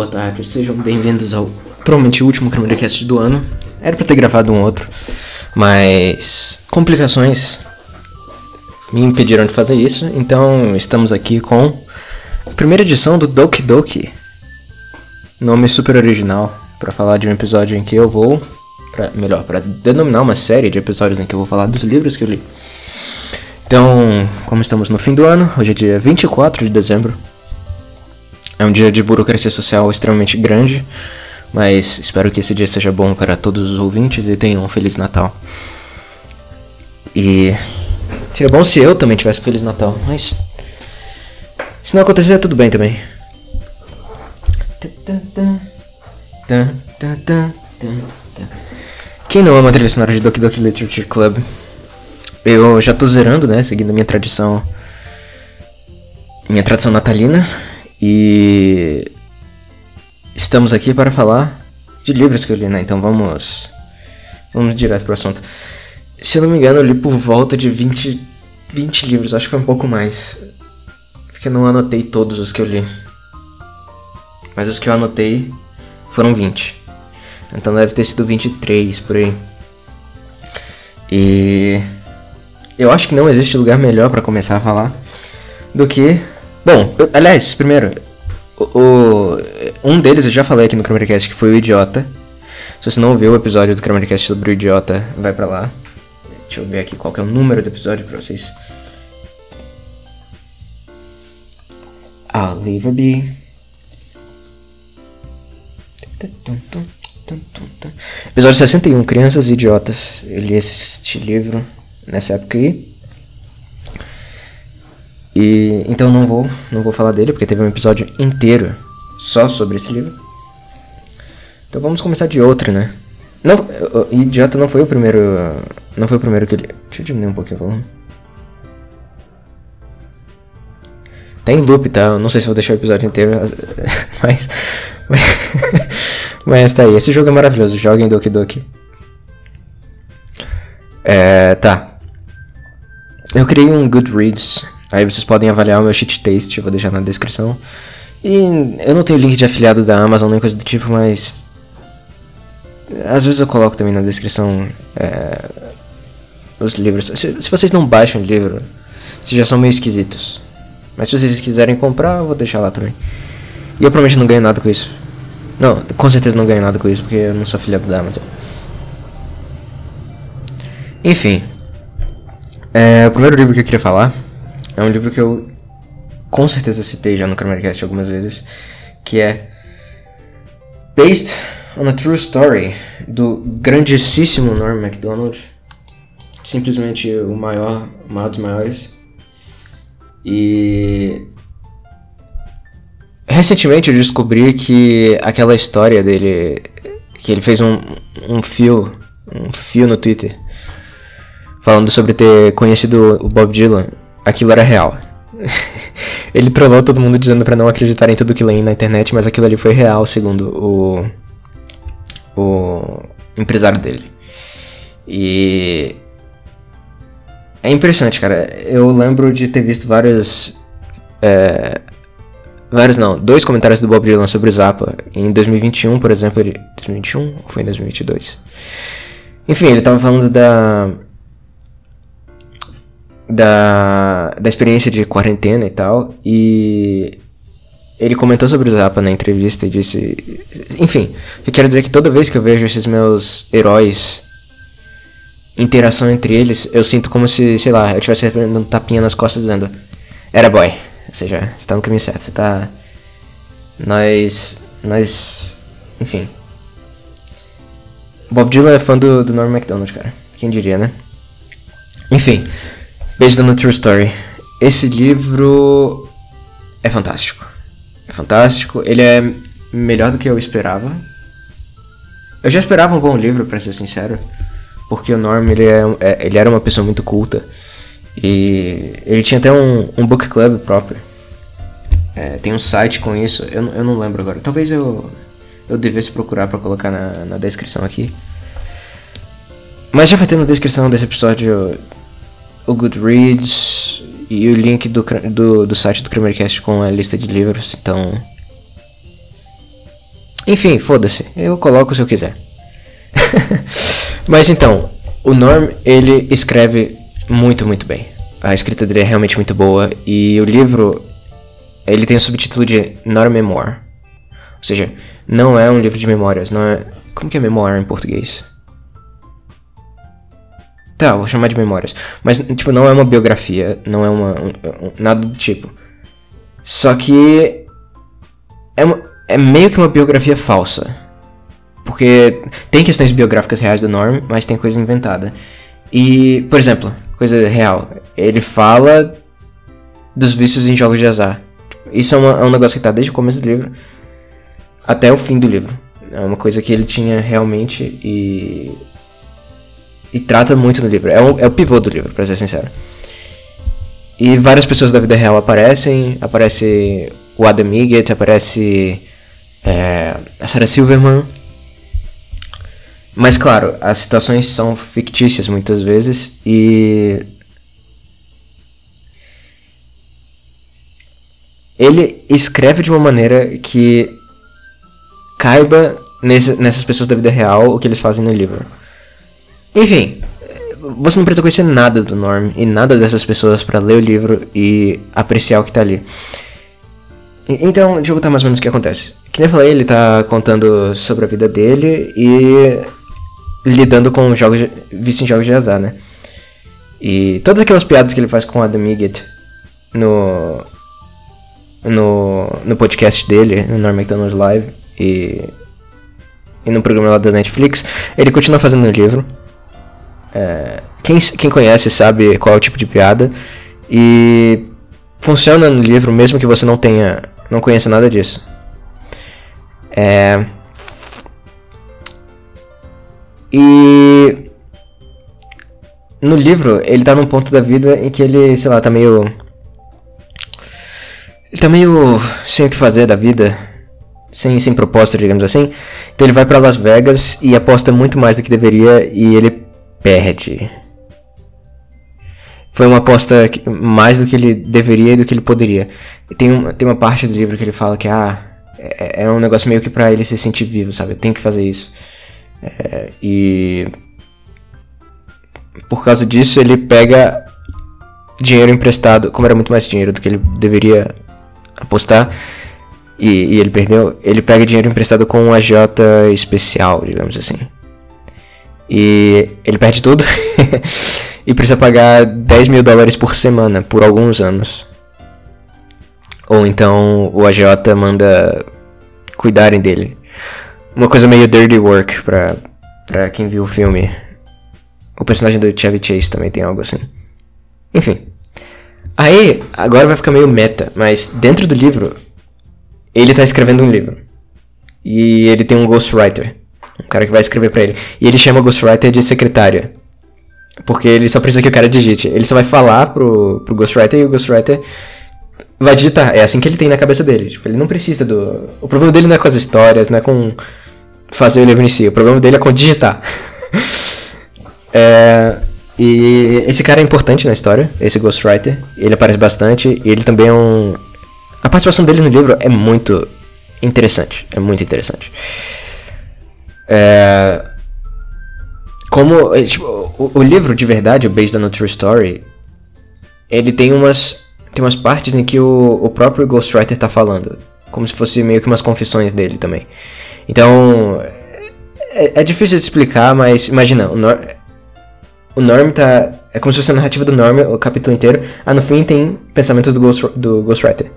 Boa tarde, sejam bem-vindos ao provavelmente último Crimercast do ano. Era pra ter gravado um outro, mas complicações me impediram de fazer isso, então estamos aqui com a primeira edição do Doki Doki. Nome super original para falar de um episódio em que eu vou, pra, melhor, para denominar uma série de episódios em que eu vou falar dos livros que eu li. Então, como estamos no fim do ano, hoje é dia 24 de dezembro. É um dia de burocracia social extremamente grande, mas espero que esse dia seja bom para todos os ouvintes e tenham um Feliz Natal. E seria bom se eu também tivesse Feliz Natal, mas se não acontecer, tudo bem também. Quem não ama a trilha sonora de Doki Doki Literature Club? Eu já tô zerando, né? Seguindo a minha tradição. Minha tradição natalina. E estamos aqui para falar de livros que eu li, né? Então vamos vamos direto pro assunto. Se eu não me engano, eu li por volta de 20 20 livros, acho que foi um pouco mais. Porque eu não anotei todos os que eu li. Mas os que eu anotei foram 20. Então deve ter sido 23 por aí. E eu acho que não existe lugar melhor para começar a falar do que Bom, eu, aliás, primeiro, o, o, um deles eu já falei aqui no Cramercast que foi o Idiota. Se você não ouviu o episódio do Cramercast sobre o Idiota, vai pra lá. Deixa eu ver aqui qual é o número do episódio pra vocês. I'll leave a be. Episódio 61, Crianças Idiotas. Eu li este livro nessa época aí. E então não vou, não vou falar dele porque teve um episódio inteiro só sobre esse livro. Então vamos começar de outro, né? Não, Idiota não foi o primeiro, não foi o primeiro que ele. Deixa eu diminuir um pouquinho o volume. Tá em loop, tá? Eu não sei se vou deixar o episódio inteiro, mas mas tá aí. Esse jogo é maravilhoso. Joguem Doki Doki. É, tá. Eu criei um Goodreads Aí vocês podem avaliar o meu cheat taste, eu vou deixar na descrição. E eu não tenho link de afiliado da Amazon nem coisa do tipo, mas. Às vezes eu coloco também na descrição é, os livros. Se, se, vocês não baixam o livro, vocês já são meio esquisitos. Mas se vocês quiserem comprar, eu vou deixar lá também. E eu provavelmente não ganho nada com isso. Não, com certeza não ganho nada com isso, porque eu não sou afiliado da Amazon. Enfim. É, o primeiro livro que eu queria falar é um livro que eu com certeza citei já no Cramercast algumas vezes, que é Based on a True Story, do grandíssimo Norm MacDonald. Simplesmente o maior, o maior dos maiores. E recentemente eu descobri que aquela história dele, que ele fez um, um fio, um fio no Twitter, falando sobre ter conhecido o Bob Dylan aquilo era real. ele trollou todo mundo dizendo para não acreditar em tudo que lê na internet, mas aquilo ali foi real, segundo o, o empresário dele. E é impressionante, cara. Eu lembro de ter visto vários. É, vários não, dois comentários do Bob Dylan sobre o Zappa. Em 2021, por exemplo, ele. 2021 ou foi em 2022? Enfim, ele tava falando da da, da experiência de quarentena e tal. E ele comentou sobre o Zappa na entrevista e disse. Enfim, eu quero dizer que toda vez que eu vejo esses meus heróis, interação entre eles, eu sinto como se, sei lá, eu estivesse dando um tapinha nas costas dizendo: Era boy. Ou seja, você tá no caminho certo, você tá. Nós. Nós. Enfim. Bob Dylan é fã do, do Norm MacDonald, cara. Quem diria, né? Enfim. Based on a True Story. Esse livro é fantástico. É fantástico. Ele é melhor do que eu esperava. Eu já esperava um bom livro, para ser sincero. Porque o Norm, ele, é, é, ele era uma pessoa muito culta. E ele tinha até um, um book club próprio. É, tem um site com isso. Eu, eu não lembro agora. Talvez eu, eu devesse procurar para colocar na, na descrição aqui. Mas já vai ter na descrição desse episódio o Goodreads e o link do, do, do site do Kramercast com a lista de livros, então Enfim, foda-se. Eu coloco se eu quiser. Mas então, o Norm, ele escreve muito, muito bem. A escrita dele é realmente muito boa. E o livro, ele tem o subtítulo de Not a Memoir. Ou seja, não é um livro de memórias, não é... Como que é memoir em português? Tá, vou chamar de memórias. Mas, tipo, não é uma biografia, não é uma... Um, um, nada do tipo. Só que... É, uma, é meio que uma biografia falsa. Porque tem questões biográficas reais do Norm, mas tem coisa inventada. E, por exemplo, coisa real. Ele fala dos vícios em jogos de azar. Isso é, uma, é um negócio que tá desde o começo do livro até o fim do livro. É uma coisa que ele tinha realmente e. E trata muito no livro. É o, é o pivô do livro, pra ser sincero. E várias pessoas da vida real aparecem. Aparece o Adam Miggett, aparece é, a Sarah Silverman. Mas claro, as situações são fictícias muitas vezes e. Ele escreve de uma maneira que caiba nesse, nessas pessoas da vida real o que eles fazem no livro. Enfim, você não precisa conhecer nada do Norm e nada dessas pessoas para ler o livro e apreciar o que tá ali. Então, deixa eu contar mais ou menos o que acontece. Que nem eu falei, ele tá contando sobre a vida dele e lidando com jogos visto em jogos de azar, né? E todas aquelas piadas que ele faz com o Adam Miggett no, no, no podcast dele, no Norm McDonald's Live, e, e no programa lá da Netflix, ele continua fazendo no livro. É, quem, quem conhece sabe qual é o tipo de piada. E funciona no livro mesmo que você não tenha. não conheça nada disso. É. E. No livro, ele tá num ponto da vida em que ele, sei lá, tá meio. Ele tá meio sem o que fazer da vida sem, sem propósito, digamos assim. Então ele vai para Las Vegas e aposta muito mais do que deveria e ele perde. Foi uma aposta mais do que ele deveria e do que ele poderia. tem, um, tem uma parte do livro que ele fala que ah, é, é um negócio meio que para ele se sentir vivo, sabe? Tem que fazer isso. É, e por causa disso ele pega dinheiro emprestado, como era muito mais dinheiro do que ele deveria apostar e, e, ele perdeu, ele pega dinheiro emprestado com um agiota especial, digamos assim. E ele perde tudo e precisa pagar 10 mil dólares por semana por alguns anos. Ou então o agiota manda cuidarem dele. Uma coisa meio dirty work pra, pra quem viu o filme. O personagem do Chevy Chase também tem algo assim. Enfim. Aí, agora vai ficar meio meta, mas dentro do livro ele tá escrevendo um livro. E ele tem um ghostwriter. Um cara que vai escrever para ele. E ele chama o ghostwriter de secretária. Porque ele só precisa que o cara digite. Ele só vai falar pro, pro ghostwriter e o ghostwriter vai digitar. É assim que ele tem na cabeça dele. Tipo, ele não precisa do. O problema dele não é com as histórias, não é com fazer o livro em si. O problema dele é com digitar. é, e esse cara é importante na história, esse ghostwriter. Ele aparece bastante. E ele também é um a participação dele no livro é muito interessante. É muito interessante. É... Como. É, tipo, o, o, livro de verdade, o Based on a True Story, ele tem umas. Tem umas partes em que o, o próprio Ghostwriter tá falando. Como se fosse meio que umas confissões dele também. Então. É, é difícil de explicar, mas imagina, o, Nor o Norm tá. É como se fosse a narrativa do Norm, o capítulo inteiro. Ah, no fim tem pensamentos do, Ghost, do Ghostwriter.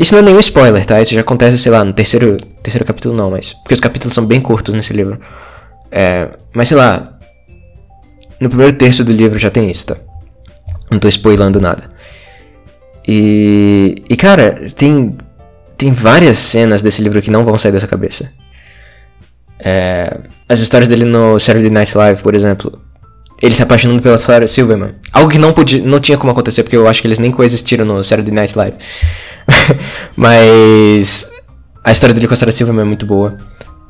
Isso não é nenhum spoiler, tá? Isso já acontece, sei lá, no terceiro, terceiro capítulo não, mas. Porque os capítulos são bem curtos nesse livro. É, mas sei lá. No primeiro terço do livro já tem isso, tá? Não tô spoilando nada. E. E cara, tem. Tem várias cenas desse livro que não vão sair dessa cabeça. É, as histórias dele no Saturday Night Live, por exemplo. Ele se apaixonando pela Sarah Silverman. Algo que não, podia, não tinha como acontecer, porque eu acho que eles nem coexistiram no Saturday Night Live. Mas a história dele com a Sarah Silverman é muito boa.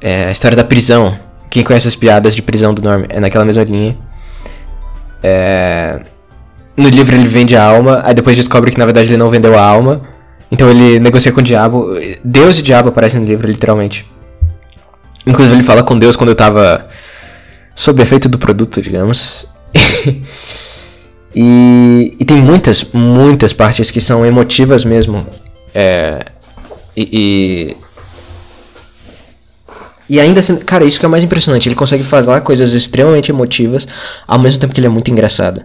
É, a história da prisão. Quem conhece as piadas de prisão do Norm é naquela mesma linha. É... No livro ele vende a alma, aí depois descobre que na verdade ele não vendeu a alma. Então ele negocia com o diabo. Deus e diabo aparecem no livro, literalmente. Inclusive ele fala com Deus quando eu tava sob efeito do produto, digamos. e, e, tem muitas, muitas partes que são emotivas mesmo. É, e, e, e ainda assim, cara, isso que é mais impressionante. Ele consegue falar coisas extremamente emotivas ao mesmo tempo que ele é muito engraçado.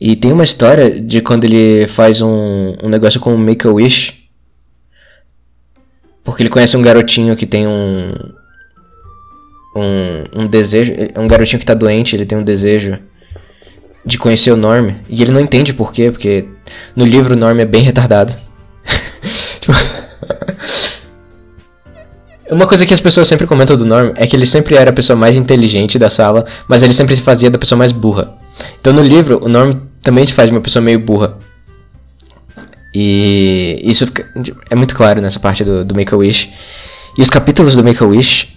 E tem uma história de quando ele faz um, um negócio com o Make-A-Wish. Porque ele conhece um garotinho que tem um, um, um desejo. É um garotinho que tá doente, ele tem um desejo de conhecer o Norm. E ele não entende por quê, porque no livro o Norm é bem retardado. Uma coisa que as pessoas sempre comentam do Norm é que ele sempre era a pessoa mais inteligente da sala, mas ele sempre se fazia da pessoa mais burra. Então no livro, o Norm também se faz de uma pessoa meio burra. E isso fica, é muito claro nessa parte do, do Make-A-Wish. E os capítulos do Make-A-Wish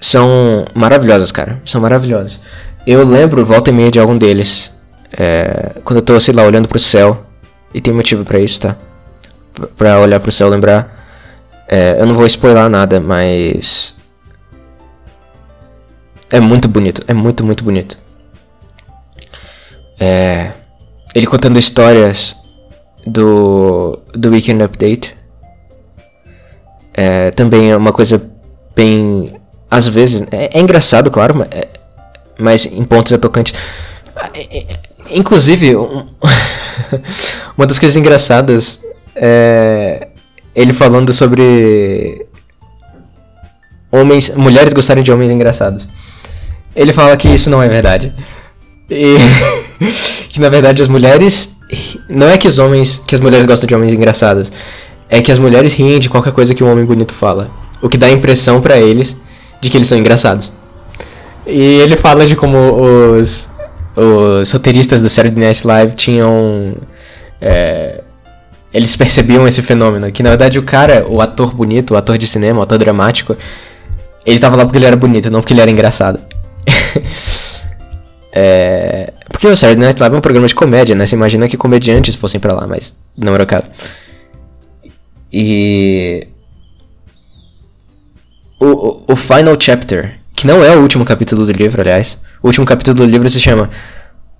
são maravilhosos, cara. São maravilhosos. Eu lembro, volta e meia, de algum deles. É, quando eu tô, sei lá, olhando pro céu. E tem motivo para isso, tá? Pra olhar pro céu lembrar. É, eu não vou spoiler nada, mas. É muito bonito. É muito, muito bonito. É, ele contando histórias do, do Weekend Update. É, também é uma coisa bem às vezes, é, é engraçado, claro, mas, é, mas em pontos é tocante. É, é, inclusive, um, uma das coisas engraçadas é ele falando sobre homens, mulheres gostarem de homens engraçados. Ele fala que isso não é verdade. E que na verdade as mulheres não é que os homens, que as mulheres gostam de homens engraçados, é que as mulheres riem de qualquer coisa que um homem bonito fala. O que dá a impressão para eles de que eles são engraçados. E ele fala de como os, os roteiristas do Saturday Night Live tinham. É, eles percebiam esse fenômeno. Que na verdade o cara, o ator bonito, o ator de cinema, o ator dramático, ele tava lá porque ele era bonito, não porque ele era engraçado. é, porque o Saturday Night Live é um programa de comédia, né? Você imagina que comediantes fossem para lá, mas não era o caso. E o, o, Final Chapter, que não é o último capítulo do livro, aliás. O último capítulo do livro se chama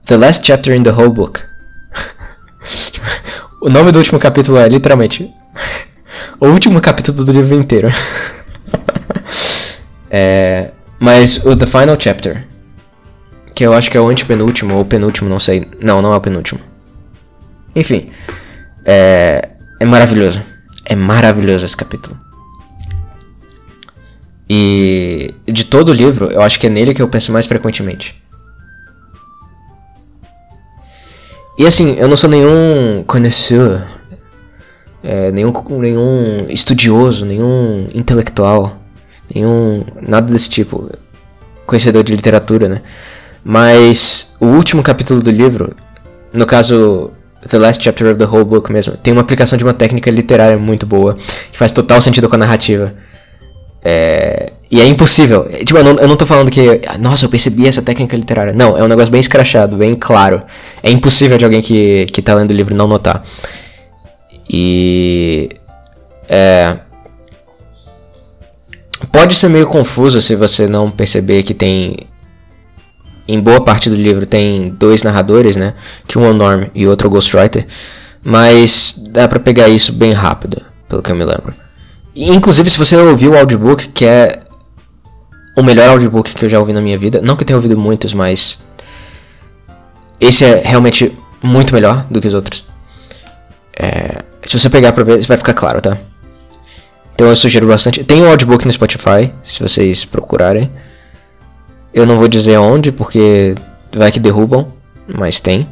The Last Chapter in the Whole Book. o nome do último capítulo é literalmente o último capítulo do livro inteiro. é, mas o The Final Chapter, que eu acho que é o antepenúltimo ou penúltimo, não sei. Não, não é o penúltimo. Enfim, é, é maravilhoso. É maravilhoso esse capítulo. E de todo o livro, eu acho que é nele que eu penso mais frequentemente. E assim, eu não sou nenhum conhecedor, é, nenhum, nenhum estudioso, nenhum intelectual, nenhum. nada desse tipo, conhecedor de literatura, né? Mas o último capítulo do livro, no caso, The Last Chapter of the Whole Book mesmo, tem uma aplicação de uma técnica literária muito boa, que faz total sentido com a narrativa. É, e é impossível. É, tipo, eu não, eu não tô falando que, nossa, eu percebi essa técnica literária. Não, é um negócio bem escrachado, bem claro. É impossível de alguém que, que tá lendo o livro não notar. E. É. Pode ser meio confuso se você não perceber que tem. Em boa parte do livro tem dois narradores, né? Que um é o Norm e outro é o Ghostwriter. Mas dá pra pegar isso bem rápido, pelo que eu me lembro. Inclusive, se você ouviu o audiobook, que é o melhor audiobook que eu já ouvi na minha vida, não que eu tenha ouvido muitos, mas esse é realmente muito melhor do que os outros. É, se você pegar pra ver, vai ficar claro, tá? Então eu sugiro bastante. Tem um audiobook no Spotify, se vocês procurarem. Eu não vou dizer onde, porque vai que derrubam, mas tem.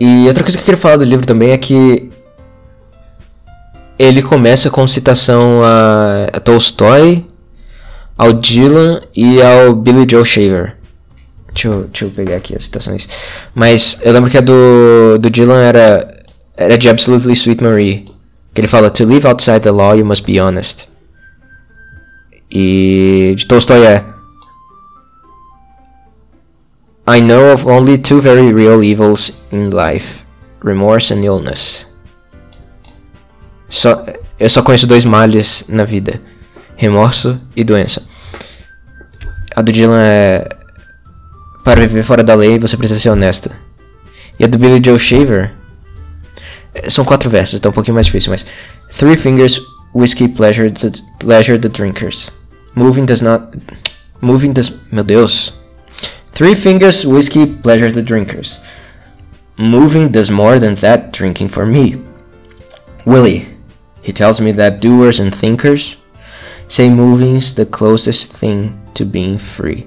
E outra coisa que eu queria falar do livro também é que ele começa com citação a, a Tolstói, ao Dylan e ao Billy Joe Shaver. Deixa eu, deixa eu pegar aqui as citações. Mas eu lembro que a do, do Dylan era, era de Absolutely Sweet Marie. Que ele fala: To live outside the law, you must be honest. E de Tolstói é. I know of only two very real evils in life remorse and illness. Só, eu só conheço dois males na vida: remorso e doença. A do Dylan é. Para viver fora da lei, você precisa ser honesta. E a do Billy Joe Shaver. é, São quatro versos, então é um pouquinho mais difícil, mas. Three fingers, whiskey, pleasure the, pleasure the drinkers. Moving does not. Moving does. Meu Deus. Three fingers, whiskey, pleasure the drinkers. Moving does more than that drinking for me. Willie, he tells me that doers and thinkers say moving's the closest thing to being free.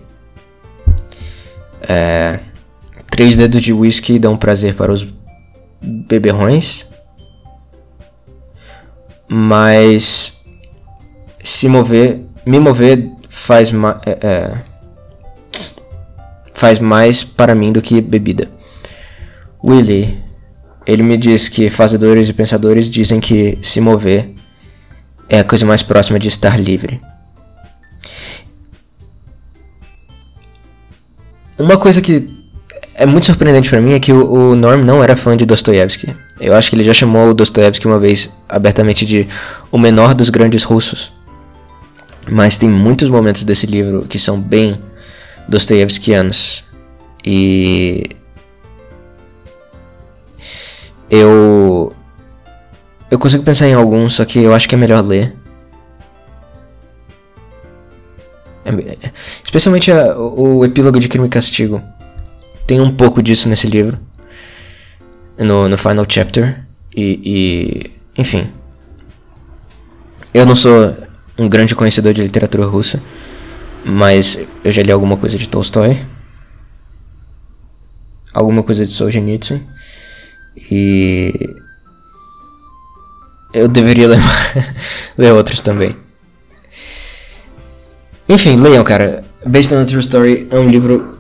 É, três dedos de whisky dão prazer para os beberrões, mas se mover, me mover faz, ma é, é, faz mais para mim do que bebida. Willie, ele me diz que fazedores e pensadores dizem que se mover é a coisa mais próxima de estar livre. Uma coisa que é muito surpreendente pra mim é que o, Norm não era fã de Dostoiévski. Eu acho que ele já chamou o uma vez abertamente de o menor dos grandes russos. Mas tem muitos momentos desse livro que são bem Dostoiévskianos. E eu eu consigo pensar em alguns, só que eu acho que é melhor ler. É- especialmente a- o, o epílogo de Crime e Castigo. Tem um pouco disso nesse livro. No, no final chapter. E, e. Enfim. Eu não sou um grande conhecedor de literatura russa. Mas eu já li alguma coisa de Tolstói. Alguma coisa de Solzhenitsyn. E. Eu deveria ler, ler outros também. Enfim, leiam, cara. Based on a True Story é um livro.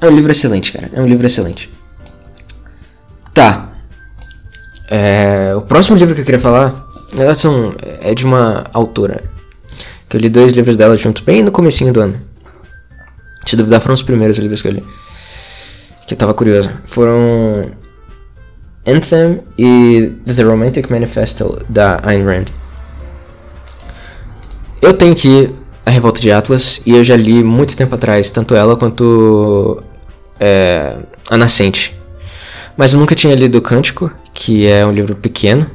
É um livro excelente, cara. É um livro excelente. Tá. É, o próximo livro que eu queria falar são, é de uma autora. Que eu li dois livros dela juntos, bem no comecinho do ano. Se duvidar, foram os primeiros livros que eu li. Que eu tava curioso. Foram Anthem e The Romantic Manifesto da Ayn Rand. Eu tenho aqui A Revolta de Atlas e eu já li muito tempo atrás, tanto ela quanto é, A Nascente. Mas eu nunca tinha lido Cântico, que é um livro pequeno,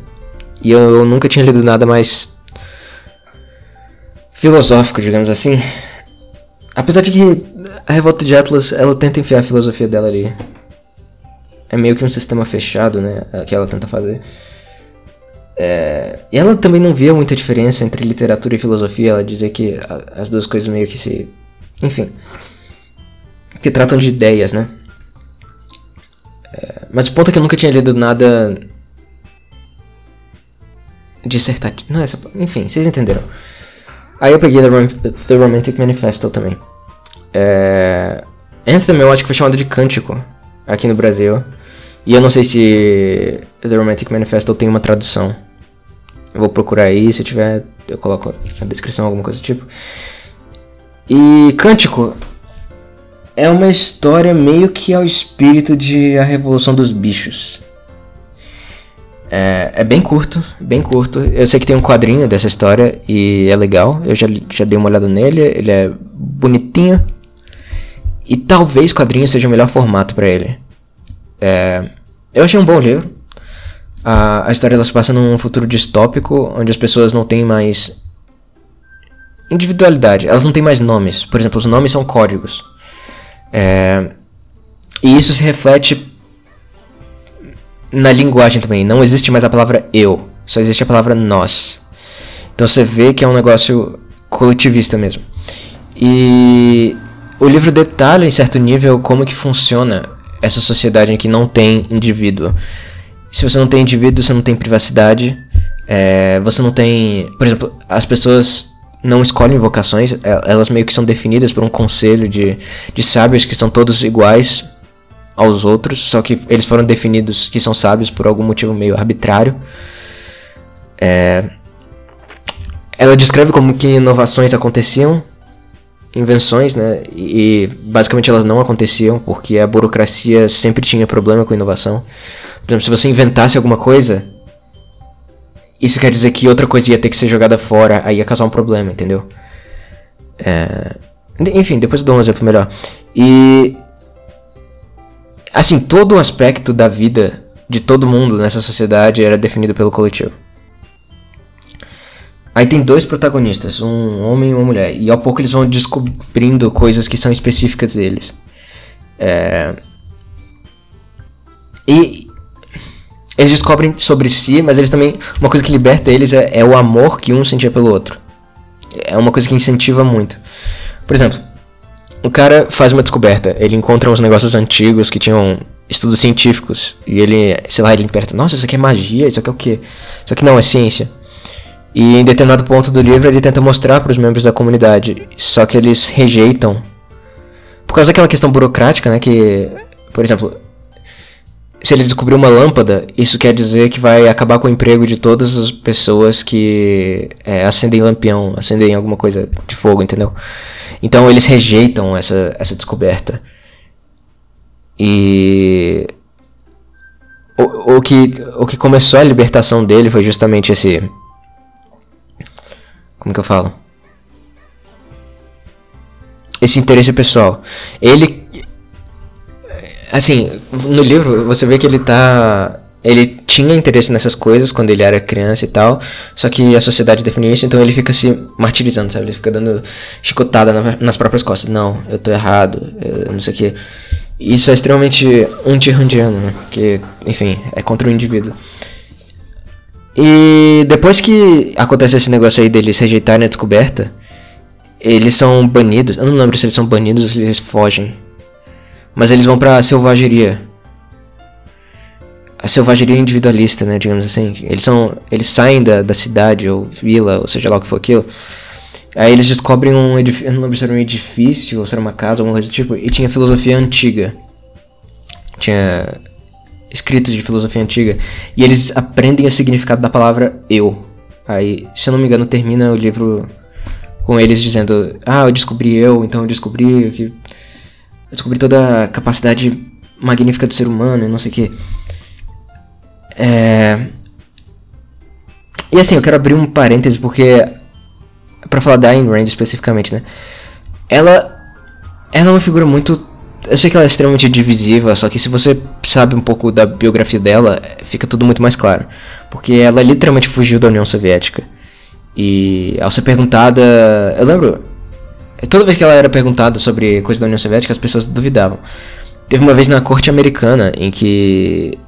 e eu nunca tinha lido nada mais filosófico, digamos assim. Apesar de que a Revolta de Atlas, ela tenta enfiar a filosofia dela ali. É meio que um sistema fechado, né? Que ela tenta fazer. É, e ela também não via muita diferença entre literatura e filosofia. Ela dizia que as duas coisas meio que se. Enfim. Que tratam de ideias, né? É, mas o ponto é que eu nunca tinha lido nada. dissertativo. Não, essa. Enfim, vocês entenderam. Aí eu peguei The, Rom The Romantic Manifesto também. É, Anthem eu acho que foi chamado de Cântico aqui no Brasil. E eu não sei se The Romantic Manifesto tem uma tradução. Eu vou procurar aí, se tiver, eu coloco na descrição alguma coisa do tipo. E Cântico é uma história meio que ao espírito de A Revolução dos Bichos. É, é bem curto, bem curto. Eu sei que tem um quadrinho dessa história e é legal. Eu já, já dei uma olhada nele, ele é bonitinho. E talvez quadrinho seja o melhor formato pra ele. É, eu achei um bom livro. A, a história ela se passa num futuro distópico, onde as pessoas não têm mais individualidade, elas não têm mais nomes. Por exemplo, os nomes são códigos. É, e isso se reflete na linguagem também. Não existe mais a palavra eu, só existe a palavra nós. Então você vê que é um negócio coletivista mesmo. E o livro detalha em certo nível como que funciona essa sociedade em que não tem indivíduo. Se você não tem indivíduo, você não tem privacidade. é, você não tem. Por exemplo, as pessoas não escolhem vocações, é, elas meio que são definidas por um conselho de, de sábios que são todos iguais aos outros, só que eles foram definidos que são sábios por algum motivo meio arbitrário. É, ela descreve como que inovações aconteciam, invenções, né? E, basicamente elas não aconteciam porque a burocracia sempre tinha problema com inovação. Por exemplo, se você inventasse alguma coisa isso quer dizer que outra coisa ia ter que ser jogada fora, aí ia causar um problema, entendeu? É... Enfim, depois eu dou um exemplo melhor. E. Assim, todo o aspecto da vida de todo mundo nessa sociedade era definido pelo coletivo. Aí tem dois protagonistas, um homem e uma mulher, e ao pouco eles vão descobrindo coisas que são específicas deles. É... E eles descobrem sobre si, mas eles também. Uma coisa que liberta eles é, é o amor que um sentia pelo outro. É uma coisa que incentiva muito. Por exemplo, o cara faz uma descoberta, ele encontra uns negócios antigos que tinham estudos científicos, e ele, sei lá, ele interpreta, nossa, isso aqui é magia, isso aqui é o quê? Isso aqui não é ciência. E em determinado ponto do livro ele tenta mostrar para os membros da comunidade, só que eles rejeitam. Por causa daquela questão burocrática, né, que, por exemplo, se ele descobrir uma lâmpada, isso quer dizer que vai acabar com o emprego de todas as pessoas que é, acendem lampião, acendem alguma coisa de fogo, entendeu? Então eles rejeitam essa, essa descoberta. E o, o, que, o que começou a libertação dele foi justamente esse. Como que eu falo? Esse interesse pessoal. Ele Assim, no livro você vê que ele tá. Ele tinha interesse nessas coisas quando ele era criança e tal, só que a sociedade definiu isso, então ele fica se martirizando, sabe? Ele fica dando chicotada na, nas próprias costas. Não, eu tô errado, eu não sei o que. Isso é extremamente anti-randiano, né? Porque, enfim, é contra o indivíduo. E depois que acontece esse negócio aí deles rejeitarem a descoberta, eles são banidos. Eu não lembro se eles são banidos ou se eles fogem. Mas eles vão pra selvageria. A selvageria individualista, né, digamos assim. Eles são, eles saem da, da cidade ou vila, ou seja lá o que for aquilo. Aí eles descobrem um edifício, não lembro se era um edifício ou se era uma casa, alguma coisa do tipo, e tinha filosofia antiga. Tinha escritos de filosofia antiga. E eles aprendem o significado da palavra eu. Aí, se eu não me engano, termina o livro com eles dizendo: Ah, eu descobri eu, então eu descobri que eu descobri toda a capacidade magnífica do ser humano e não sei o que. É... E assim, eu quero abrir um parêntese porque. para falar da Ayn Rand especificamente, né? Ela. Ela é uma figura muito. Eu sei que ela é extremamente divisiva, só que se você sabe um pouco da biografia dela, fica tudo muito mais claro. Porque ela literalmente fugiu da União Soviética. E ao ser perguntada. Eu lembro. Toda vez que ela era perguntada sobre coisa da União Soviética, as pessoas duvidavam. Teve uma vez na corte americana em que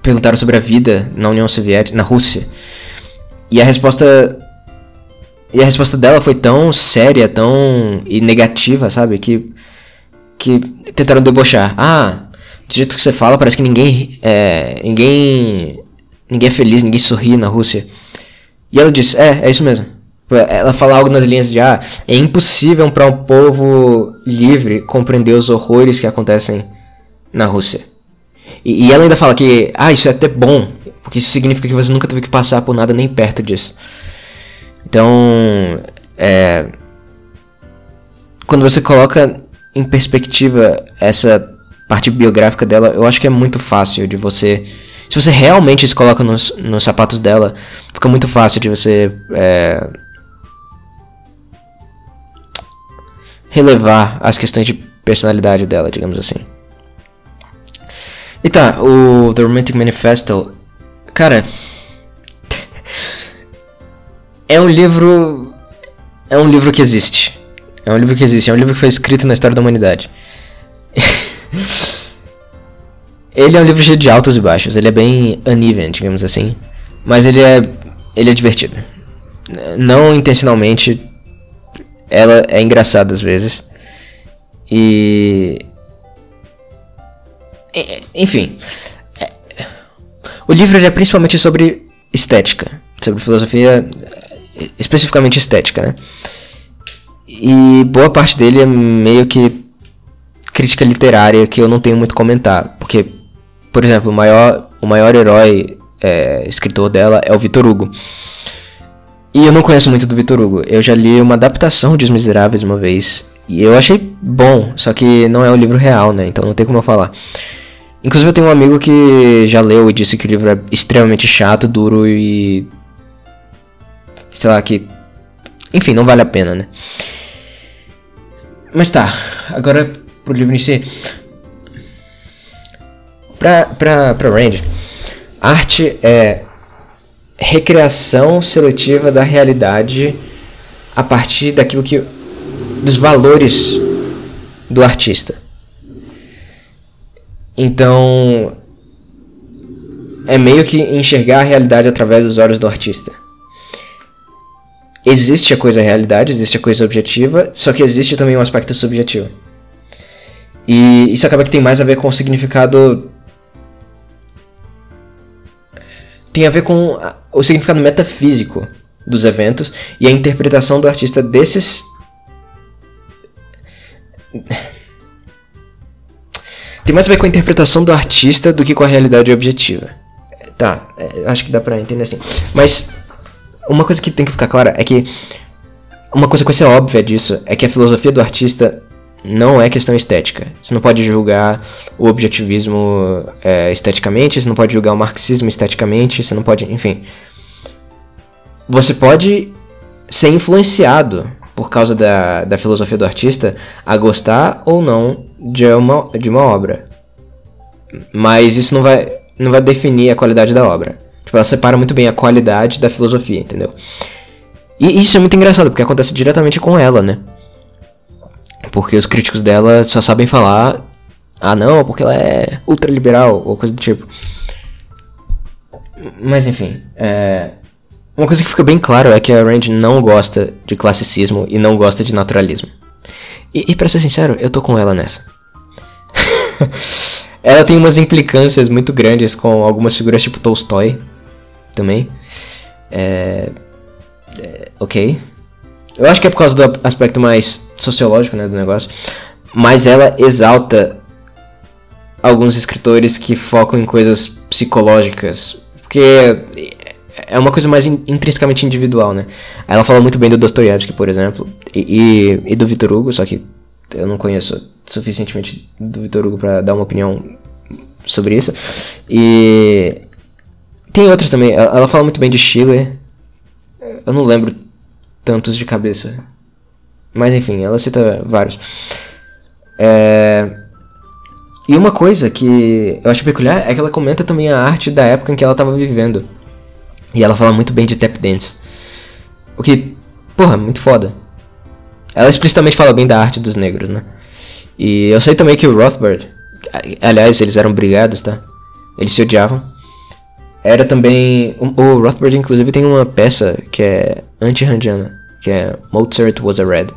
perguntaram sobre a vida na União Soviética, na Rússia. E a resposta e a resposta dela foi tão séria, tão e negativa, sabe, que que tentaram debochar. Ah, do jeito que você fala, parece que ninguém é, ninguém ninguém é feliz, ninguém sorri na Rússia. E ela disse: "É, é isso mesmo. Ela fala algo nas linhas de ah, é impossível para um povo livre compreender os horrores que acontecem na Rússia. E, e, ela ainda fala que ah, isso é até bom, porque isso significa que você nunca teve que passar por nada nem perto disso. Então, é, quando você coloca em perspectiva essa parte biográfica dela, eu acho que é muito fácil de você. Se você realmente se coloca nos, nos sapatos dela, fica muito fácil de você é, relevar as questões de personalidade dela, digamos assim. E tá, o The Romantic Manifesto, cara, é um livro, é um livro que existe, é um livro que existe, é um livro que foi escrito na história da humanidade. ele é um livro cheio de altos e baixos, ele é bem uneven, digamos assim, mas ele é, ele é divertido. Não intencionalmente, ela é engraçada às vezes. E. Enfim. É, o livro é principalmente sobre estética. Sobre filosofia. Especificamente estética, né? E boa parte dele é meio que crítica literária que eu não tenho muito comentar. Porque, por exemplo, o maior, o maior herói é, escritor dela é o Vitor Hugo. E eu não conheço muito do Vitor Hugo. Eu já li uma adaptação de Os Miseráveis uma vez. E eu achei bom, só que não é o livro real, né? Então não tem como eu falar. Inclusive eu tenho um amigo que já leu e disse que o livro é extremamente chato, duro e. Sei lá, que. Enfim, não vale a pena, né? Mas tá, agora pro si. Pra, pra, pra Range, arte é recriação seletiva da realidade a partir daquilo que. dos valores do artista. Então. É meio que enxergar a realidade através dos olhos do artista. Existe a coisa realidade, existe a coisa objetiva, só que existe também um aspecto subjetivo. E isso acaba que tem mais a ver com o significado. Tem a ver com o significado metafísico dos eventos e a interpretação do artista desses. Tem mais a ver com a interpretação do artista do que com a realidade objetiva. Tá, é, acho que dá pra entender assim. Mas uma coisa que tem que ficar clara é que uma coisa que ser óbvia disso é que a filosofia do artista não é questão estética. Você não pode julgar o objetivismo é, esteticamente, você não pode julgar o marxismo esteticamente, você não pode. Enfim. Você pode ser influenciado por causa da, da filosofia do artista a gostar ou não de uma, de uma obra. Mas isso não vai, não vai definir a qualidade da obra. Tipo, ela separa muito bem a qualidade da filosofia, entendeu? E isso é muito engraçado, porque acontece diretamente com ela, né? Porque os críticos dela só sabem falar, ah não, porque ela é ultraliberal, ou coisa do tipo. Mas enfim, é... uma coisa que fica bem claro é que a Range não gosta de classicismo e não gosta de naturalismo. E, e pra ser sincero, eu tô com ela nessa. ela tem umas implicâncias muito grandes com algumas figuras tipo Tolstói também. É... é ok. Eu acho que é por causa do aspecto mais sociológico né, do negócio. Mas ela exalta alguns escritores que focam em coisas psicológicas. Porque é uma coisa mais in, intrinsecamente individual, né? Ela fala muito bem do Dostoiévski, por exemplo, e, e, e do Vitor Hugo, só que eu não conheço suficientemente do Vitor Hugo para dar uma opinião sobre isso. E tem outros também. Ela, fala muito bem de Schiller. Eu não lembro tantos de cabeça. Mas enfim, ela cita vários. É... E uma coisa que eu acho peculiar é que ela comenta também a arte da época em que ela estava vivendo. E ela fala muito bem de tap dance. O que, porra, muito foda. Ela explicitamente fala bem da arte dos negros, né? E eu sei também que o Rothbard, aliás, eles eram brigados, tá? Eles se odiavam. Era também. O Rothbard, inclusive, tem uma peça que é anti-randiana, que é Mozart Was a Red.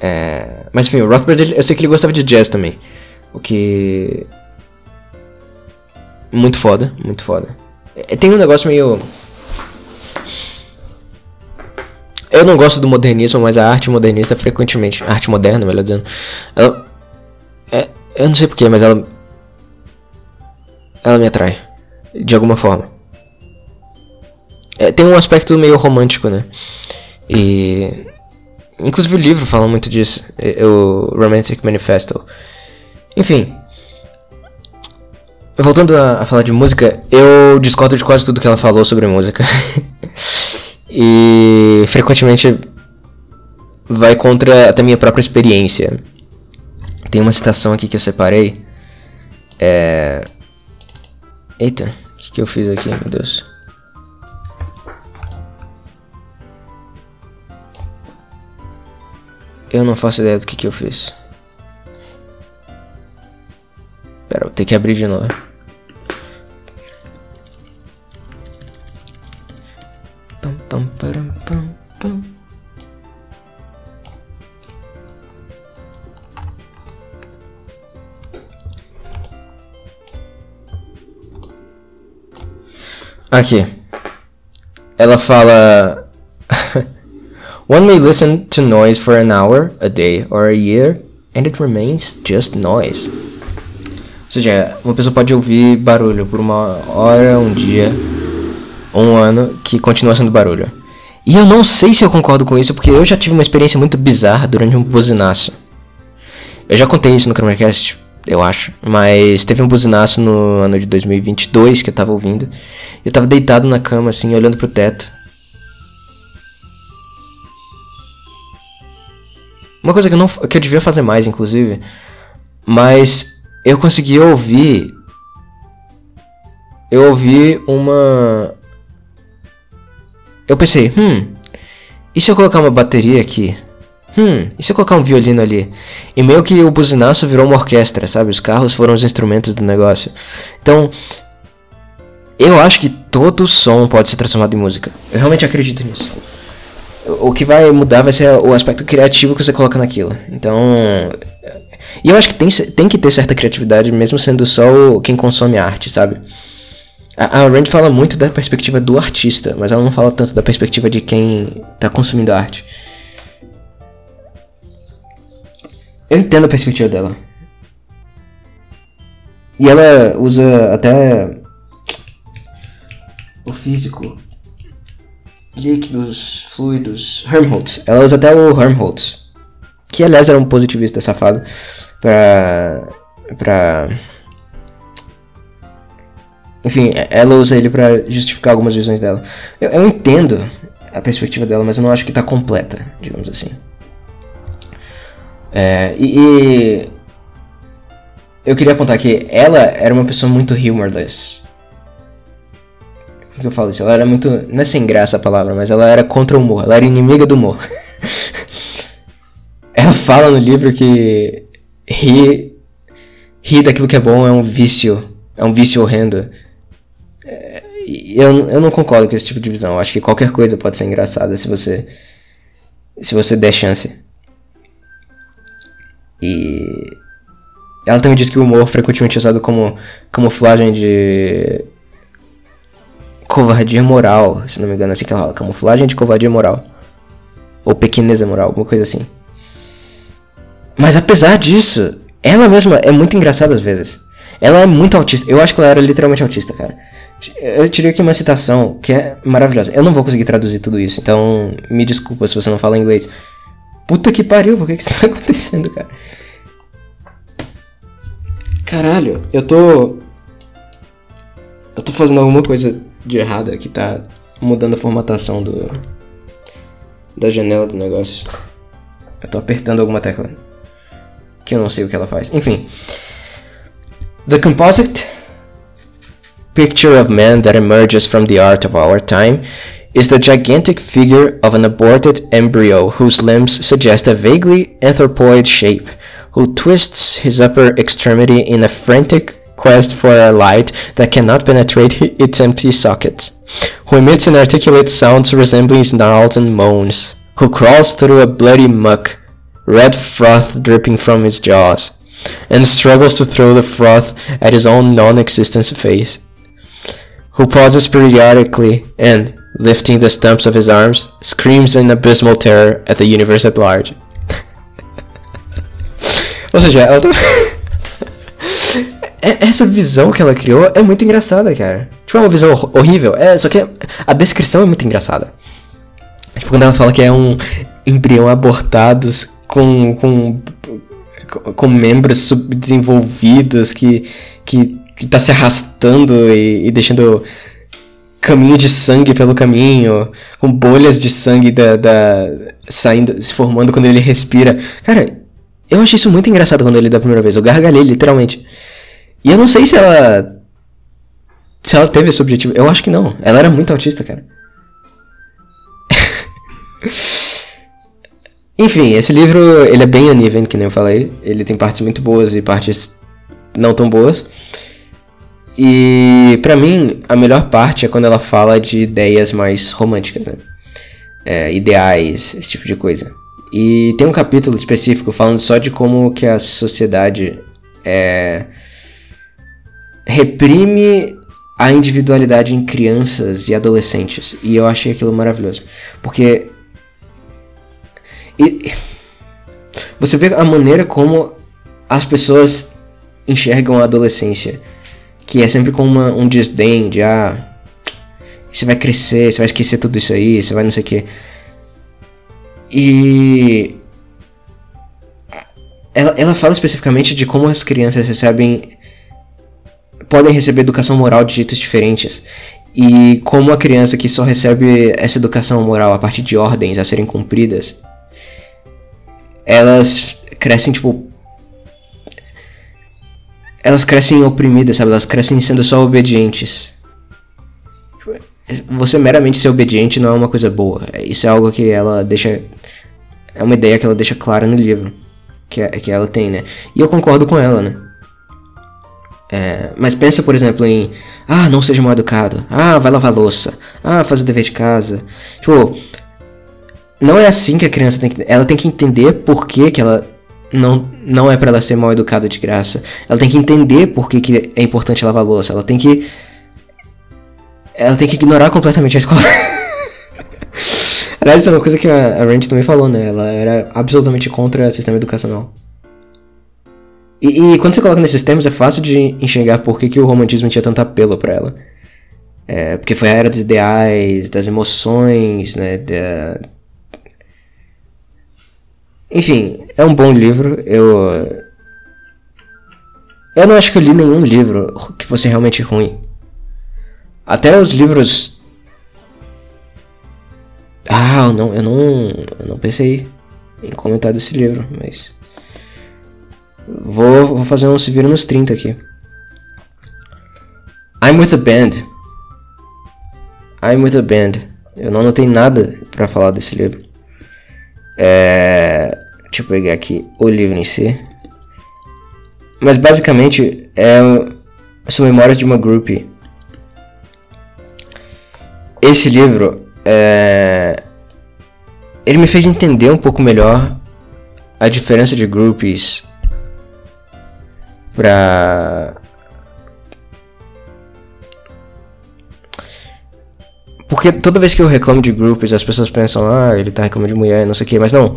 É, mas enfim, o Rothbard, eu sei que ele gostava de jazz também. O que. Muito foda, muito foda. É, tem um negócio meio. Eu não gosto do modernismo, mas a arte modernista frequentemente. A arte moderna, melhor dizendo. Ela. É, eu não sei porquê, mas ela. Ela me atrai. De alguma forma. É, tem um aspecto meio romântico, né? E. Inclusive o livro fala muito disso. O Romantic Manifesto. Enfim. Voltando a, a, falar de música, eu discordo de quase tudo que ela falou sobre música. e frequentemente vai contra até minha própria experiência. Tem uma citação aqui que eu separei. É. Eita, o que, que eu fiz aqui, meu Deus? Eu não faço ideia do que, que eu fiz. Pera, vou ter que abrir de novo. Pam, pam, param, pam, pam. Aqui. Ela fala. One may listen to noise for an hour, a day, or a year, and it remains just noise. Ou seja, uma pessoa pode ouvir barulho por uma hora, um dia, um ano, que continua sendo barulho. E eu não sei se eu concordo com isso, porque eu já tive uma experiência muito bizarra durante um buzinaço. Eu já contei isso no Chromecast eu acho. Mas teve um buzinaço no ano de 2022 que eu tava ouvindo. Eu tava deitado na cama, assim, olhando pro teto. Uma coisa que eu, não, que eu devia fazer mais, inclusive. Mas eu consegui ouvir. Eu ouvi uma. Eu pensei, hum. E se eu colocar uma bateria aqui? Hum, e se eu colocar um violino ali? E meio que o buzinaço virou uma orquestra, sabe? Os carros foram os instrumentos do negócio. Então, eu acho que todo som pode ser transformado em música. Eu realmente acredito nisso. O que vai mudar vai ser o aspecto criativo que você coloca naquilo. Então. E eu acho que tem, tem que ter certa criatividade, mesmo sendo só quem consome arte, sabe? A, a Rand fala muito da perspectiva do artista, mas ela não fala tanto da perspectiva de quem tá consumindo arte. Eu entendo a perspectiva dela. E ela usa até o físico, líquidos, fluidos, Helmholtz. Ela usa até o Helmholtz, que aliás era um positivista safado, pra. pra. Enfim, ela usa ele para justificar algumas visões dela. Eu, eu entendo a perspectiva dela, mas eu não acho que tá completa, digamos assim. É, e, e, eu queria apontar que ela era uma pessoa muito humorless. Como que eu falo isso? Ela era muito. Não é sem graça a palavra, mas ela era contra o humor. Ela era inimiga do humor. ela fala no livro que rir, rir daquilo que é bom é um vício. É um vício horrendo. É, eu, eu não concordo com esse tipo de visão. Eu acho que qualquer coisa pode ser engraçada se você. Se você der chance. E ela também diz que o humor frequentemente é usado como camuflagem de covardia moral, se não me engano, é assim que ela fala, camuflagem de covardia moral ou pequeneza moral, alguma coisa assim. Mas apesar disso, ela mesma é muito engraçada às vezes. Ela é muito autista. Eu acho que ela era literalmente autista, cara. Eu tirei aqui uma citação que é maravilhosa. Eu não vou conseguir traduzir tudo isso, então me desculpa se você não fala inglês. Puta que pariu, por que, que isso tá acontecendo, cara? Caralho, eu tô. Eu tô fazendo alguma coisa de errada que tá mudando a formatação do. da janela do negócio. Eu tô apertando alguma tecla. Que eu não sei o que ela faz. Enfim. The composite picture of man that emerges from the art of our time is the gigantic figure of an aborted embryo whose limbs suggest a vaguely anthropoid shape, who twists his upper extremity in a frantic quest for a light that cannot penetrate its empty socket, who emits inarticulate sounds resembling snarls and moans, who crawls through a bloody muck, red froth dripping from his jaws, and struggles to throw the froth at his own non-existent face, who pauses periodically and, lifting the stumps of his arms, screams in abysmal terror at the universe at large. Ou seja, ela tá... Essa visão que ela criou é muito engraçada, cara. Tipo, é uma visão horrível. É, só que a descrição é muito engraçada. Tipo, quando ela fala que é um embrião abortados com, com, com membros subdesenvolvidos que, que, que tá se arrastando e, e deixando caminho de sangue pelo caminho, com bolhas de sangue da, da, saindo, se formando quando ele respira. Cara, eu achei isso muito engraçado quando ele da primeira vez. Eu gargalhei, literalmente. E eu não sei se ela. Se ela teve esse objetivo. Eu acho que não. Ela era muito autista, cara. Enfim, esse livro ele é bem uneven, que nem eu falei. Ele tem partes muito boas e partes não tão boas. E para mim, a melhor parte é quando ela fala de ideias mais românticas, né? É, ideais, esse tipo de coisa. E tem um capítulo específico falando só de como que a sociedade é, reprime a individualidade em crianças e adolescentes. E eu achei aquilo maravilhoso. Porque. E, você vê a maneira como as pessoas enxergam a adolescência que é sempre com uma, um desdém de ah, você vai crescer, você vai esquecer tudo isso aí, você vai não sei o que. E ela, ela fala especificamente de como as crianças recebem. podem receber educação moral de jeitos diferentes. E como a criança que só recebe essa educação moral a partir de ordens a serem cumpridas, elas crescem, tipo. Elas crescem oprimidas, sabe? Elas crescem sendo só obedientes. Você meramente ser obediente não é uma coisa boa. Isso é algo que ela deixa. É uma ideia que ela deixa clara no livro. Que, que ela tem, né? E eu concordo com ela, né? É, mas pensa, por exemplo, em. Ah, não seja mal educado. Ah, vai lavar louça. Ah, faz o dever de casa. Tipo. Não é assim que a criança tem que. Ela tem que entender por que, que ela não, não é para ela ser mal educada de graça. Ela tem que entender por que, que é importante lavar louça. Ela tem que. Ela tem que ignorar completamente a escola. Aliás, isso é uma coisa que a, a também falou, né? Ela era absolutamente contra o sistema educacional. E, e, quando você coloca nesses termos, é fácil de enxergar por que, que o romantismo tinha tanto apelo para ela. É, porque foi a era dos ideais, das emoções, né? Da... Enfim, é um bom livro. Eu. Eu não acho que eu li nenhum livro que fosse realmente ruim. Até os livros. Ah, eu não, eu não, eu não pensei em comentar desse livro, mas. Vou, vou fazer um se vira nos 30 aqui. I'm with a band. I'm with a band. Eu não notei nada para falar desse livro. É... Deixa eu pegar aqui o livro em si. Mas basicamente é... são memórias de uma groupie. Esse livro é... ele me fez entender um pouco melhor a diferença de groupies pra. Porque toda vez que eu reclamo de grupos, as pessoas pensam, ah, ele tá reclamando de mulher, não sei o que, mas não.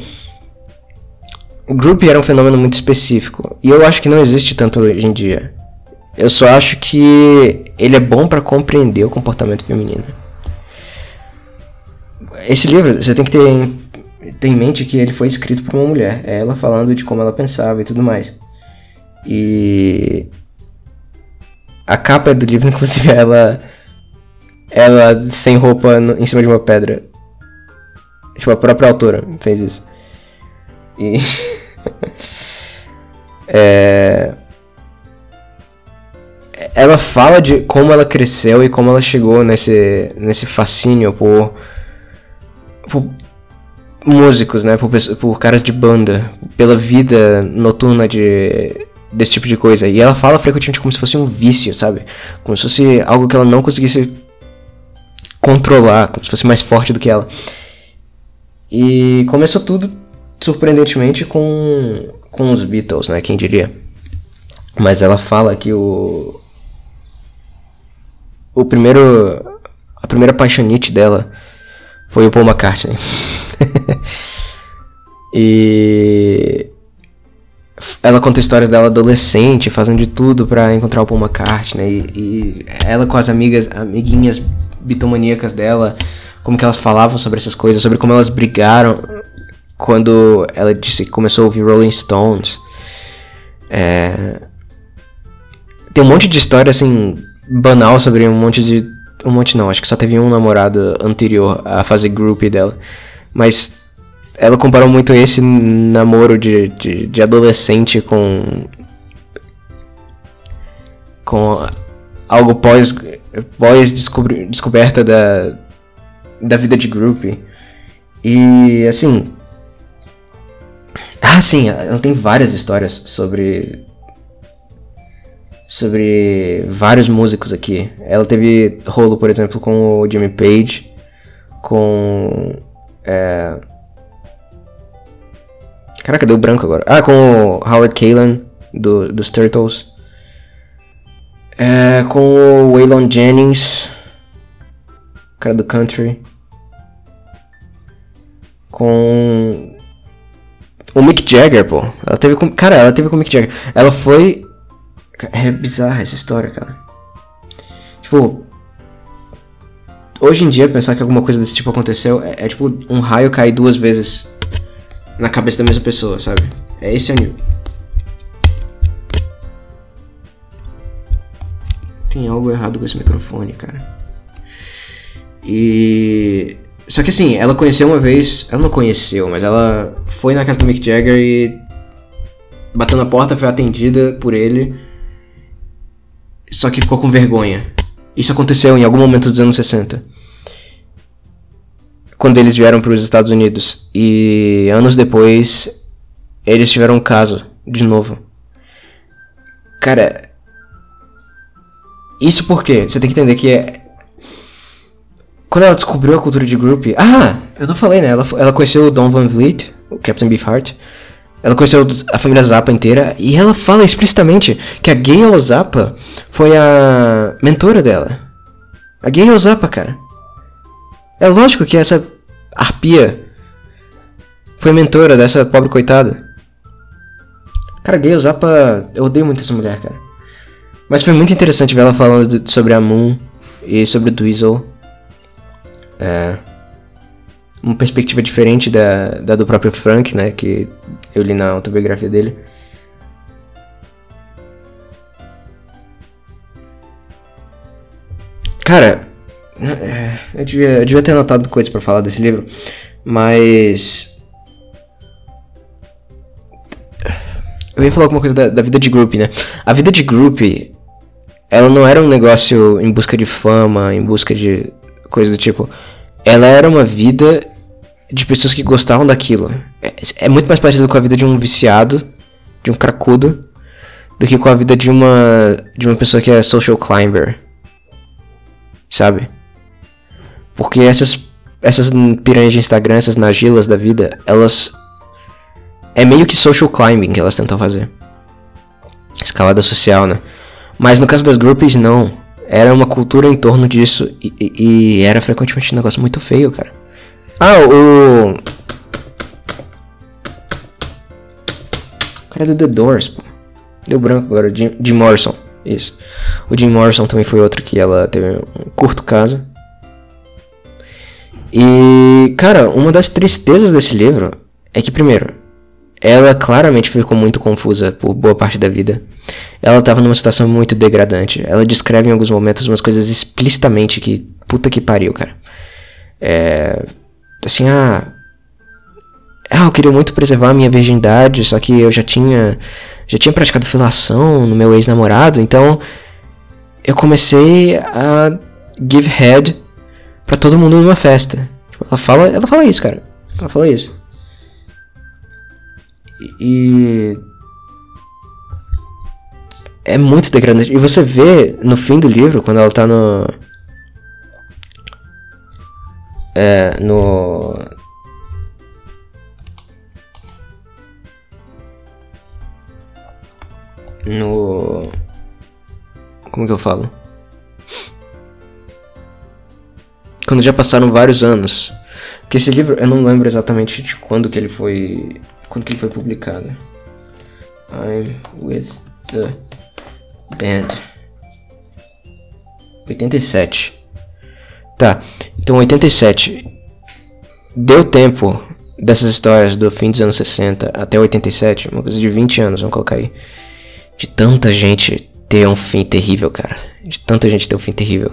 O group era um fenômeno muito específico. E eu acho que não existe tanto hoje em dia. Eu só acho que ele é bom para compreender o comportamento feminino. Esse livro, você tem que ter em, ter em mente que ele foi escrito por uma mulher. É ela falando de como ela pensava e tudo mais. E a capa do livro, inclusive, ela ela sem roupa no, em cima de uma pedra. Tipo, a própria autora fez isso. E é... ela fala de como ela cresceu e como ela chegou nesse nesse fascínio por, por músicos, né, por, por caras de banda, pela vida noturna de desse tipo de coisa. E ela fala frequentemente como se fosse um vício, sabe? Como se fosse algo que ela não conseguisse controlar, como se fosse mais forte do que ela. E começou tudo surpreendentemente com com os Beatles, né? Quem diria? Mas ela fala que o o primeiro a primeira paixonite dela foi o Paul McCartney. e ela conta histórias dela adolescente, fazendo de tudo para encontrar o Paul McCartney. E, e, ela com as amigas, amiguinhas bitomaníacas dela, como que elas falavam sobre essas coisas, sobre como elas brigaram quando ela disse que começou a ouvir Rolling Stones. É... Tem um monte de história assim banal sobre um monte de um monte não, acho que só teve um namorado anterior a fazer group dela. Mas ela comparou muito esse namoro de, de, de adolescente com. com algo pós, pós descoberta da, da vida de group. E assim. Ah, sim, ela tem várias histórias sobre. Sobre vários músicos aqui. Ela teve rolo, por exemplo, com o Jimmy Page, com. É, Caraca, deu branco agora. Ah, com o Howard Kaylan, do, dos Turtles. É, com o Waylon Jennings, cara do country. Com o Mick Jagger, pô. Ela teve com. Cara, ela teve com o Mick Jagger. Ela foi. É bizarra essa história, cara. Tipo. Hoje em dia, pensar que alguma coisa desse tipo aconteceu é, é tipo um raio cair duas vezes na cabeça da mesma pessoa, sabe? É esse anime. Tem algo errado com esse microfone, cara. E só que assim, ela conheceu uma vez. Ela não conheceu, mas ela foi na casa do Mick Jagger e. Bateu na porta, foi atendida por ele. Só que ficou com vergonha. Isso aconteceu em algum momento dos anos 60. Quando eles vieram para os Estados Unidos. E anos depois, eles tiveram um caso, de novo. Cara. Isso porque você tem que entender que é. Quando ela descobriu a cultura de group. Ah! Eu não falei, né? Ela, ela conheceu o Don Van Vliet, o Captain Beefheart. Ela conheceu a família Zappa inteira e ela fala explicitamente que a Gayle Zappa foi a mentora dela. A Gayle Zappa, cara. É lógico que essa arpia foi mentora dessa pobre coitada. Cara, Gayle Zappa, eu odeio muito essa mulher, cara. Mas foi muito interessante ver ela falando sobre a Moon e sobre o Dweezil. É uma perspectiva diferente da, da do próprio Frank, né? Que eu li na autobiografia dele. Cara, é, eu devia, eu devia ter anotado coisas para falar desse livro, mas. Eu ia falar alguma coisa da, da vida de group, né? A vida de group, ela não era um negócio em busca de fama, em busca de coisa do tipo. Ela era uma vida de pessoas que gostavam daquilo. É, é, muito mais parecido com a vida de um viciado, de um cracudo, do que com a vida de uma de uma pessoa que é social climber. Sabe? Porque essas essas piranhas de Instagram, essas nagilas da vida, elas é meio que social climbing que elas tentam fazer. Escalada social, né? Mas no caso das groupies, não. Era uma cultura em torno disso e, e, e era frequentemente um negócio muito feio, cara. Ah, o. O cara do The Doors, pô. Deu branco agora, Jim, Jim Morrison. Isso. O Jim Morrison também foi outro que ela teve um curto caso. E, cara, uma das tristezas desse livro é que, primeiro, ela claramente ficou muito confusa por boa parte da vida. Ela estava numa situação muito degradante. Ela descreve em alguns momentos umas coisas explicitamente que. Puta que pariu, cara. É assim, ah, ah, eu queria muito preservar a minha virgindade, só que eu já tinha já tinha praticado filação no meu ex-namorado, então eu comecei a give head para todo mundo numa festa. Ela fala, ela fala isso, cara. Ela fala isso. E é muito degradante. E você vê no fim do livro, quando ela tá no é, no no como que eu falo? Quando já passaram vários anos. Porque esse livro eu não lembro exatamente de quando que ele foi quando que ele foi publicado. I'm with the band. 87. Tá, então 87. Deu tempo dessas histórias do fim dos anos 60 até 87, uma coisa de 20 anos, vamos colocar aí. De tanta gente ter um fim terrível, cara. De tanta gente ter um fim terrível.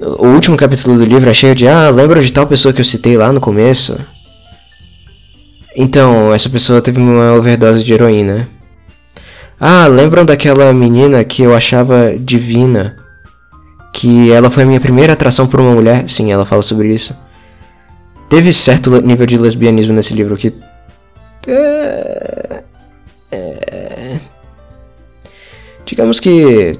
O último capítulo do livro é cheio de Ah, lembra de tal pessoa que eu citei lá no começo? Então, essa pessoa teve uma overdose de heroína. Ah, lembram daquela menina que eu achava divina? que ela foi a minha primeira atração por uma mulher. Sim, ela fala sobre isso. Teve certo nível de lesbianismo nesse livro que. É, é, digamos que.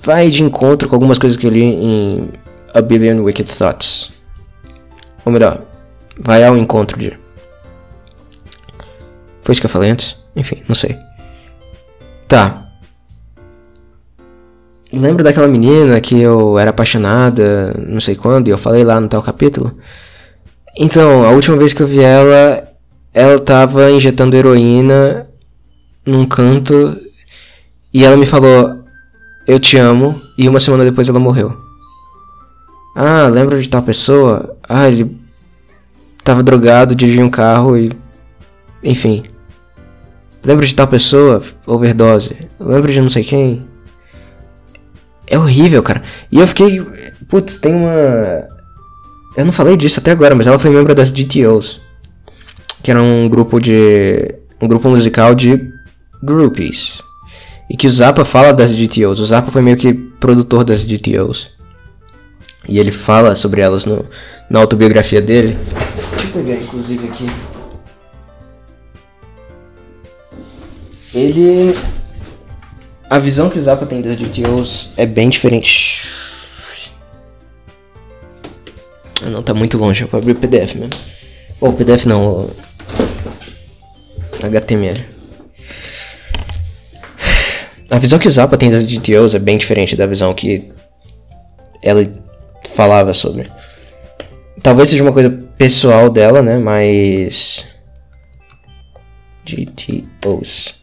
Vai de encontro com algumas coisas que eu li em A Billion Wicked Thoughts. Ou melhor, vai ao encontro de. Foi isso que eu falei antes? Enfim, não sei. Tá. Lembro daquela menina que eu era apaixonada, não sei quando, e eu falei lá no tal capítulo? Então, a última vez que eu vi ela, ela tava injetando heroína num canto e ela me falou: Eu te amo, e uma semana depois ela morreu. Ah, lembro de tal pessoa? Ah, ele tava drogado, dirigia um carro e. Enfim. Lembro de tal pessoa? Overdose. Lembro de não sei quem? É horrível, cara. E eu fiquei. Putz, tem uma. Eu não falei disso até agora, mas ela foi membro das GTOs. Que era um grupo de. Um grupo musical de groupies. E que o Zappa fala das GTOs. O Zappa foi meio que produtor das GTOs. E ele fala sobre elas no, na autobiografia dele. Deixa eu pegar inclusive aqui. Ele. A visão que o Zappa tem das GTOs é bem diferente. Ah, não, tá muito longe, eu vou abrir o PDF mesmo. Ou oh, PDF não. HTML. A visão que o Zappa tem das GTOs é bem diferente da visão que ela falava sobre. Talvez seja uma coisa pessoal dela, né? Mas. GTOs.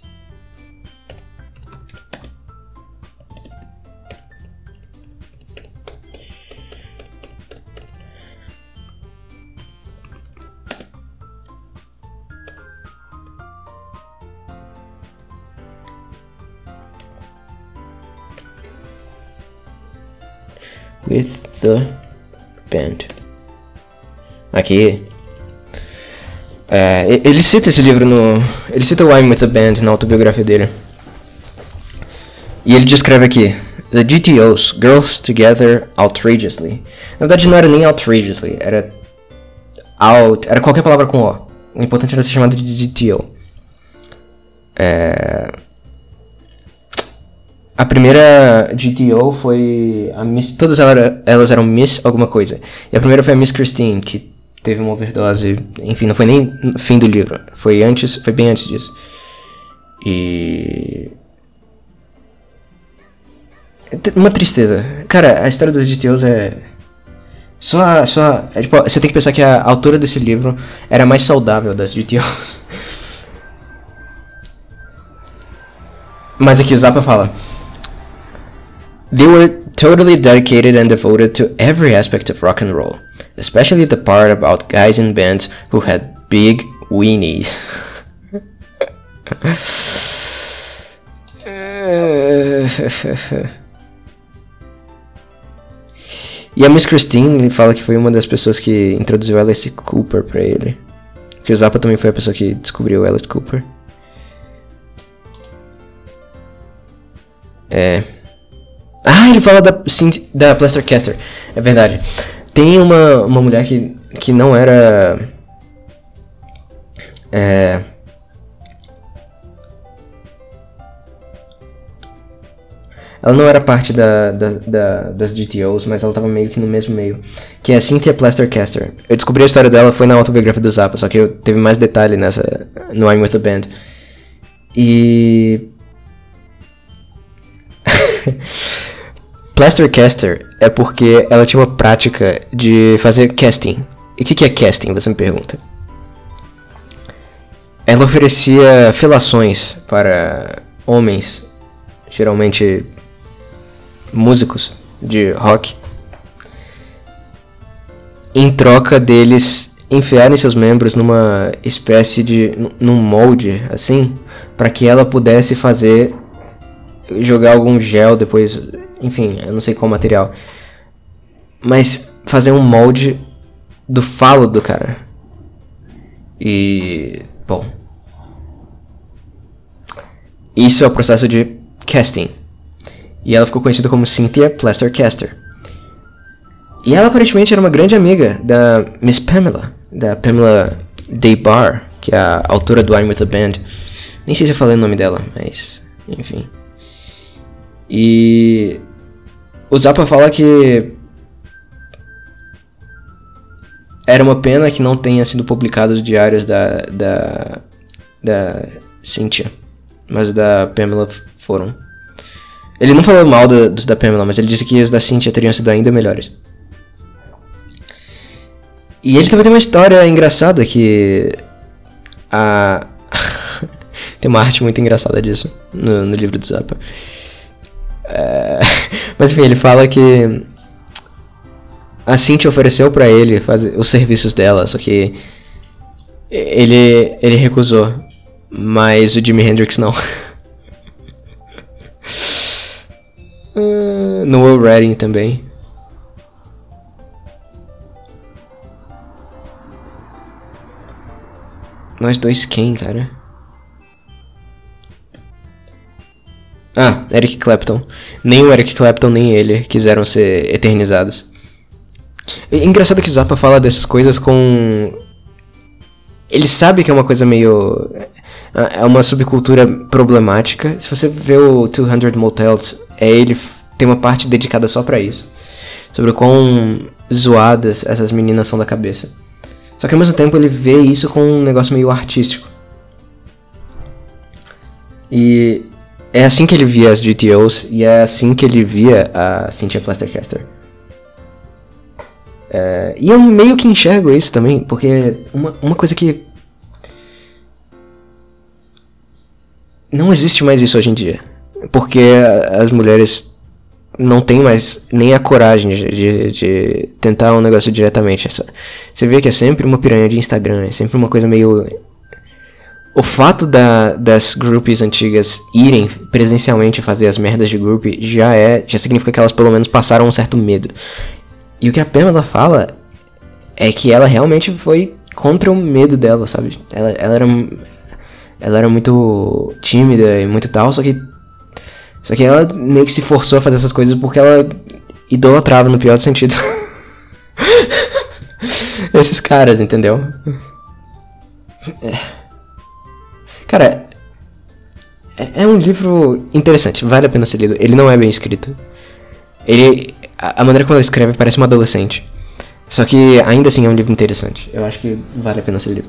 With the band. Aqui. É, ele cita esse livro no. Ele cita o I'm with the Band na autobiografia dele. E ele descreve aqui: The GTOs, Girls Together Outrageously. Na verdade, não era nem outrageously, era. Out. Era qualquer palavra com O. O importante era ser chamado de GTO. É. A primeira GTO foi a Miss, todas elas, eram Miss alguma coisa. E a primeira foi a Miss Christine, que teve uma overdose, enfim, não foi nem fim do livro, foi antes, foi bem antes disso. E uma tristeza. Cara, a história das GTOs é só só, é, tipo, você tem que pensar que a autora desse livro era mais saudável das GTOs. Mas aqui o Zappa fala They were totally dedicated and devoted to every aspect of rock and roll, especially the part about guys in bands who had big weenies. e a Miss Christine fala que foi uma das pessoas que introduziu Alice Cooper pra ele. Que o Zappa também foi a pessoa que descobriu Alice Cooper. É. Ah, ele fala da, sim, da Plastercaster. É verdade. Tem uma, uma mulher que, que não era. É. Ela não era parte da, da, da, das GTOs, mas ela tava meio que no mesmo meio. Que é a Cynthia Plastercaster. Eu descobri a história dela foi na autobiografia do Zappa, só que eu teve mais detalhe nessa. no I'm With The Band. E. Plastercaster é porque ela tinha uma prática de fazer casting. E o que, que é casting, você me pergunta? Ela oferecia felações para homens, geralmente músicos de rock, em troca deles enfiarem seus membros numa espécie de. num molde, assim, para que ela pudesse fazer. jogar algum gel depois enfim, eu não sei qual material. Mas fazer um molde do falo do cara. E. Bom. Isso é o processo de casting. E ela ficou conhecida como Cynthia Plastercaster. E ela aparentemente era uma grande amiga da Miss Pamela, da Pamela Daybar, que é a autora do I'm With The Band. Nem sei se eu falei o nome dela, mas. Enfim. E o Zappa fala que era uma pena que não tenha sido publicados os diários da, da, da Cynthia, mas da Pamela foram. Ele não falou mal dos da Pamela, mas ele disse que os da Cynthia teriam sido ainda melhores. E ele também tem uma história engraçada que a tem uma arte muito engraçada disso no, no livro do Zappa. É... Mas enfim, ele fala que a Cintia ofereceu para ele fazer os serviços dela, só que ele ele recusou, mas o Jimi Hendrix não. Noel Redding também. Nós dois quem, cara? Ah, Eric Clapton. Nem o Eric Clapton nem ele quiseram ser eternizados. É engraçado que Zappa fala dessas coisas com. Ele sabe que é uma coisa meio. É, é uma subcultura problemática. Se você vê o 200 Motels, é ele tem uma parte dedicada só para isso. Sobre o quão zoadas essas meninas são da cabeça. Só que ao mesmo tempo ele vê isso com um negócio meio artístico. E é assim que ele via as GTOs e é assim que ele via a Cynthia Plastercaster. É, e eu meio que enxergo isso também, porque uma, uma coisa que. Não existe mais isso hoje em dia. Porque as mulheres não têm mais nem a coragem de, de, de tentar um negócio diretamente. Você vê que é sempre uma piranha de Instagram, é sempre uma coisa meio. O fato da, das groupies antigas irem presencialmente fazer as merdas de group já é. já significa que elas pelo menos passaram um certo medo. E o que a Pamela fala é que ela realmente foi contra o medo dela, sabe? Ela, ela era. Ela era muito tímida e muito tal, só que. Só que ela meio que se forçou a fazer essas coisas porque ela idolatrava no pior sentido. Esses caras, entendeu? É. Cara, é, é um livro interessante, vale a pena ser lido. Ele não é bem escrito. Ele a, maneira como ela escreve parece uma adolescente. Só que ainda assim é um livro interessante. Eu acho que vale a pena ser lido.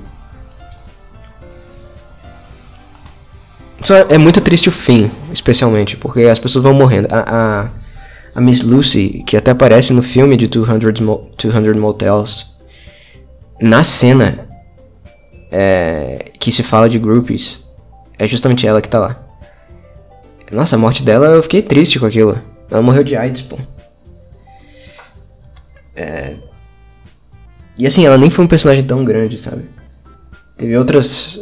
Só é muito triste o fim, especialmente, porque as pessoas vão morrendo. A, a, a Miss Lucy, que até aparece no filme de 200, Mo 200 Motels, na cena é, que se fala de groupies, é justamente ela que tá lá. Nossa, a morte dela, eu fiquei triste com aquilo. Ela morreu de AIDS, pô. É... E assim, ela nem foi um personagem tão grande, sabe? Teve outras.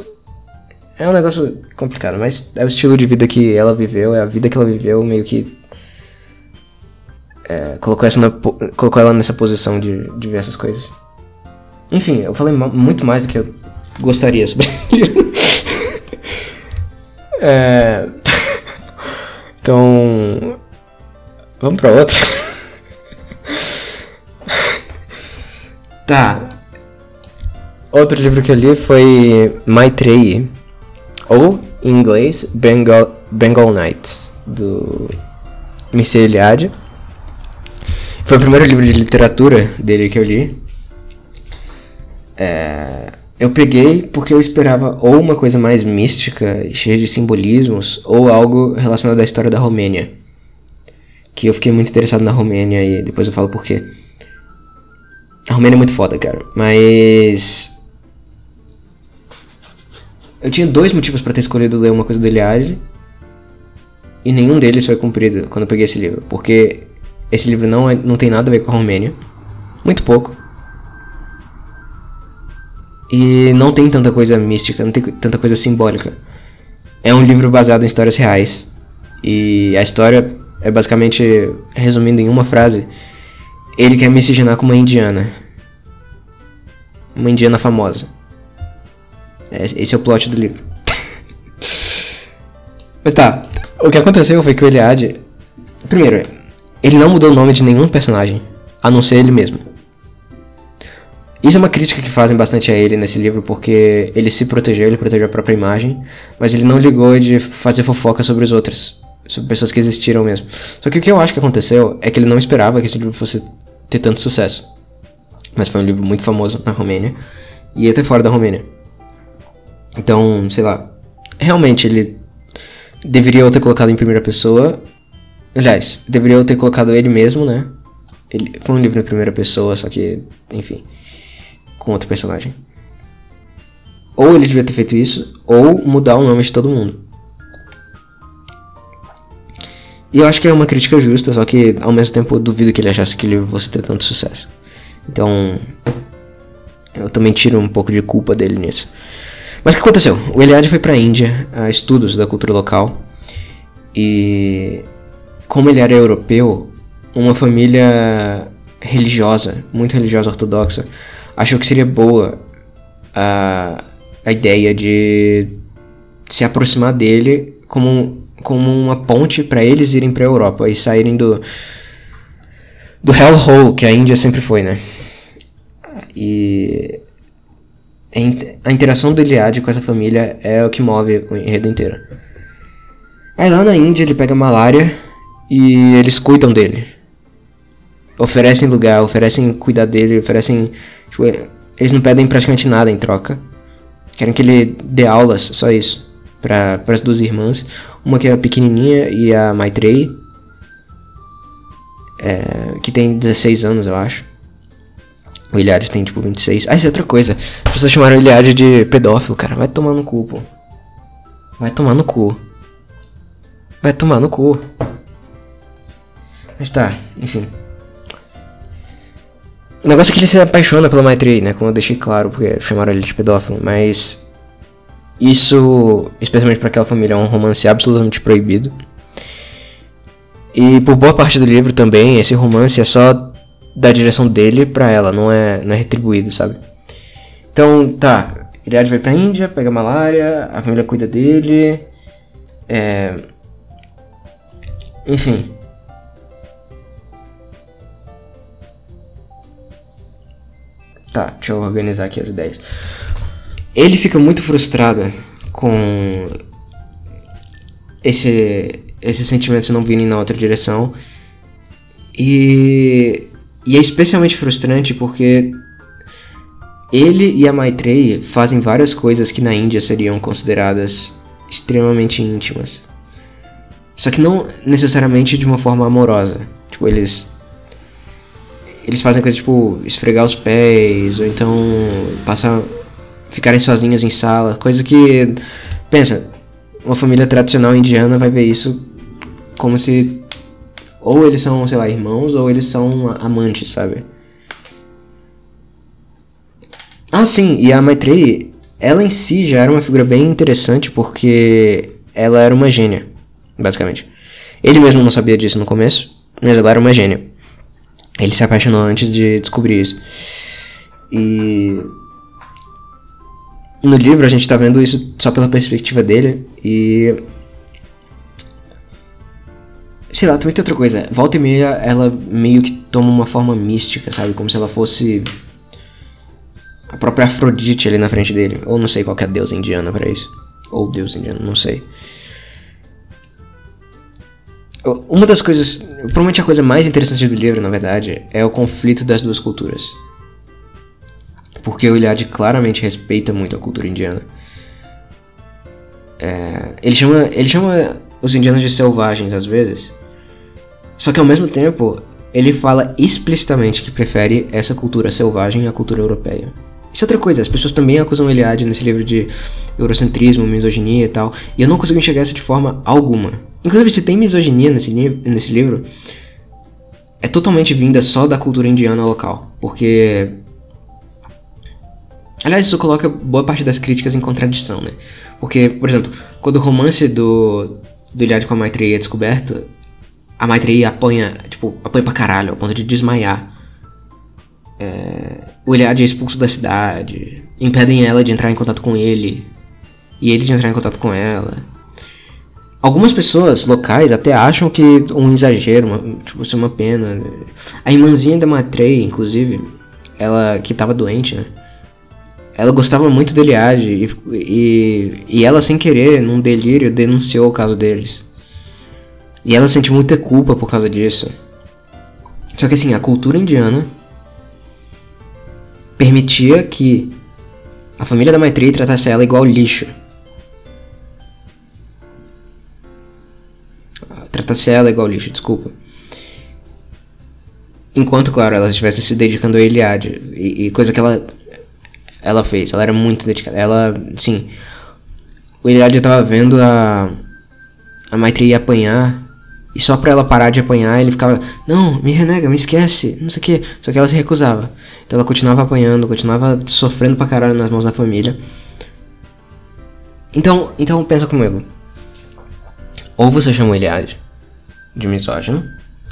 É um negócio complicado, mas é o estilo de vida que ela viveu, é a vida que ela viveu, meio que. É, colocou, essa na, colocou ela nessa posição de, de ver essas coisas. Enfim, eu falei muito mais do que eu gostaria sobre é... Então. Vamos pra outra. Tá. Outro livro que eu li foi Maitreyi, ou em inglês Bengal, Bengal Nights, do Mircea Eliade. Foi o primeiro livro de literatura dele que eu li. É, eu peguei porque eu esperava ou uma coisa mais mística, cheia de simbolismos, ou algo relacionado à história da Romênia. Que eu fiquei muito interessado na Romênia e depois eu falo por quê. A Romênia é muito foda, cara. Mas. Eu tinha dois motivos para ter escolhido ler uma coisa do Eliade. E nenhum deles foi cumprido quando eu peguei esse livro. Porque esse livro não, é, não tem nada a ver com a Romênia. Muito pouco. E não tem tanta coisa mística, não tem tanta coisa simbólica. É um livro baseado em histórias reais. E a história é basicamente, resumindo em uma frase, ele quer miscigenar com uma indiana. Uma indiana famosa. É, esse é o plot do livro. Mas tá, o que aconteceu foi que o Eliade. Primeiro, ele não mudou o nome de nenhum personagem, a não ser ele mesmo. Isso é uma crítica que fazem bastante a ele nesse livro, porque ele se protegeu, ele protegeu a própria imagem, mas ele não ligou de fazer fofoca sobre os outros, sobre pessoas que existiram mesmo. Só que o que eu acho que aconteceu é que ele não esperava que esse livro fosse ter tanto sucesso. Mas foi um livro muito famoso na Romênia e até fora da Romênia. Então, sei lá, realmente ele deveria ter colocado em primeira pessoa. Aliás, deveria ter colocado ele mesmo, né? Ele foi um livro em primeira pessoa, só que, enfim, com outro personagem. Ou ele devia ter feito isso, ou mudar o nome de todo mundo. E eu acho que é uma crítica justa, só que ao mesmo tempo eu duvido que ele achasse que ele fosse ter tanto sucesso. Então, eu também tiro um pouco de culpa dele nisso. Mas o que aconteceu? O Eliade foi para a Índia a estudos da cultura local. E como ele era europeu, uma família religiosa, muito religiosa ortodoxa, achou que seria boa a, a ideia de se aproximar dele como, como uma ponte para eles irem para a Europa e saírem do do hellhole que a Índia sempre foi, né? E a interação do Iliad com essa família é o que move o enredo inteiro. Aí lá na Índia ele pega malária e eles cuidam dele. Oferecem lugar, oferecem cuidar dele, oferecem. Tipo, eles não pedem praticamente nada em troca. Querem que ele dê aulas, só isso. Para as duas irmãs. Uma que é a pequenininha e a Maitreyi. É, que tem 16 anos, eu acho. O Iliad tem tipo 26. Ah, isso é outra coisa. As pessoas chamaram o Iliad de pedófilo, cara. Vai tomar no cu, pô. Vai tomar no cu. Vai tomar no cu. Mas tá, enfim. O negócio é que ele se apaixona pela Maitreyi, né? Como eu deixei claro, porque chamaram ele de pedófilo. Mas. Isso, especialmente para aquela família, é um romance absolutamente proibido. E por boa parte do livro também, esse romance é só da direção dele pra ela, não é, não é retribuído, sabe? Então, tá. Iliad vai pra Índia, pega malária, a família cuida dele. É. Enfim. Tá, deixa eu organizar aqui as ideias. Ele fica muito frustrado com esse, esses sentimentos não virem na outra direção. E, e é especialmente frustrante porque ele e a Maitreyi fazem várias coisas que na Índia seriam consideradas extremamente íntimas. Só que não necessariamente de uma forma amorosa. Tipo, eles eles fazem coisa tipo esfregar os pés, ou então passar. ficarem sozinhos em sala, coisa que. Pensa, uma família tradicional indiana vai ver isso como se. Ou eles são, sei lá, irmãos, ou eles são amantes, sabe? Ah, sim, e a Maitreyi, ela em si já era uma figura bem interessante porque ela era uma gênia, basicamente. Ele mesmo não sabia disso no começo, mas ela era uma gênia. Ele se apaixonou antes de descobrir isso. E no livro a gente tá vendo isso só pela perspectiva dele e sei lá, também tem outra coisa. Volta e meia ela meio que toma uma forma mística, sabe? Como se ela fosse a própria Afrodite ali na frente dele. Ou não sei qual é a deusa indiana para isso. Ou deus indiano, não sei. Uma das coisas, provavelmente a coisa mais interessante do livro, na verdade, é o conflito das duas culturas. Porque o Iliad claramente respeita muito a cultura indiana. É, ele, chama, ele chama os indianos de selvagens às vezes. Só que ao mesmo tempo, ele fala explicitamente que prefere essa cultura selvagem à cultura europeia. Isso é outra coisa, as pessoas também acusam Eliade nesse livro de eurocentrismo, misoginia e tal, e eu não consigo enxergar isso de forma alguma. Inclusive, se tem misoginia nesse, nesse livro, é totalmente vinda só da cultura indiana local, porque. Aliás, isso coloca boa parte das críticas em contradição, né? Porque, por exemplo, quando o romance do, do Iliade com a Maitreyi é descoberto, a Maitreyi apanha, tipo, apanha pra caralho, ao ponto de desmaiar. É, o Eliad é expulso da cidade, impedem ela de entrar em contato com ele, e ele de entrar em contato com ela. Algumas pessoas locais até acham que um exagero, uma, tipo, isso é uma pena. A irmãzinha da Matrei, inclusive, ela que tava doente, né? Ela gostava muito do Eliad e, e, e ela, sem querer, num delírio, denunciou o caso deles. E ela sente muita culpa por causa disso. Só que assim, a cultura indiana permitia que a família da Maitreyi tratasse ela igual lixo. Tratasse ela igual lixo, desculpa. Enquanto, claro, ela estivesse se dedicando a Eliade. E, e, coisa que ela ela fez. Ela era muito dedicada. Ela, sim. O Eliade estava vendo a a Maitreyi apanhar e só pra ela parar de apanhar, ele ficava, não, me renega, me esquece, não sei o que. Só que ela se recusava. Então ela continuava apanhando, continuava sofrendo pra caralho nas mãos da família. Então, então pensa comigo. Ou você chama o Eliade de misógino,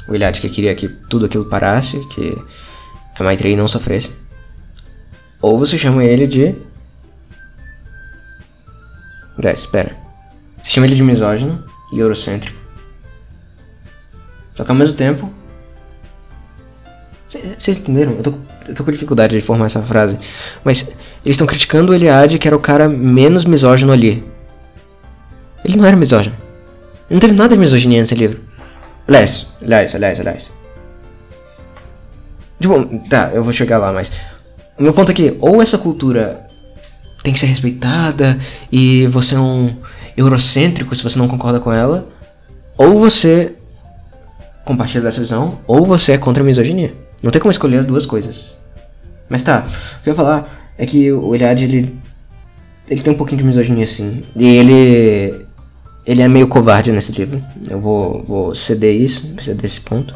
O Iliad que queria que tudo aquilo parasse, que a Maitreyi não sofresse. Ou você chama ele de. Aliás, espera. Você chama ele de misógino e eurocêntrico. Só que ao mesmo tempo. Vocês entenderam? Eu tô, eu tô com dificuldade de formar essa frase. Mas eles estão criticando o Eliade, que era o cara menos misógino ali. Ele não era misógino. Não teve nada de misoginia nesse livro. Aliás, aliás, aliás, aliás. Tipo, tá, eu vou chegar lá, mas. O meu ponto é que, ou essa cultura tem que ser respeitada e você é um eurocêntrico se você não concorda com ela, ou você compartilha dessa visão, ou você é contra a misoginia. Não tem como escolher as duas coisas. Mas tá, o que eu ia falar é que o Eliade, ele. Ele tem um pouquinho de misoginia, sim. E ele. Ele é meio covarde nesse livro. Eu vou, vou ceder isso, ceder esse ponto.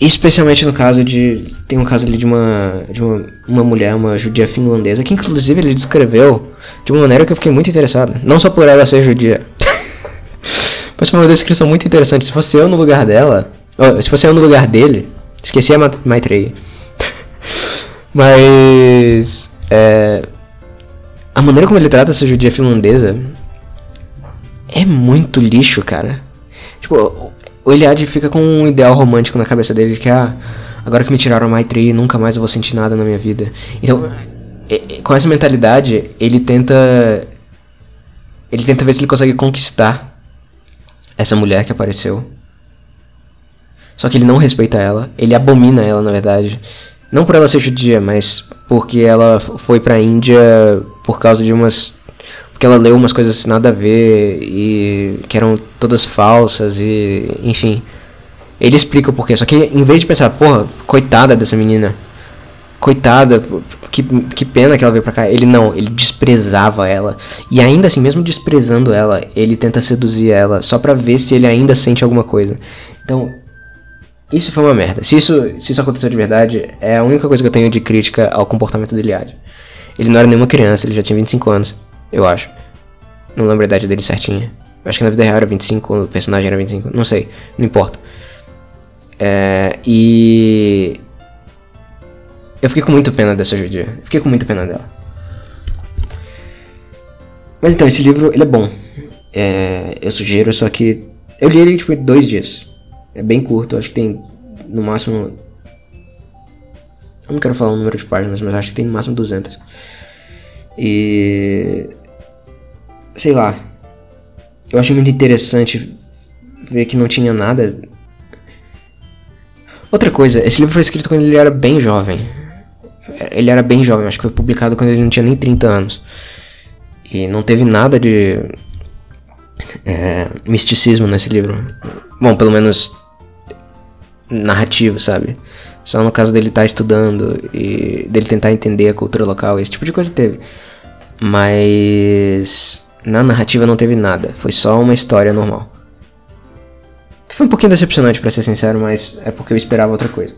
Especialmente no caso de. Tem um caso ali de uma. de uma, uma mulher, uma judia finlandesa, que inclusive ele descreveu de uma maneira que eu fiquei muito interessado. Não só por ela ser judia. Mas foi uma descrição muito interessante. Se fosse eu no lugar dela. se fosse eu no lugar dele. Esqueci a Maitreya. Mas. É, a maneira como ele trata essa judia finlandesa. É muito lixo, cara. Tipo, o Eliade fica com um ideal romântico na cabeça dele de que, ah, agora que me tiraram a Maitreya, nunca mais eu vou sentir nada na minha vida. Então, com essa mentalidade, ele tenta. Ele tenta ver se ele consegue conquistar essa mulher que apareceu. Só que ele não respeita ela, ele abomina ela, na verdade. Não por ela ser judia, mas porque ela foi pra Índia por causa de umas que ela leu umas coisas nada a ver e que eram todas falsas e enfim. Ele explica o porquê, só que em vez de pensar, porra, coitada dessa menina, coitada, que, que pena que ela veio pra cá, ele não, ele desprezava ela. E ainda assim, mesmo desprezando ela, ele tenta seduzir ela só pra ver se ele ainda sente alguma coisa. Então, isso foi uma merda. Se isso, se isso aconteceu de verdade, é a única coisa que eu tenho de crítica ao comportamento do Iliad. Ele não era nenhuma criança, ele já tinha 25 anos eu acho. Não lembro a idade dele certinha. Acho que na vida real era 25, o personagem era 25, não sei, não importa. É, e. Eu fiquei com muita pena dessa judia. Fiquei com muita pena dela. Mas então, esse livro, ele é bom. É, eu sugiro, só que. Eu li ele tipo em dois dias. É bem curto, acho que tem no máximo. Eu não quero falar o número de páginas, mas acho que tem no máximo 200. E sei lá. Eu achei muito interessante ver que não tinha nada. Outra coisa, esse livro foi escrito quando ele era bem jovem. Ele era bem jovem, acho que foi publicado quando ele não tinha nem 30 anos. E não teve nada de é, misticismo nesse livro. Bom, pelo menos narrativo, sabe? Só no caso dele estar tá estudando e dele tentar entender a cultura local, esse tipo de coisa teve. Mas na narrativa não teve nada, foi só uma história normal. Que foi um pouquinho decepcionante, para ser sincero, mas é porque eu esperava outra coisa.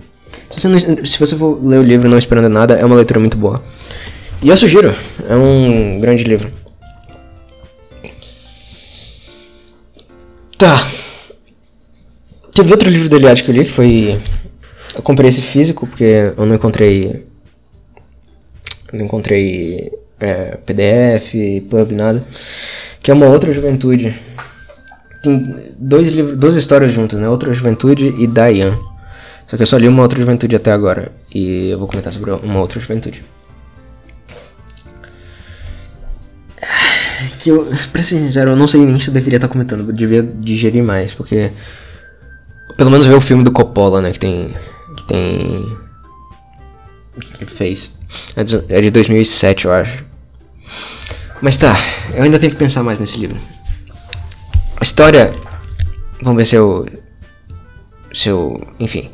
Se você, não, se você for ler o livro não esperando nada, é uma leitura muito boa. E eu sugiro, é um grande livro. Tá. Teve outro livro do Eliade que eu li, que foi. Eu comprei esse físico, porque eu não encontrei. Não encontrei é, PDF, pub, nada. Que é uma outra juventude. Tem dois livros, duas histórias juntas, né? Outra juventude e Dayan. Só que eu só li uma outra juventude até agora. E eu vou comentar sobre uma outra juventude. Que eu, pra ser sincero, eu não sei nem se eu deveria estar comentando. Eu devia digerir mais, porque. Pelo menos ver o filme do Coppola, né? Que tem. Que tem. Que fez. É de 2007, eu acho. Mas tá, eu ainda tenho que pensar mais nesse livro. A história. Vamos ver se eu. Se eu. Enfim.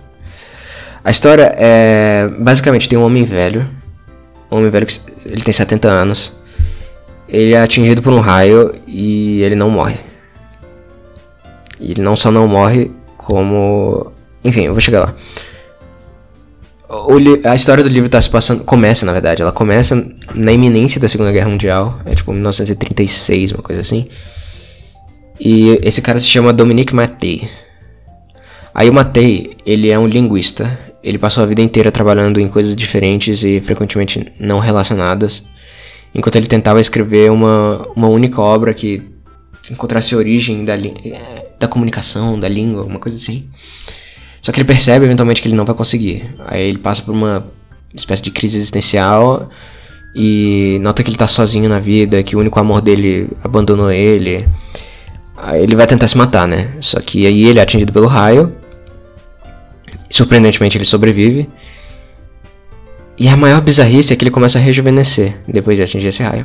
A história é. Basicamente tem um homem velho. Um homem velho que. Ele tem 70 anos. Ele é atingido por um raio e ele não morre. E ele não só não morre, como. Enfim, eu vou chegar lá a história do livro tá se passando. Começa, na verdade. Ela começa na iminência da Segunda Guerra Mundial. É tipo 1936, uma coisa assim. E esse cara se chama Dominique Mattei. Aí o Matei, ele é um linguista. Ele passou a vida inteira trabalhando em coisas diferentes e frequentemente não relacionadas, enquanto ele tentava escrever uma, uma única obra que encontrasse origem da, da comunicação, da língua, uma coisa assim. Só que ele percebe eventualmente que ele não vai conseguir. Aí ele passa por uma espécie de crise existencial e nota que ele tá sozinho na vida, que o único amor dele abandonou ele. Aí ele vai tentar se matar, né? Só que aí ele é atingido pelo raio. Surpreendentemente ele sobrevive. E a maior bizarrice é que ele começa a rejuvenescer depois de atingir esse raio.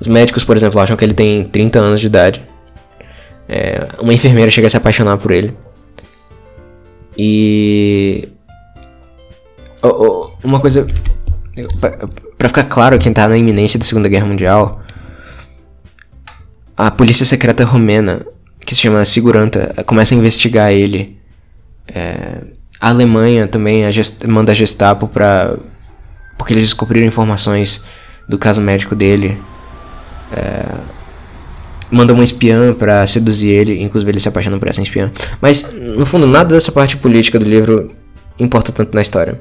Os médicos, por exemplo, acham que ele tem 30 anos de idade. É, uma enfermeira chega a se apaixonar por ele. E. Oh, oh, uma coisa. Pra ficar claro quem tá na iminência da Segunda Guerra Mundial, a polícia secreta romena, que se chama Seguranta, começa a investigar ele. É, a Alemanha também a gest manda a Gestapo pra. porque eles descobriram informações do caso médico dele. É, manda uma espiã para seduzir ele, inclusive ele se apaixona por essa espiã. Mas, no fundo, nada dessa parte política do livro importa tanto na história.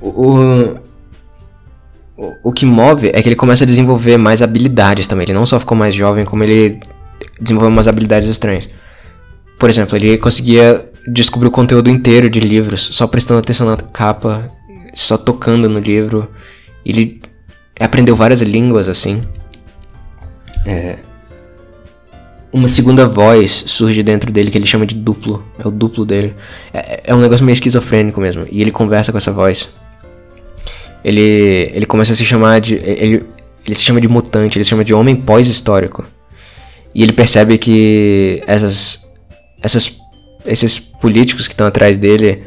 O, o, o que move é que ele começa a desenvolver mais habilidades também. Ele não só ficou mais jovem, como ele desenvolveu umas habilidades estranhas. Por exemplo, ele conseguia descobrir o conteúdo inteiro de livros só prestando atenção na capa, só tocando no livro. Ele aprendeu várias línguas assim. É, uma segunda voz surge dentro dele que ele chama de duplo. É o duplo dele. É, é um negócio meio esquizofrênico mesmo. E ele conversa com essa voz. Ele, ele começa a se chamar de. Ele, ele se chama de mutante, ele se chama de homem pós-histórico. E ele percebe que essas, essas, esses políticos que estão atrás dele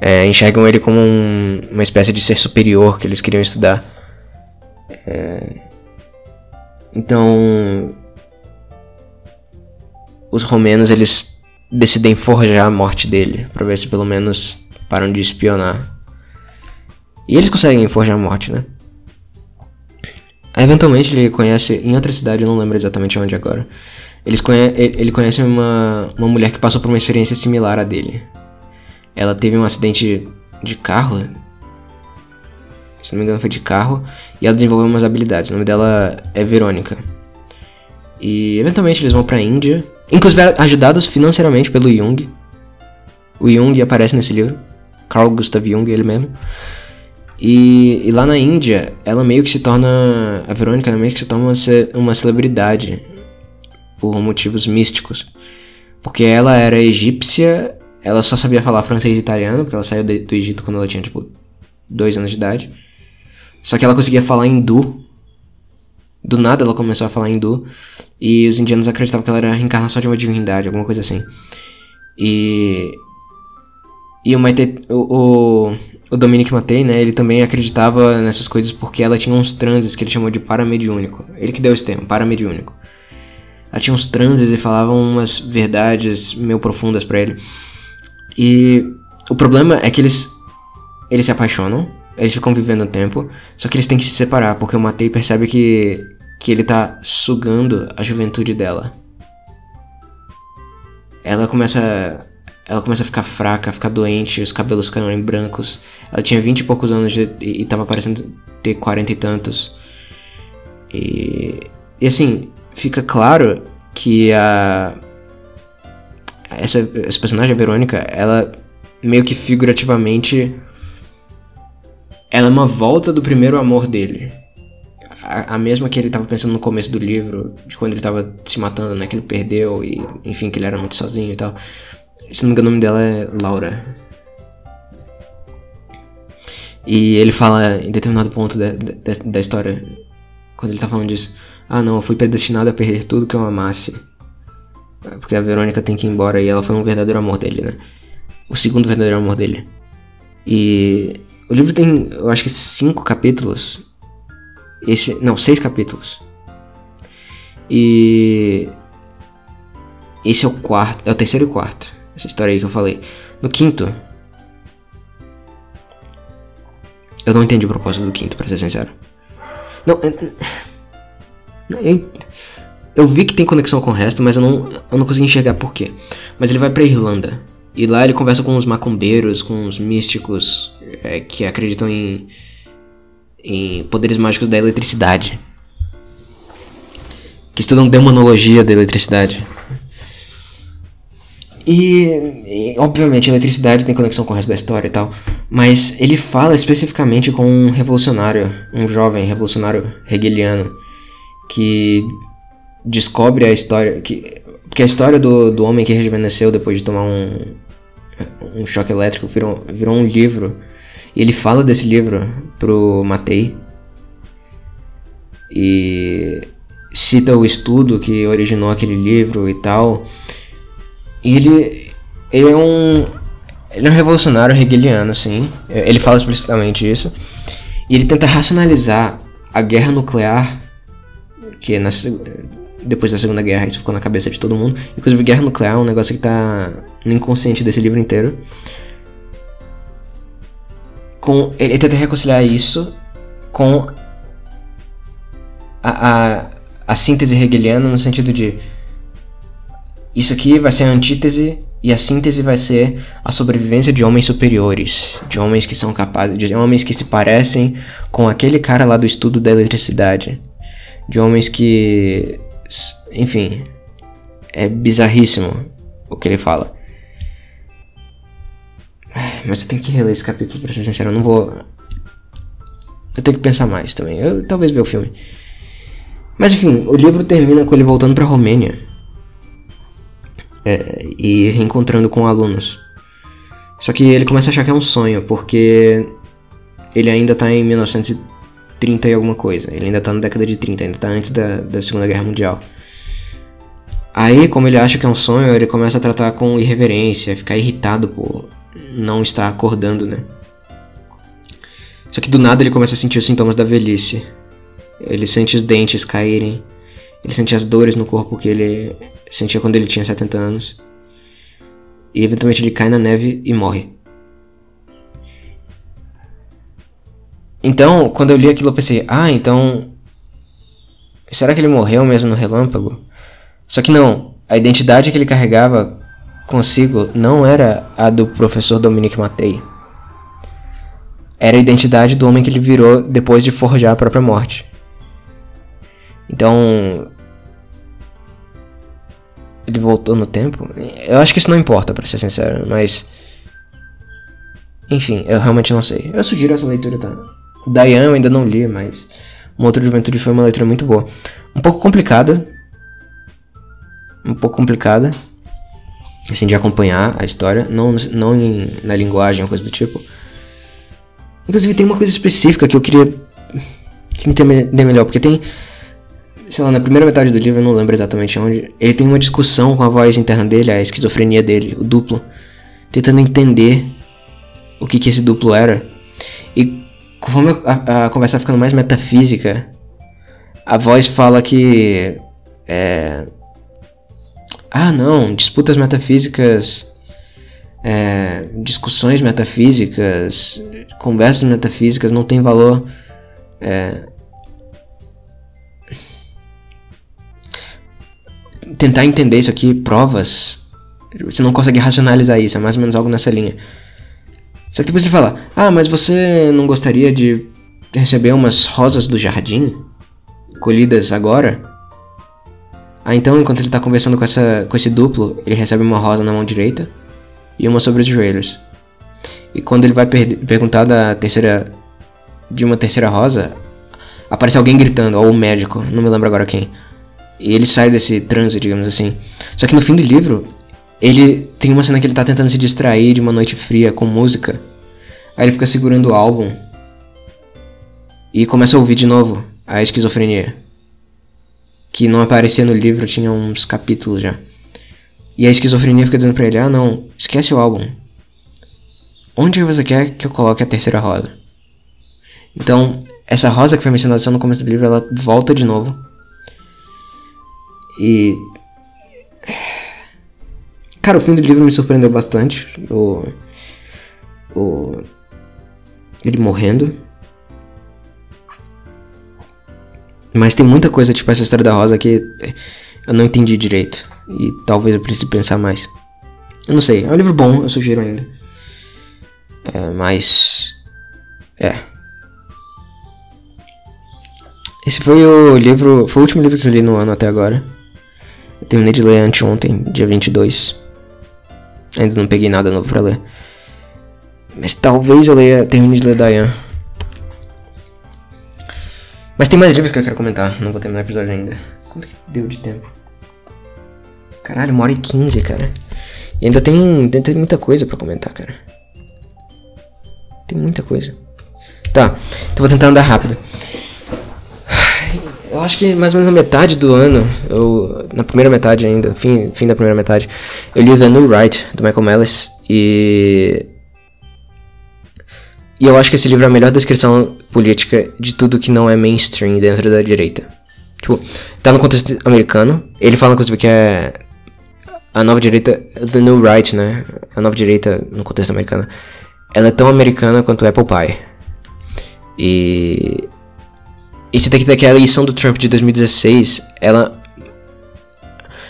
é, enxergam ele como um, uma espécie de ser superior que eles queriam estudar. É, então, os romenos eles decidem forjar a morte dele para ver se pelo menos param de espionar. E eles conseguem forjar a morte, né? Eventualmente ele conhece em outra cidade, eu não lembro exatamente onde agora. Eles conhe ele conhece uma, uma mulher que passou por uma experiência similar à dele. Ela teve um acidente de carro, se não me engano foi de carro, e ela desenvolveu umas habilidades. O nome dela é Verônica. E eventualmente eles vão pra Índia, inclusive ajudados financeiramente pelo Jung. O Jung aparece nesse livro, Carl Gustav Jung, ele mesmo. E, e, lá na Índia, ela meio que se torna. A Verônica meio que se torna uma, uma celebridade por motivos místicos. Porque ela era egípcia, ela só sabia falar francês e italiano, porque ela saiu do Egito quando ela tinha tipo dois anos de idade. Só que ela conseguia falar hindu. Do nada ela começou a falar hindu. E os indianos acreditavam que ela era a reencarnação de uma divindade, alguma coisa assim. E. E o Maite. O, o, o Dominic Matei, né? Ele também acreditava nessas coisas porque ela tinha uns transes que ele chamou de paramediúnico. Ele que deu esse termo, paramediúnico. Ela tinha uns transes e falava umas verdades meio profundas para ele. E o problema é que eles. Eles se apaixonam eles ficam vivendo tempo, só que eles têm que se separar, porque o Matei percebe que, que ele tá sugando a juventude dela. Ela começa. Ela começa a ficar fraca, a ficar doente, os cabelos ficaram brancos. Ela tinha vinte e poucos anos de, e, e tava parecendo ter quarenta e tantos. E, e assim, fica claro que a. Essa, essa personagem, a Verônica, ela meio que figurativamente ela é uma volta do primeiro amor dele. A, a, mesma que ele tava pensando no começo do livro, de quando ele tava se matando, né? Que ele perdeu e, enfim, que ele era muito sozinho e tal. Se não me engano, o nome dela é Laura. E ele fala em determinado ponto da, da, da história, quando ele tá falando disso: Ah, não, eu fui predestinado a perder tudo que eu amasse. Porque a Verônica tem que ir embora e ela foi um verdadeiro amor dele, né? O segundo verdadeiro amor dele. E o livro tem, eu acho que cinco capítulos. Esse, não, seis capítulos. E esse é o quarto, é o terceiro e quarto. Essa história aí que eu falei. No quinto, eu não entendi o propósito do quinto, pra ser sincero. Não, eu, Eu vi que tem conexão com o resto, mas eu não, eu não consegui enxergar por quê. Mas ele vai pra Irlanda. E lá ele conversa com os macumbeiros, com os místicos é, que acreditam em, em poderes mágicos da eletricidade. Que estudam demonologia da eletricidade. E, e, obviamente a eletricidade tem conexão com o resto da história e tal. Mas ele fala especificamente com um revolucionário, um jovem revolucionário hegeliano, que descobre a história. Que, porque a história do, do homem que rejuvenesceu depois de tomar um, um choque elétrico virou, virou um livro. E ele fala desse livro pro Matei. E cita o estudo que originou aquele livro e tal. E ele, ele é um. Ele é um revolucionário hegeliano, assim. Ele fala explicitamente isso. E ele tenta racionalizar a guerra nuclear, que é na, depois da Segunda Guerra isso ficou na cabeça de todo mundo. Inclusive, guerra nuclear é um negócio que tá no inconsciente desse livro inteiro. Com, ele tenta reconciliar isso com a, a, a síntese hegeliana no sentido de isso aqui vai ser a antítese e a síntese vai ser a sobrevivência de homens superiores, de homens que são capazes, de homens que se parecem com aquele cara lá do estudo da eletricidade, de homens que enfim, é bizarríssimo o que ele fala. Mas eu tenho que reler esse capítulo, pra ser sincero, eu não vou. Eu tenho que pensar mais também. Eu talvez ver o filme. Mas enfim, o livro termina com ele voltando pra Romênia. É, e reencontrando com alunos. Só que ele começa a achar que é um sonho, porque ele ainda tá em 1930 e alguma coisa. Ele ainda tá na década de 30, ainda tá antes da, da Segunda Guerra Mundial. Aí, como ele acha que é um sonho, ele começa a tratar com irreverência, ficar irritado por não estar acordando, né? Só que do nada ele começa a sentir os sintomas da velhice. Ele sente os dentes caírem, ele sente as dores no corpo que ele sentia quando ele tinha 70 anos. E eventualmente ele cai na neve e morre. Então, quando eu li aquilo, eu pensei: ah, então. Será que ele morreu mesmo no relâmpago? Só que não, a identidade que ele carregava consigo não era a do professor Dominique Matei. Era a identidade do homem que ele virou depois de forjar a própria morte. Então. Ele voltou no tempo? Eu acho que isso não importa, para ser sincero, mas. Enfim, eu realmente não sei. Eu sugiro essa leitura, tá? Diane eu ainda não li, mas. Uma outra juventude foi uma leitura muito boa. Um pouco complicada, um pouco complicada, assim, de acompanhar a história, não, não em, na linguagem ou coisa do tipo. Inclusive tem uma coisa específica que eu queria que me entender melhor, porque tem, sei lá, na primeira metade do livro, eu não lembro exatamente onde, ele tem uma discussão com a voz interna dele, a esquizofrenia dele, o duplo, tentando entender o que que esse duplo era. E conforme a, a conversa ficando mais metafísica, a voz fala que é, ah, não, disputas metafísicas, é, discussões metafísicas, conversas metafísicas não tem valor. É, tentar entender isso aqui, provas, você não consegue racionalizar isso, é mais ou menos algo nessa linha. Só que depois ele fala: Ah, mas você não gostaria de receber umas rosas do jardim? Colhidas agora? Ah, então enquanto ele tá conversando com, essa, com esse duplo, ele recebe uma rosa na mão direita e uma sobre os joelhos. E quando ele vai per perguntar da terceira de uma terceira rosa, aparece alguém gritando, ou o médico, não me lembro agora quem. E ele sai desse transe, digamos assim. Só que no fim do livro, ele tem uma cena que ele tá tentando se distrair de uma noite fria com música. Aí ele fica segurando o álbum e começa a ouvir de novo a esquizofrenia que não aparecia no livro, tinha uns capítulos já. E a esquizofrenia fica dizendo pra ele: Ah, não, esquece o álbum. Onde você quer que eu coloque a terceira rosa? Então, essa rosa que foi mencionada só no começo do livro, ela volta de novo. E. Cara, o fim do livro me surpreendeu bastante. O. O. Ele morrendo. Mas tem muita coisa, tipo essa história da Rosa que Eu não entendi direito. E talvez eu precise pensar mais. Eu não sei. É um livro bom, eu sugiro ainda. É, mas. É. Esse foi o livro. Foi o último livro que eu li no ano até agora. Eu terminei de ler anteontem, dia 22. Ainda não peguei nada novo pra ler. Mas talvez eu leia, termine de ler Diane. Mas tem mais livros que eu quero comentar. Não vou terminar o episódio ainda. Quanto que deu de tempo? Caralho, uma hora e quinze, cara. E ainda tem, tem muita coisa pra comentar, cara. Tem muita coisa. Tá, então vou tentar andar rápido. Eu acho que mais ou menos na metade do ano, eu, na primeira metade ainda, fim, fim da primeira metade, eu li The New Right, do Michael Mellis, e e eu acho que esse livro é a melhor descrição política de tudo que não é mainstream dentro da direita. Tipo, tá no contexto americano. Ele fala, inclusive, que é a nova direita, the new right, né? A nova direita no contexto americano. Ela é tão americana quanto Apple Pie. E. Que ver que a eleição do Trump de 2016, ela.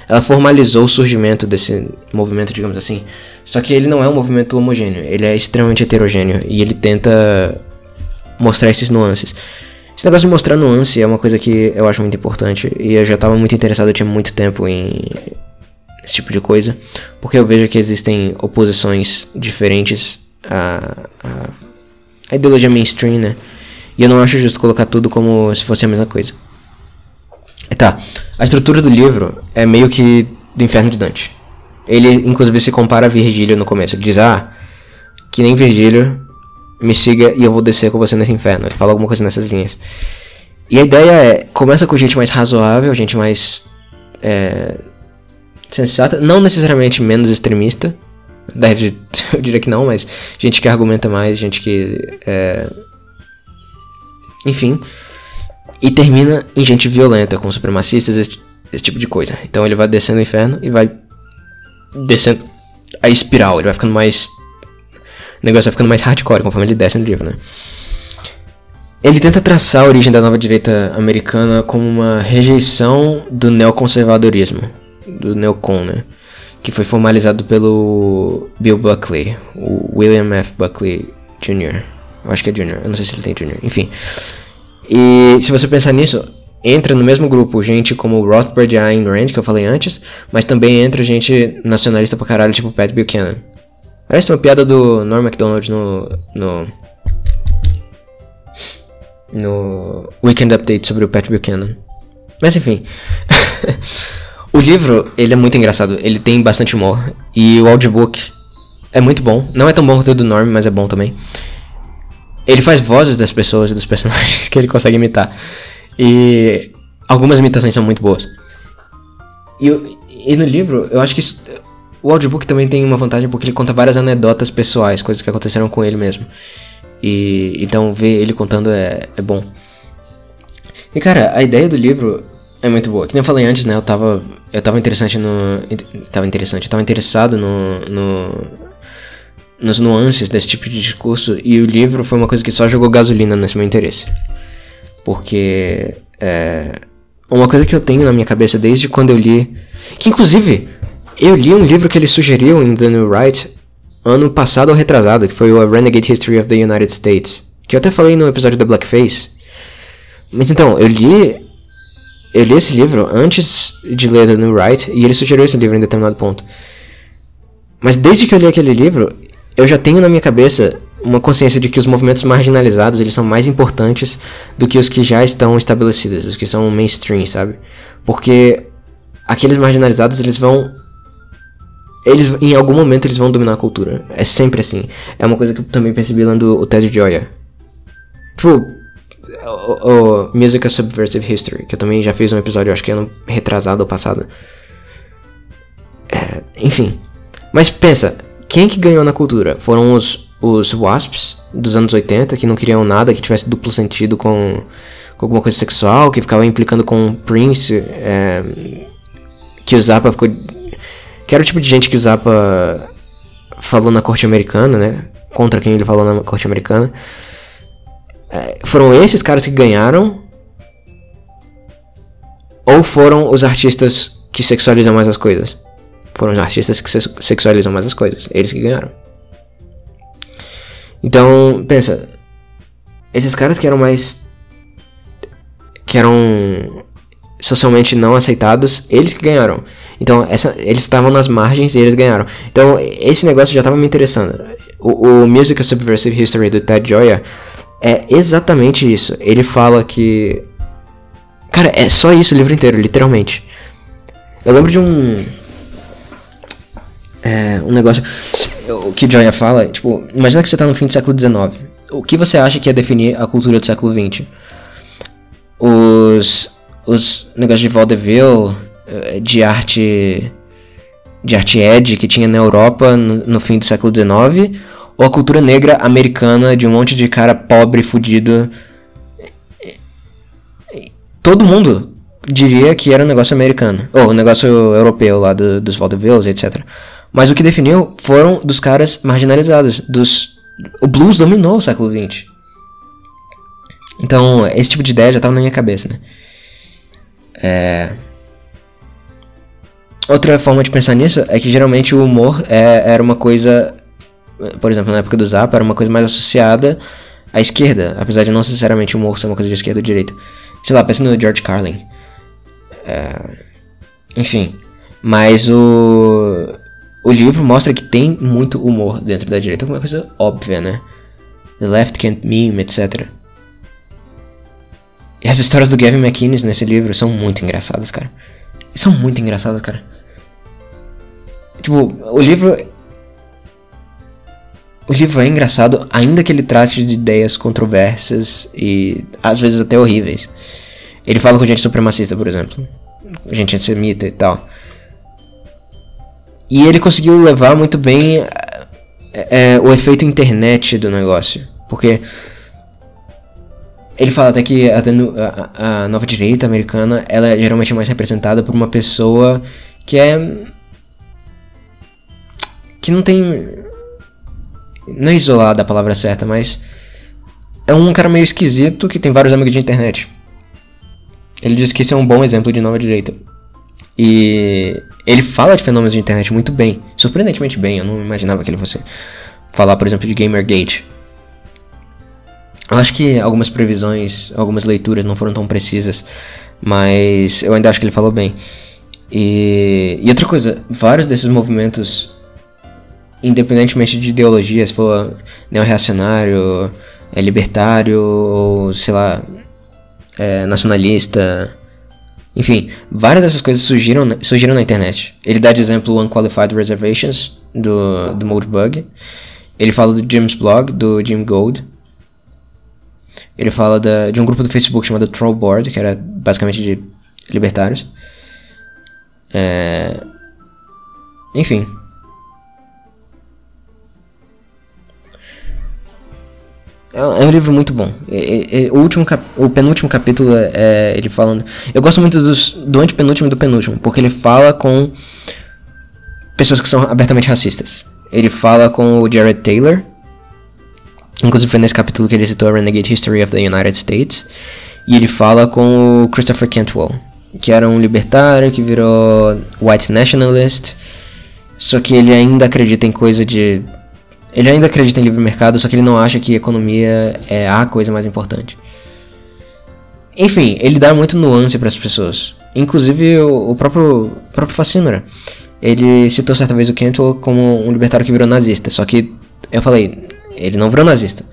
Ela formalizou o surgimento desse movimento, digamos assim, só que ele não é um movimento homogêneo, ele é extremamente heterogêneo e ele tenta mostrar esses nuances. Esse negócio de mostrar nuance é uma coisa que eu acho muito importante e eu já estava muito interessado, eu tinha muito tempo em esse tipo de coisa, porque eu vejo que existem oposições diferentes à, à, à ideologia mainstream, né? E eu não acho justo colocar tudo como se fosse a mesma coisa. Tá, a estrutura do livro é meio que do Inferno de Dante. Ele, inclusive, se compara a Virgílio no começo. Ele diz, ah, que nem Virgílio, me siga e eu vou descer com você nesse inferno. Ele fala alguma coisa nessas linhas. E a ideia é, começa com gente mais razoável, gente mais é, sensata, não necessariamente menos extremista. Deve, eu diria que não, mas gente que argumenta mais, gente que. É, enfim. E termina em gente violenta, com supremacistas, esse, esse tipo de coisa. Então ele vai descendo o inferno e vai descendo a espiral, ele vai ficando mais. O negócio vai ficando mais hardcore conforme ele desce no livro, né? Ele tenta traçar a origem da nova direita americana como uma rejeição do neoconservadorismo, do neocon, né? Que foi formalizado pelo Bill Buckley, o William F. Buckley Jr. Eu acho que é Jr., eu não sei se ele tem Jr., enfim. E se você pensar nisso, entra no mesmo grupo gente como Rothbard e Ayn Rand, que eu falei antes, mas também entra gente nacionalista pra caralho, tipo Pat Buchanan. Parece uma piada do Norm MacDonald no. no. no Weekend Update sobre o Pat Buchanan. Mas enfim. o livro, ele é muito engraçado, ele tem bastante humor. E o audiobook é muito bom. Não é tão bom quanto o do Norm, mas é bom também. Ele faz vozes das pessoas e dos personagens que ele consegue imitar. E algumas imitações são muito boas. E, e no livro, eu acho que isso, o audiobook também tem uma vantagem porque ele conta várias anedotas pessoais, coisas que aconteceram com ele mesmo. E então ver ele contando é, é bom. E cara, a ideia do livro é muito boa. Que nem eu falei antes, né? Eu tava. Eu tava interessante no. Tava interessante, eu tava interessado no. no nos nuances desse tipo de discurso. E o livro foi uma coisa que só jogou gasolina nesse meu interesse. Porque é uma coisa que eu tenho na minha cabeça desde quando eu li. Que inclusive, eu li um livro que ele sugeriu em The New Right ano passado ou retrasado, que foi o A Renegade History of the United States. Que eu até falei no episódio da Blackface. Mas então, eu li. Eu li esse livro antes de ler The New Right e ele sugeriu esse livro em determinado ponto. Mas desde que eu li aquele livro, eu já tenho na minha cabeça uma consciência de que os movimentos marginalizados eles são mais importantes do que os que já estão estabelecidos, os que são mainstream, sabe? Porque aqueles marginalizados eles vão eles em algum momento eles vão dominar a cultura. É sempre assim. É uma coisa que eu também percebi lendo o Ted Joya. Tipo, o, o Music Subversive History, que eu também já fiz um episódio, acho que ano retrasado ou passado. É, enfim. Mas pensa, quem que ganhou na cultura? Foram os os Wasps dos anos 80, que não queriam nada que tivesse duplo sentido com, com alguma coisa sexual, que ficava implicando com Prince, é, que o Zappa ficou. que era o tipo de gente que o Zappa falou na corte americana, né? Contra quem ele falou na corte americana. É, foram esses caras que ganharam? Ou foram os artistas que sexualizam mais as coisas. Foram os artistas que sexualizam mais as coisas. Eles que ganharam. Então, pensa. Esses caras que eram mais. que eram socialmente não aceitados, eles que ganharam. Então, essa, eles estavam nas margens e eles ganharam. Então, esse negócio já estava me interessando. O, o Music Subversive History do Ted Joya é exatamente isso. Ele fala que. Cara, é só isso o livro inteiro, literalmente. Eu lembro de um. É, um negócio. O que Joya fala, tipo, imagina que você tá no fim do século XIX. O que você acha que ia definir a cultura do século XX? Os os negócios de vaudeville, eh, de arte de arte ed que tinha na Europa no, no, fim do século XIX, ou a cultura negra americana de um monte de cara pobre, fudido. Todo mundo diria que era um negócio americano, ou um negócio europeu lá do, dos vaudevilles, etc. Mas o que definiu foram dos caras marginalizados, dos o blues dominou o século XX. Então, esse tipo de ideia já estava na minha cabeça, né? É... Outra forma de pensar nisso é que geralmente o humor é, era uma coisa, por exemplo, na época do Zap, era uma coisa mais associada à esquerda, apesar de não necessariamente o humor ser uma coisa de esquerda ou direita. Sei lá, pensa no George Carlin. É... Enfim, mas o, o livro mostra que tem muito humor dentro da direita, como uma coisa óbvia, né? The left can't meme, etc. E as histórias do Gavin McInnes nesse livro são muito engraçadas, cara. São muito engraçadas, cara. Tipo, o livro. O livro é engraçado, ainda que ele trate de ideias controversas e às vezes até horríveis. Ele fala com gente supremacista, por exemplo. Gente antissemita e tal. E ele conseguiu levar muito bem é, é, o efeito internet do negócio. Porque ele fala até que a, a, a, nova direita americana ela é geralmente mais representada por uma pessoa que é. que não tem. Não é isolada a palavra certa, mas. É um cara meio esquisito que tem vários amigos de internet. Ele diz que isso é um bom exemplo de nova direita. E ele fala de fenômenos de internet muito bem, surpreendentemente bem. Eu não imaginava que ele fosse falar, por exemplo, de Gamergate. Eu acho que algumas previsões, algumas leituras não foram tão precisas, mas eu ainda acho que ele falou bem. E, e outra coisa, vários desses movimentos, independentemente de ideologia, se for neo-reacionário, é libertário, ou sei lá, é, nacionalista, enfim, várias dessas coisas surgiram, surgiram na internet. Ele dá de exemplo o Unqualified Reservations, do, do Moldbug. Ele fala do Jim's Blog, do Jim Gold. Ele fala da, de um grupo do Facebook chamado Trollboard, que era basicamente de libertários. É... Enfim. É, é um livro muito bom. o, último cap, o penúltimo capítulo é, é ele falando. Eu gosto muito dos, do antepenúltimo e do penúltimo, porque ele fala com pessoas que são abertamente racistas. Ele fala com o Jared Taylor, Inclusive foi nesse capítulo que ele citou a Renegade History of the United States. E ele fala com o Christopher Cantwell, que era um libertário que virou white nationalist. Só que ele ainda acredita em coisa de. Ele ainda acredita em livre mercado, só que ele não acha que economia é a coisa mais importante. Enfim, ele dá muito nuance para as pessoas. Inclusive o, próprio, próprio Facínora. Ele citou certa vez o Cantwell como um libertário que virou nazista. Só que eu falei, ele não virou nazista.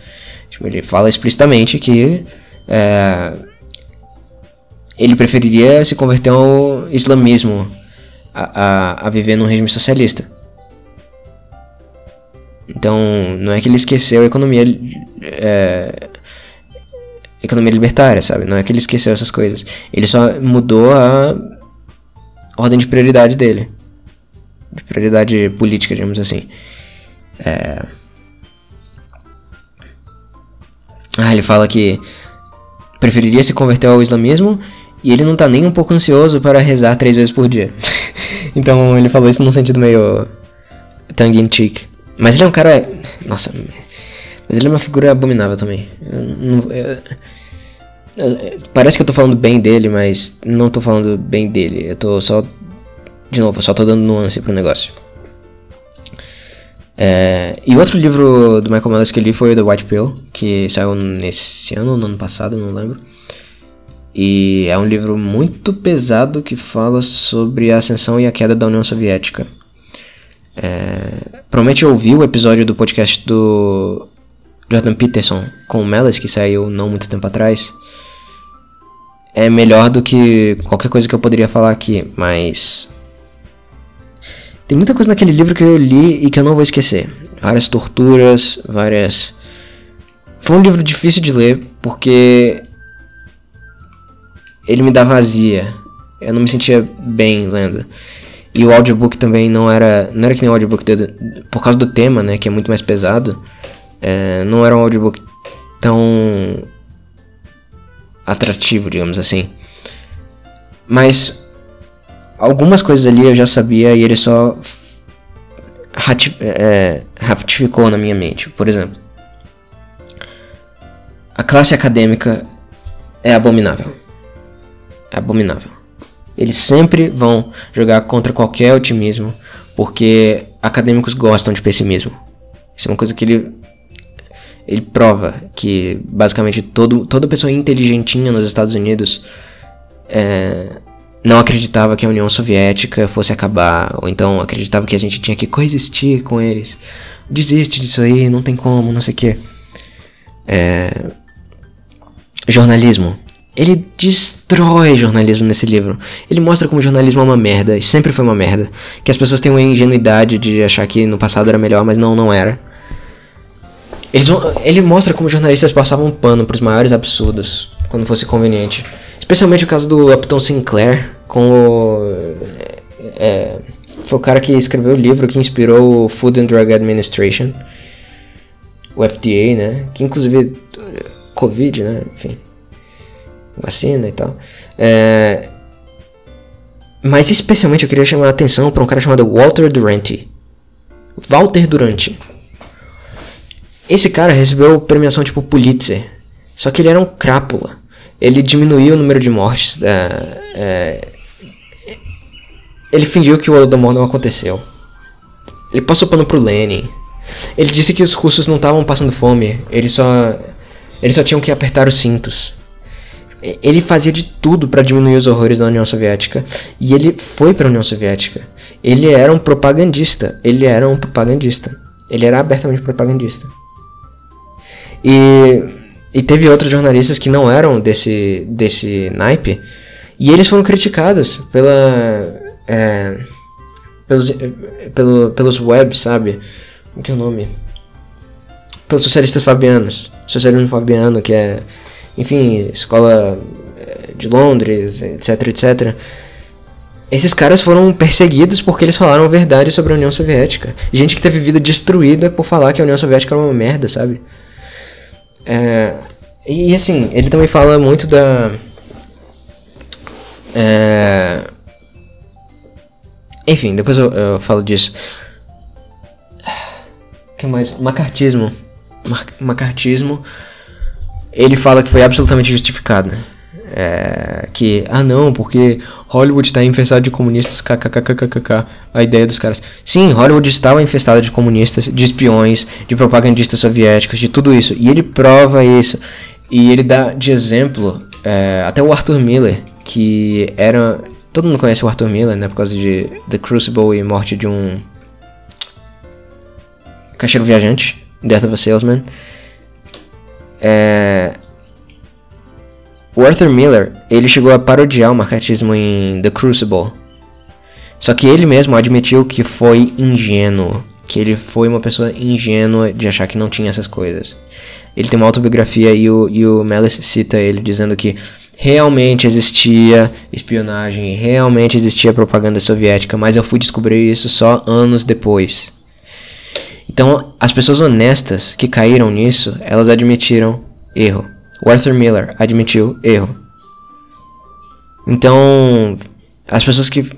Tipo, ele fala explicitamente que é, ele preferiria se converter ao islamismo a, a, a viver num regime socialista. Então, não é que ele esqueceu a economia é, economia libertária, sabe? Não é que ele esqueceu essas coisas. Ele só mudou a ordem de prioridade dele. De prioridade política, digamos assim. É... Ah, ele fala que preferiria se converter ao islamismo e ele não tá nem um pouco ansioso para rezar três vezes por dia. então ele falou isso num sentido meio tongue in cheek. Mas ele é um cara. Nossa. Mas ele é uma figura abominável também. Eu, não, eu, eu, parece que eu tô falando bem dele, mas não tô falando bem dele. Eu tô só De novo, só tô dando nuance pro negócio. É, e outro livro do Michael Mellis que eu li foi The White Pill, que saiu nesse ano ou no ano passado, não lembro. E é um livro muito pesado que fala sobre a ascensão e a queda da União Soviética. É, provavelmente ouviu o episódio do podcast do Jordan Peterson com o Mellis, que saiu não muito tempo atrás. É melhor do que qualquer coisa que eu poderia falar aqui, mas tem muita coisa naquele livro que eu li e que eu não vou esquecer. Várias torturas, várias. Foi um livro difícil de ler porque ele me dá vazia. Eu não me sentia bem lendo. E o audiobook também não era. Não era que nem o audiobook por causa do tema, né? Que é muito mais pesado. É, não era um audiobook tão atrativo, digamos assim. Mas algumas coisas ali eu já sabia e ele só é, ratificou na minha mente. Por exemplo, a classe acadêmica é abominável. É abominável. Eles sempre vão jogar contra qualquer otimismo, porque acadêmicos gostam de pessimismo. Isso é uma coisa que ele ele prova que basicamente todo, toda pessoa inteligentinha nos Estados Unidos é, não acreditava que a União Soviética fosse acabar, ou então acreditava que a gente tinha que coexistir com eles. Desiste disso aí, não tem como, não sei o que. É... Jornalismo. Ele destrói jornalismo nesse livro. Ele mostra como jornalismo é uma merda, e sempre foi uma merda. Que as pessoas têm uma ingenuidade de achar que no passado era melhor, mas não, não era. Vão... ele mostra como jornalistas passavam pano para os maiores absurdos, quando fosse conveniente. Especialmente o caso do Upton Sinclair, com o. É, foi o cara que escreveu o livro que inspirou o Food and Drug Administration, o FDA, né? Que inclusive. Covid, né? Enfim. Vacina e tal. É, mas especialmente eu queria chamar a atenção para um cara chamado Walter Durante. Walter Durante. Esse cara recebeu premiação tipo Pulitzer. Só que ele era um crápula ele diminuiu o número de mortes. É, é, ele fingiu que o Holodomor não aconteceu. Ele passou pano pro Lenin. Ele disse que os russos não estavam passando fome, eles só, eles só tinham que apertar os cintos. Ele fazia de tudo para diminuir os horrores da União Soviética e ele foi para a União Soviética. Ele era um propagandista. Ele era um propagandista. Ele era abertamente propagandista. E e teve outros jornalistas que não eram desse, desse naipe. E eles foram criticados pela. É, pelos, pelo, pelos webs, sabe? O que é o nome? Pelos socialistas fabianos. Socialismo fabiano, que é. Enfim, escola é, de Londres, etc, etc. Esses caras foram perseguidos porque eles falaram a verdade sobre a União Soviética. Gente que teve vida destruída por falar que a União Soviética era uma merda, sabe? É, e assim, ele também fala muito da. É, enfim, depois eu, eu, falo disso. que mais? Macartismo. Macartismo. Ele fala que foi absolutamente justificado, né? É, que, ah não, porque Hollywood está infestado de comunistas, kkkkk, a ideia dos caras. Sim, Hollywood estava infestada de comunistas, de espiões, de propagandistas soviéticos, de tudo isso. E ele prova isso. E ele dá de exemplo é, até o Arthur Miller, que era. Todo mundo conhece o Arthur Miller, né? Por causa de The Crucible e morte de um. Caixeiro viajante, Death of a Salesman. É, o Arthur Miller, ele chegou a parodiar o marketismo em The Crucible. Só que ele mesmo admitiu que foi ingênuo, que ele foi uma pessoa ingênua de achar que não tinha essas coisas. Ele tem uma autobiografia e o, e o cita ele dizendo que realmente existia espionagem, realmente existia propaganda soviética, mas eu fui descobrir isso só anos depois. Então, as pessoas honestas que caíram nisso, elas admitiram erro. O Arthur Miller admitiu erro. Então, as pessoas que.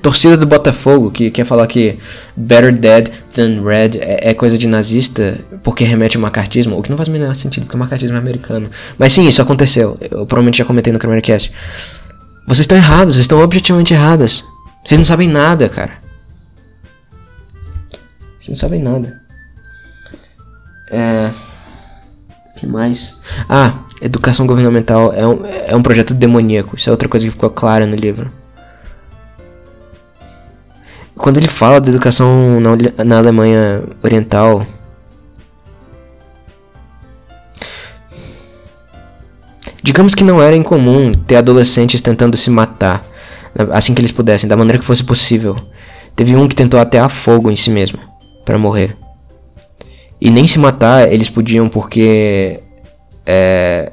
Torcida do Botafogo, que quer falar que Better Dead than Red é, é coisa de nazista porque remete ao macartismo, o que não faz o menor sentido, porque o macartismo é americano. Mas sim, isso aconteceu. Eu provavelmente já comentei no Cast. Vocês estão errados, vocês estão objetivamente errados. Vocês não sabem nada, cara. Vocês não sabem nada. É. que mais? Ah, educação governamental é um, é um projeto demoníaco. Isso é outra coisa que ficou clara no livro. Quando ele fala da educação na, na Alemanha Oriental. Digamos que não era incomum ter adolescentes tentando se matar assim que eles pudessem, da maneira que fosse possível. Teve um que tentou atear fogo em si mesmo para morrer. E nem se matar eles podiam porque é,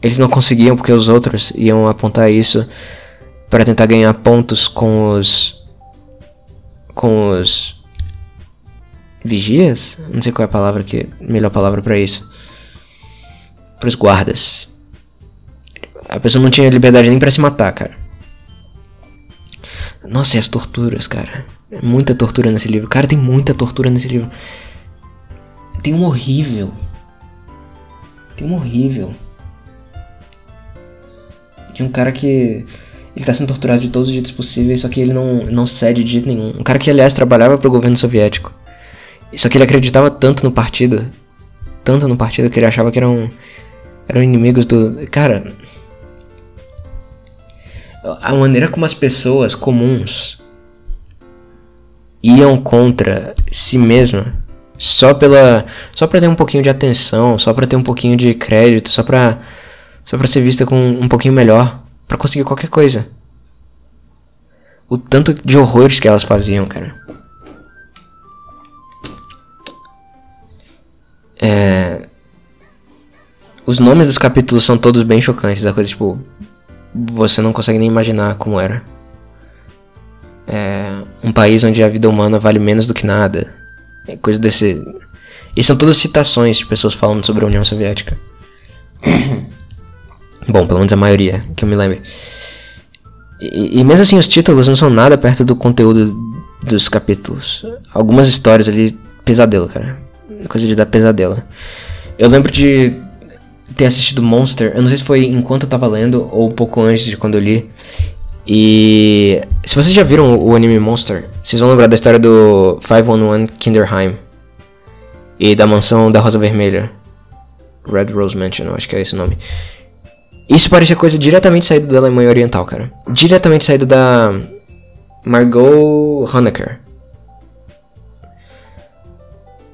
eles não conseguiam porque os outros iam apontar isso para tentar ganhar pontos com os com os vigias, não sei qual é a palavra que melhor palavra para isso. Para os guardas. A pessoa não tinha liberdade nem para se matar, cara. Nossa, e as torturas, cara. Muita tortura nesse livro. Cara, tem muita tortura nesse livro. Tem um horrível. Tem um horrível. De um cara que. Ele tá sendo torturado de todos os jeitos possíveis, só que ele não, não cede de jeito nenhum. Um cara que, aliás, trabalhava pro governo soviético. Só que ele acreditava tanto no partido. Tanto no partido que ele achava que eram. Eram inimigos do. Cara, a maneira como as pessoas comuns iam contra si mesma só pela só para ter um pouquinho de atenção, só para ter um pouquinho de crédito, só para só para ser vista com um pouquinho melhor, para conseguir qualquer coisa. O tanto de horrores que elas faziam, cara. É... Os nomes dos capítulos são todos bem chocantes, da coisa tipo você não consegue nem imaginar como era. É um país onde a vida humana vale menos do que nada. É coisa desse. E são todas citações de pessoas falando sobre a União Soviética. Bom, pelo menos a maioria, que eu me lembro. E, e, mesmo assim, os títulos não são nada perto do conteúdo dos capítulos. Algumas histórias ali, pesadelo, cara. Coisa de dar pesadelo. Eu lembro de ter assistido Monster, eu não sei se foi enquanto eu tava lendo ou um pouco antes de quando eu li. E se vocês já viram o anime Monster, vocês vão lembrar da história do 511 Kinderheim e da mansão da Rosa Vermelha. Red Rose Mansion, eu acho que é esse o nome. Isso parecia coisa diretamente saída da Alemanha Oriental, cara. Diretamente saída da Margot Honecker.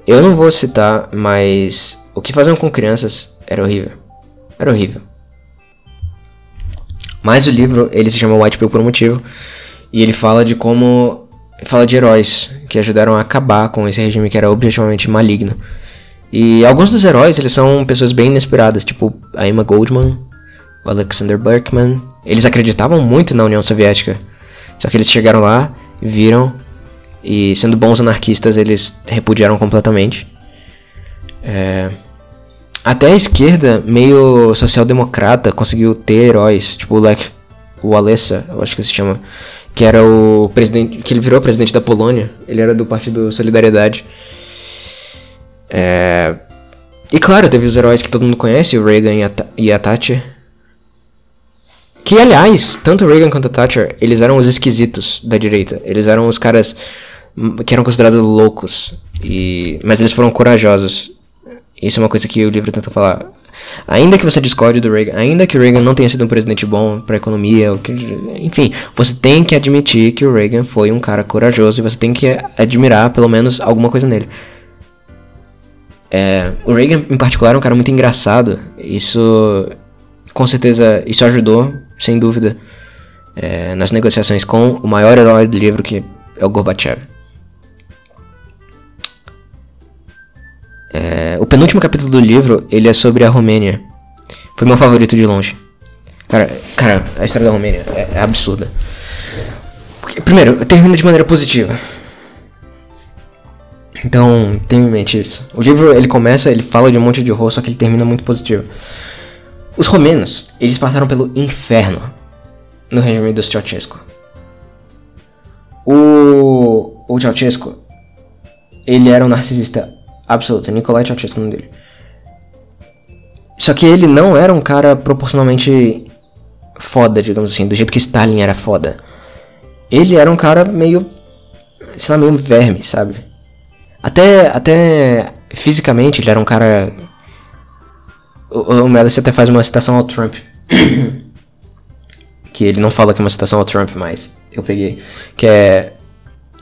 Eu não vou citar, mas o que faziam com crianças era horrível. Era horrível. Mas o livro, ele se chama White Pill por um motivo. E ele fala de como. Fala de heróis que ajudaram a acabar com esse regime que era objetivamente maligno. E alguns dos heróis, eles são pessoas bem inesperadas, tipo a Emma Goldman, o Alexander Berkman. Eles acreditavam muito na União Soviética. Só que eles chegaram lá, viram, e sendo bons anarquistas, eles repudiaram completamente. É, até a esquerda, meio social-democrata, conseguiu ter heróis, tipo o Lech, o Alessa, eu acho que se chama, que era o presidente, que ele virou presidente da Polônia, ele era do Partido Solidariedade. É... E claro, teve os heróis que todo mundo conhece, o Reagan e a, e a Thatcher. Que, aliás, tanto o Reagan quanto a Thatcher, eles eram os esquisitos da direita. Eles eram os caras que eram considerados loucos. E... Mas eles foram corajosos. Isso é uma coisa que o livro tenta falar. Ainda que você discorde do Reagan, ainda que o Reagan não tenha sido um presidente bom para a economia, enfim, você tem que admitir que o Reagan foi um cara corajoso e você tem que admirar pelo menos alguma coisa nele. É, o Reagan, em particular, é um cara muito engraçado. Isso, com certeza, isso ajudou, sem dúvida, é, nas negociações com o maior herói do livro, que é o Gorbachev. É, o penúltimo capítulo do livro, ele é sobre a Romênia. Foi meu favorito de longe. Cara, cara a história da Romênia é, é absurda. Porque, primeiro, termina de maneira positiva. Então, tenha em mente isso. O livro, ele começa, ele fala de um monte de horror, só que ele termina muito positivo. Os romenos, eles passaram pelo inferno no regime do Ceausescu. O, o Ceausescu, ele era um narcisista absoluta. Nikolai é o nome dele. Só que ele não era um cara proporcionalmente foda, digamos assim, do jeito que Stalin era foda. ele era um cara meio, sei lá, meio verme, sabe? Até, até fisicamente ele era um cara. O, o até faz uma citação ao Trump. que ele não fala que é uma citação ao Trump, mas eu peguei. Que é.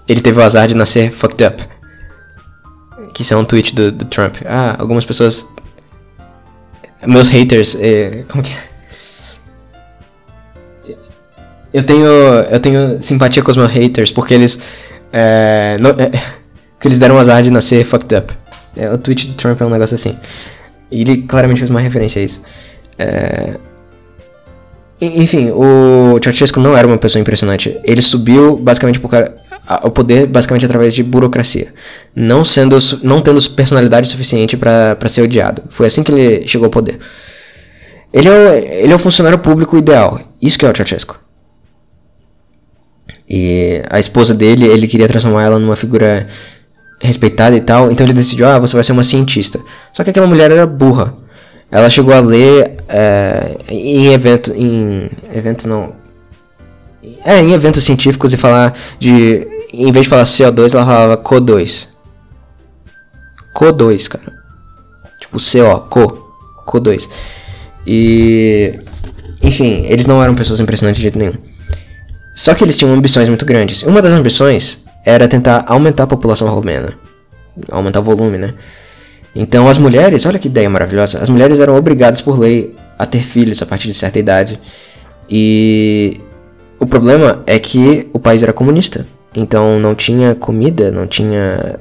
Ele teve o azar de nascer fucked up. Que isso é um tweet do, do Trump. Ah, algumas pessoas. Meus haters. Eh, como que é? Eu tenho, eu tenho simpatia com os meus haters porque eles. É, não, é, que eles deram azar de nascer fucked up. É, o tweet do Trump é um negócio assim. E ele claramente fez uma referência a isso. É, enfim, o Ceausescu não era uma pessoa impressionante. Ele subiu basicamente por ao poder basicamente através de burocracia, não sendo não tendo personalidade suficiente para ser odiado. Foi assim que ele chegou ao poder. Ele é, o, ele é o funcionário público ideal. Isso que é o Ceausescu. E a esposa dele, ele queria transformar ela numa figura respeitada e tal, então ele decidiu, ah, você vai ser uma cientista. Só que aquela mulher era burra. Ela chegou a ler é, em evento, em evento não, é, em eventos científicos e falar de, em vez de falar CO2, ela falava CO2. CO2, cara. Tipo CO, CO, CO2. E, enfim, eles não eram pessoas impressionantes de jeito nenhum. Só que eles tinham ambições muito grandes. Uma das ambições era tentar aumentar a população romena. Aumentar o volume, né? Então as mulheres, olha que ideia maravilhosa, as mulheres eram obrigadas por lei a ter filhos a partir de certa idade. E o problema é que o país era comunista. Então não tinha comida, não tinha.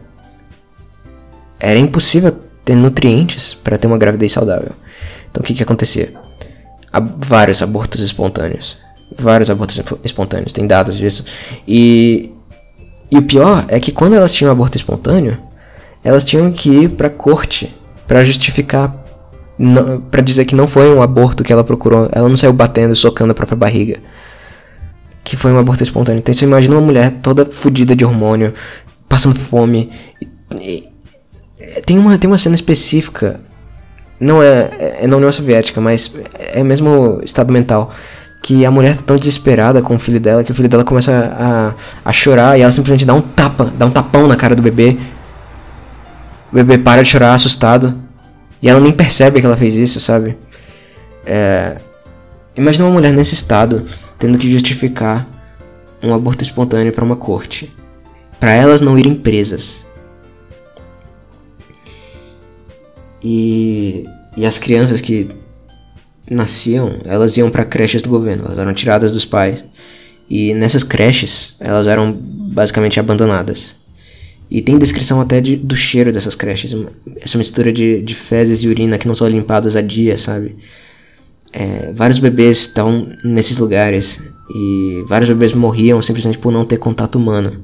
Era impossível ter nutrientes para ter uma gravidez saudável. Então o que, que acontecia? Há vários abortos espontâneos vários abortos espontâneos, tem dados disso. E, e o pior é que quando elas tinham aborto espontâneo, elas tinham que ir pra corte para justificar, para dizer que não foi um aborto que ela procurou. Ela não saiu batendo e socando a própria barriga. Que foi um aborto espontâneo. Então você imagina uma mulher toda fodida de hormônio, passando fome. E, e, tem, uma, tem uma cena específica. Não é, é na União Soviética, mas é mesmo estado mental que a mulher tá tão desesperada com o filho dela que o filho dela começa a, a chorar e ela simplesmente dá um tapa, dá um tapão na cara do bebê. O bebê para de chorar assustado e ela nem percebe que ela fez isso, sabe? É... Imagina uma mulher nesse estado tendo que justificar um aborto espontâneo para uma corte, para elas não irem presas. E, e as crianças que nasciam, elas iam para creches do governo, elas eram tiradas dos pais. E nessas creches, elas eram basicamente abandonadas. E tem descrição até de, do cheiro dessas creches. Essa mistura de, de fezes e urina que não são limpados a dia, sabe? É, vários bebês estão nesses lugares. E vários bebês morriam simplesmente por não ter contato humano.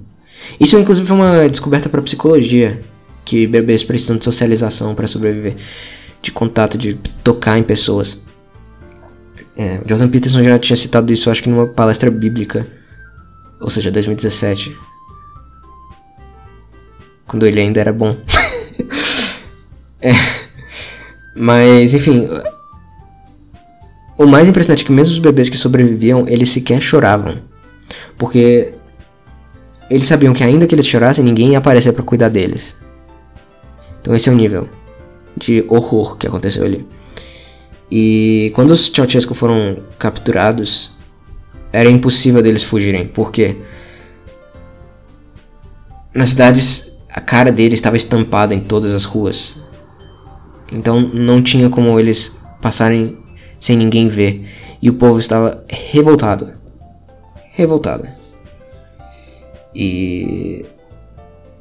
Isso, inclusive, foi uma descoberta para psicologia. Que bebês precisam de socialização para sobreviver. De contato, de tocar em pessoas. É, Jordan Peterson já tinha citado isso, acho que numa palestra bíblica, ou seja, 2017. Quando ele ainda era bom. é, mas, enfim. O mais impressionante é que mesmo os bebês que sobreviviam, eles sequer choravam. Porque eles sabiam que ainda que eles chorassem, ninguém ia aparecer para cuidar deles. Então esse é o nível de horror que aconteceu ali. E quando os Ceausescu foram capturados, era impossível deles fugirem, porque nas cidades a cara deles estava estampada em todas as ruas. Então não tinha como eles passarem sem ninguém ver. E o povo estava revoltado. Revoltado. E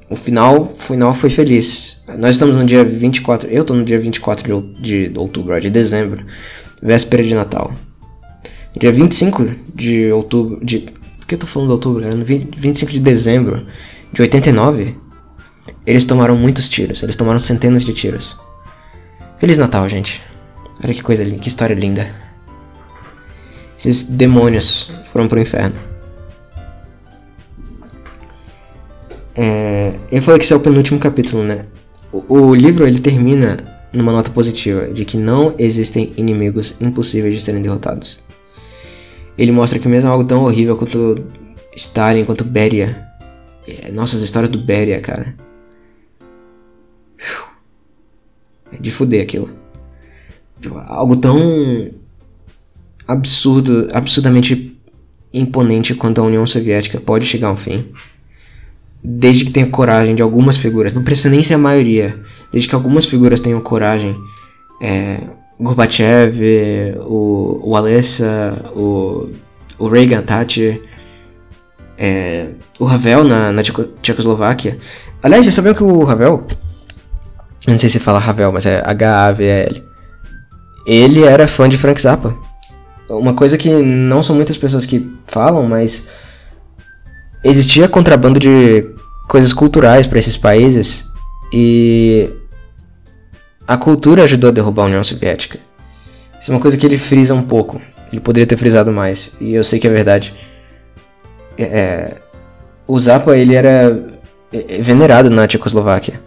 o final, o final foi feliz. Nós estamos no dia 24. Eu estou no dia 24 de, de outubro, de dezembro, véspera de Natal. Dia 25 de outubro. De, por que eu tô falando de outubro, cara? No 20, 25 de dezembro de 89, eles tomaram muitos tiros. Eles tomaram centenas de tiros. Feliz Natal, gente. Olha que coisa linda, que história linda. Esses demônios foram pro inferno. É, eu falei que esse é o penúltimo capítulo, né? O, livro ele termina numa nota positiva de que não existem inimigos impossíveis de serem derrotados. Ele mostra que mesmo algo tão horrível quanto Stalin quanto Beria. É, nossa, as histórias do Beria, cara. É de fuder aquilo. Tipo, algo tão absurdo, absurdamente imponente quanto a União Soviética pode chegar ao fim. Desde que tenha coragem de algumas figuras, não precisa nem ser a maioria, desde que algumas figuras tenham coragem. É, Gorbachev, o, o Alessa, o, o Reagan, Thatcher, é, o Havel na, na Tcheco, Tchecoslováquia. Aliás, você sabia que o Havel, não sei se fala Havel, mas é H-A-V-L, ele era fã de Frank Zappa. Uma coisa que não são muitas pessoas que falam, mas existia contrabando de coisas culturais para esses países e a cultura ajudou a derrubar a União Soviética. Isso é uma coisa que ele frisa um pouco. Ele poderia ter frisado mais, e eu sei que é verdade. É, é o Zappa ele era é, é, venerado na Tchecoslováquia.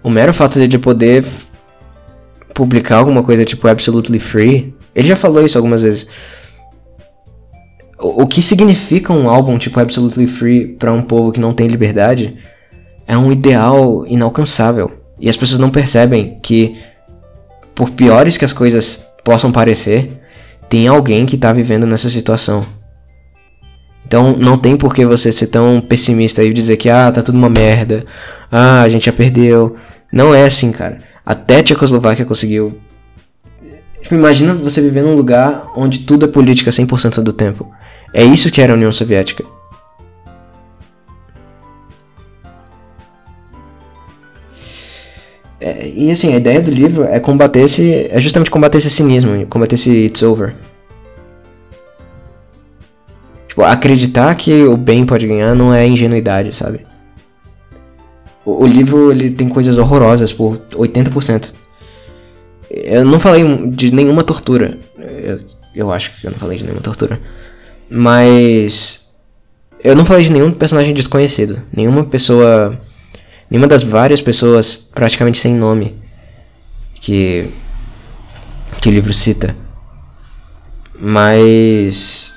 O mero fato de ele poder publicar alguma coisa tipo Absolutely Free, ele já falou isso algumas vezes. O, que significa um álbum tipo Absolutely Free para um povo que não tem liberdade é um ideal inalcançável. E as pessoas não percebem que, por piores que as coisas possam parecer, tem alguém que tá vivendo nessa situação. Então não tem por que você ser tão pessimista e dizer que ah, tá tudo uma merda. Ah, a gente já perdeu. Não é assim, cara. Até a Tchecoslováquia conseguiu. Tipo, imagina você viver num lugar onde tudo é política 100% do tempo. É isso que era a União Soviética. É, e assim, a ideia do livro é combater esse. É justamente combater esse cinismo, combater esse it's over. Tipo, acreditar que o bem pode ganhar não é ingenuidade, sabe? O, livro ele tem coisas horrorosas por 80%. Eu não falei de nenhuma tortura. Eu, eu acho que eu não falei de nenhuma tortura. Mas. Eu não falei de nenhum personagem desconhecido. Nenhuma pessoa nenhuma das várias pessoas praticamente sem nome que que o livro cita. Mas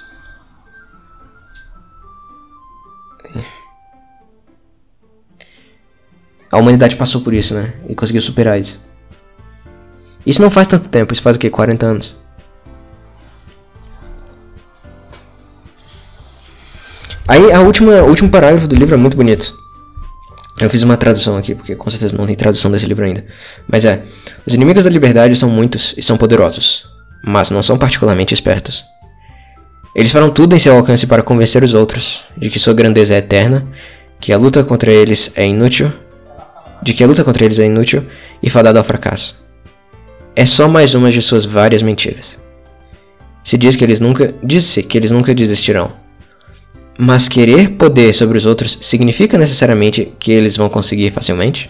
a humanidade passou por isso, né? E conseguiu superar isso. Isso não faz tanto tempo, isso faz o que? 40 anos. Aí a última, o último parágrafo do livro é muito bonito. Eu fiz uma tradução aqui, porque com certeza não tem tradução desse livro ainda. Mas é: Os inimigos da liberdade são muitos e são poderosos, mas não são particularmente espertos. Eles farão tudo em seu alcance para convencer os outros de que sua grandeza é eterna, que a luta contra eles é inútil, de que a luta contra eles é inútil e fadada ao fracasso. É só mais uma de suas várias mentiras. Se diz que eles nunca, disse que eles nunca desistirão mas querer poder sobre os outros significa necessariamente que eles vão conseguir facilmente?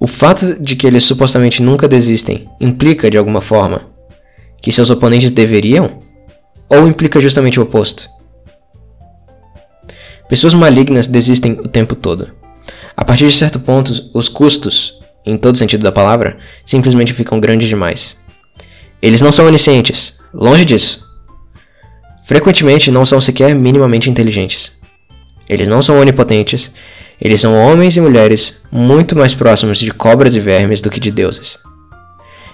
O fato de que eles supostamente nunca desistem implica, de alguma forma, que seus oponentes deveriam? Ou implica justamente o oposto? Pessoas malignas desistem o tempo todo. A partir de certo ponto, os custos, em todo sentido da palavra, simplesmente ficam grandes demais. Eles não são oniscientes, longe disso. Frequentemente não são sequer minimamente inteligentes. Eles não são onipotentes, eles são homens e mulheres muito mais próximos de cobras e vermes do que de deuses.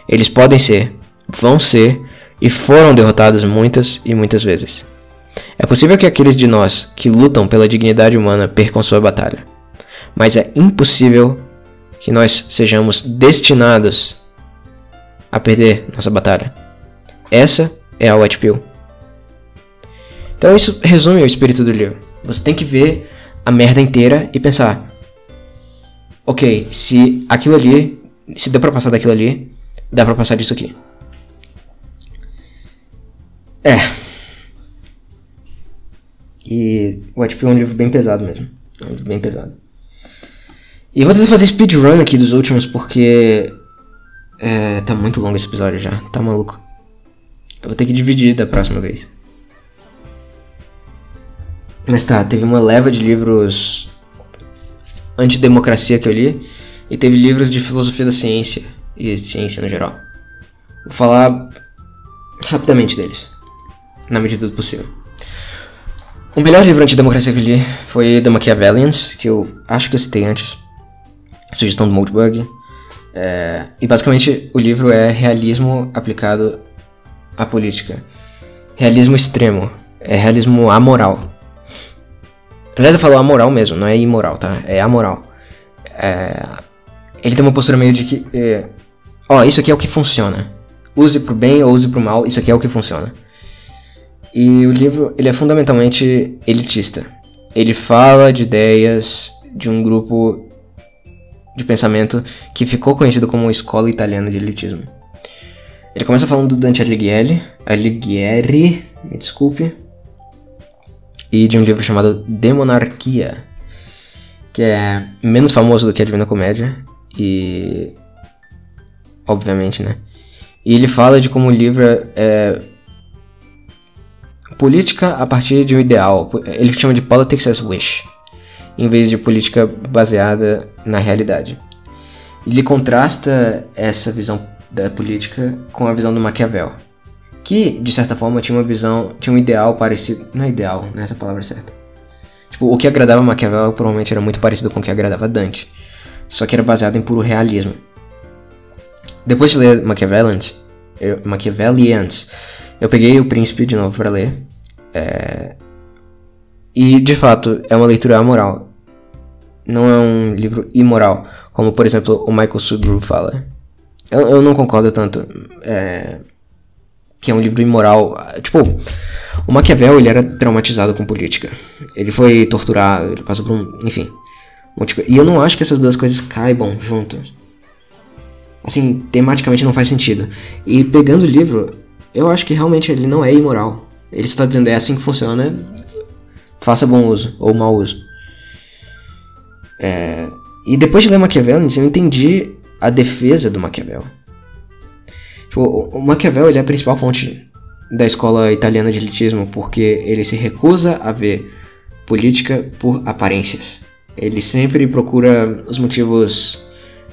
Eles podem ser, vão ser e foram derrotados muitas e muitas vezes. É possível que aqueles de nós que lutam pela dignidade humana percam sua batalha, mas é impossível que nós sejamos destinados a perder nossa batalha. Essa é a White Pill. Então isso resume o espírito do livro. Você tem que ver a merda inteira e pensar: ok, se aquilo ali, se deu pra passar daquilo ali, dá pra passar disso aqui. É. E o HP é um livro bem pesado mesmo. É um livro bem pesado. E eu vou tentar fazer speedrun aqui dos últimos porque. É, tá muito longo esse episódio já, tá maluco. Eu vou ter que dividir da próxima vez. Mas tá, teve uma leva de livros antidemocracia que eu li, e teve livros de filosofia da ciência e ciência no geral. Vou falar rapidamente deles, na medida do possível. O melhor livro antidemocracia que eu li foi The Machiavellians, que eu acho que eu citei antes. Sugestão do Moldbug. É, e basicamente o livro é realismo aplicado à política. Realismo extremo. É realismo amoral. Aliás, eu falo amoral mesmo, não é imoral, tá? É amoral. É, ele tem uma postura meio de que. É, ó, isso aqui é o que funciona. Use pro bem ou use pro mal, isso aqui é o que funciona. E o livro, ele é fundamentalmente elitista. Ele fala de ideias de um grupo de pensamento que ficou conhecido como Escola Italiana de Elitismo. Ele começa falando do Dante Alighieri, Alighieri, me desculpe, e de um livro chamado Demonarquia, que é menos famoso do que a Divina Comédia, e. Obviamente, né? E ele fala de como o livro é. Política a partir de um ideal. Ele chama de Politics as Wish, em vez de política baseada na realidade. Ele contrasta essa visão da política com a visão do Maquiavel, que de certa forma tinha uma visão, tinha um ideal parecido, não é ideal, não é essa palavra certa. Tipo, o que agradava Maquiavel provavelmente era muito parecido com o que agradava Dante só que era baseado em puro realismo. Depois de ler Machiavellians, eu, Machiavellians, eu peguei o Príncipe de novo para ler. É... E, de fato, é uma leitura amoral. Não é um livro imoral, como, por exemplo, o Michael Sudruh fala. Eu, eu não concordo tanto é... que é um livro imoral. Tipo, o Maquiavel, ele era traumatizado com política. Ele foi torturado, ele passou por um... Enfim... E eu não acho que essas duas coisas caibam juntas. Assim, tematicamente não faz sentido. E pegando o livro, eu acho que realmente ele não é imoral. Ele está dizendo é assim que funciona, faça bom uso ou mau uso. É... E depois de ler Maquiavel, eu entendi a defesa do Maquiavel. Tipo, o Maquiavel ele é a principal fonte da escola italiana de elitismo porque ele se recusa a ver política por aparências. Ele sempre procura os motivos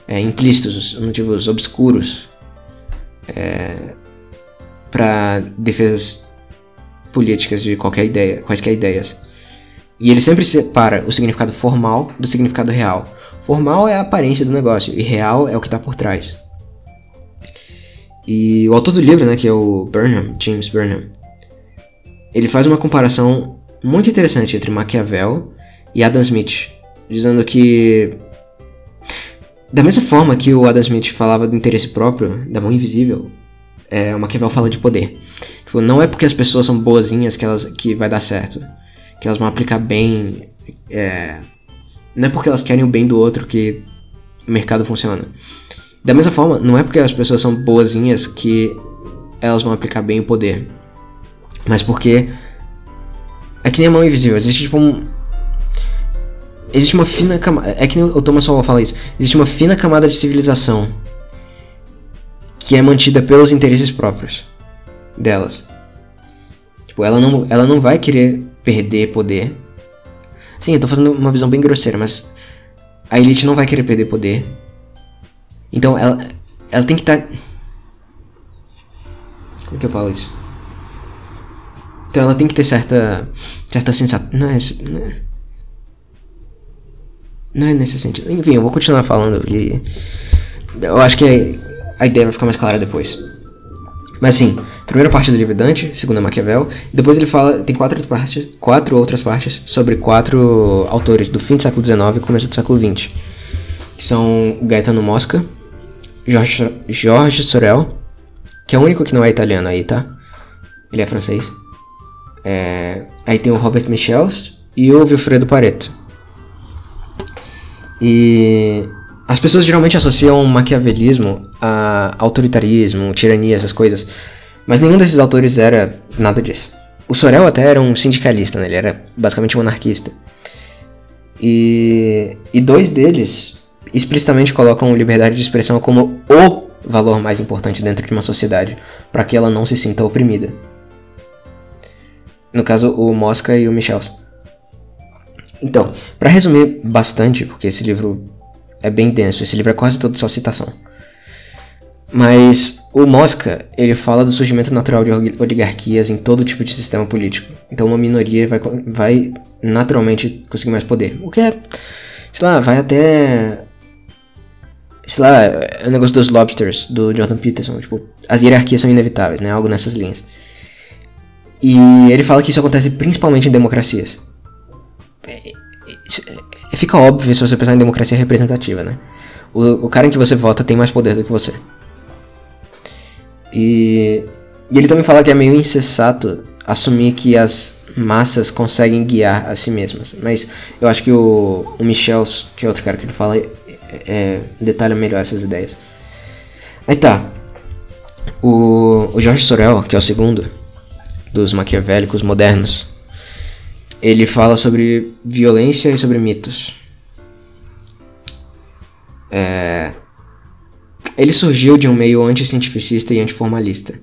é, implícitos, os motivos obscuros é, para defesas políticas de qualquer ideia, quaisquer ideias. E ele sempre separa o significado formal do significado real. Formal é a aparência do negócio e real é o que está por trás. E o autor do livro, né, que é o Burnham, James Burnham, ele faz uma comparação muito interessante entre Maquiavel e Adam Smith, dizendo que da mesma forma que o Adam Smith falava do interesse próprio, da mão invisível, é, o Maquiavel fala de poder. Tipo, não é porque as pessoas são boazinhas que, elas, que vai dar certo. Que elas vão aplicar bem. É, não é porque elas querem o bem do outro que o mercado funciona. Da mesma forma, não é porque as pessoas são boazinhas que elas vão aplicar bem o poder. Mas porque. É que nem a mão invisível. Existe tipo um, Existe uma fina camada. É que o Thomas Sowell fala isso. Existe uma fina camada de civilização que é mantida pelos interesses próprios delas. Tipo, ela não, ela não vai querer perder poder. Sim, eu tô fazendo uma visão bem grosseira, mas a elite não vai querer perder poder. Então ela, ela tem que estar. Tá... Como que eu falo isso? Então ela tem que ter certa. certa sensação. Não é. Não é não é nesse sentido. Enfim, eu vou continuar falando e eu acho que a ideia vai ficar mais clara depois. Mas assim, primeira parte do livro é Dante, segunda Maquiavel, depois ele fala, tem quatro partes, quatro outras partes sobre quatro autores do fim do século XIX e começo do século XX, que são Gaetano Mosca, Jorge Sorel, que é o único que não é italiano aí, tá? Ele é francês. É, aí tem o Robert Michels e o Wilfredo Pareto. E as pessoas geralmente associam maquiavelismo a autoritarismo, tirania, essas coisas. Mas nenhum desses autores era nada disso. O Sorel até era um sindicalista, né? ele era basicamente um anarquista. E, e dois deles explicitamente colocam liberdade de expressão como o valor mais importante dentro de uma sociedade, para que ela não se sinta oprimida. No caso, o Mosca e o Michels. Então, para resumir bastante, porque esse livro é bem denso, esse livro é quase todo só citação. Mas o Mosca, ele fala do surgimento natural de oligarquias em todo tipo de sistema político. Então uma minoria vai, vai naturalmente conseguir mais poder. O que é, sei lá, vai até sei lá, é o negócio dos lobsters do Jordan Peterson, tipo, as hierarquias são inevitáveis, né? Algo nessas linhas. E ele fala que isso acontece principalmente em democracias. É, fica óbvio se você pensar em democracia representativa, né? O, o cara em que você vota tem mais poder do que você. E, e ele também fala que é meio insensato assumir que as massas conseguem guiar a si mesmas. Mas eu acho que o, o Michels, que é outro cara que ele fala, é, é, detalha melhor essas ideias. Aí tá. O, o Jorge Sorel, que é o segundo dos maquiavélicos modernos, ele fala sobre violência e sobre mitos. É, ele surgiu de um meio anticientificista e antiformalista.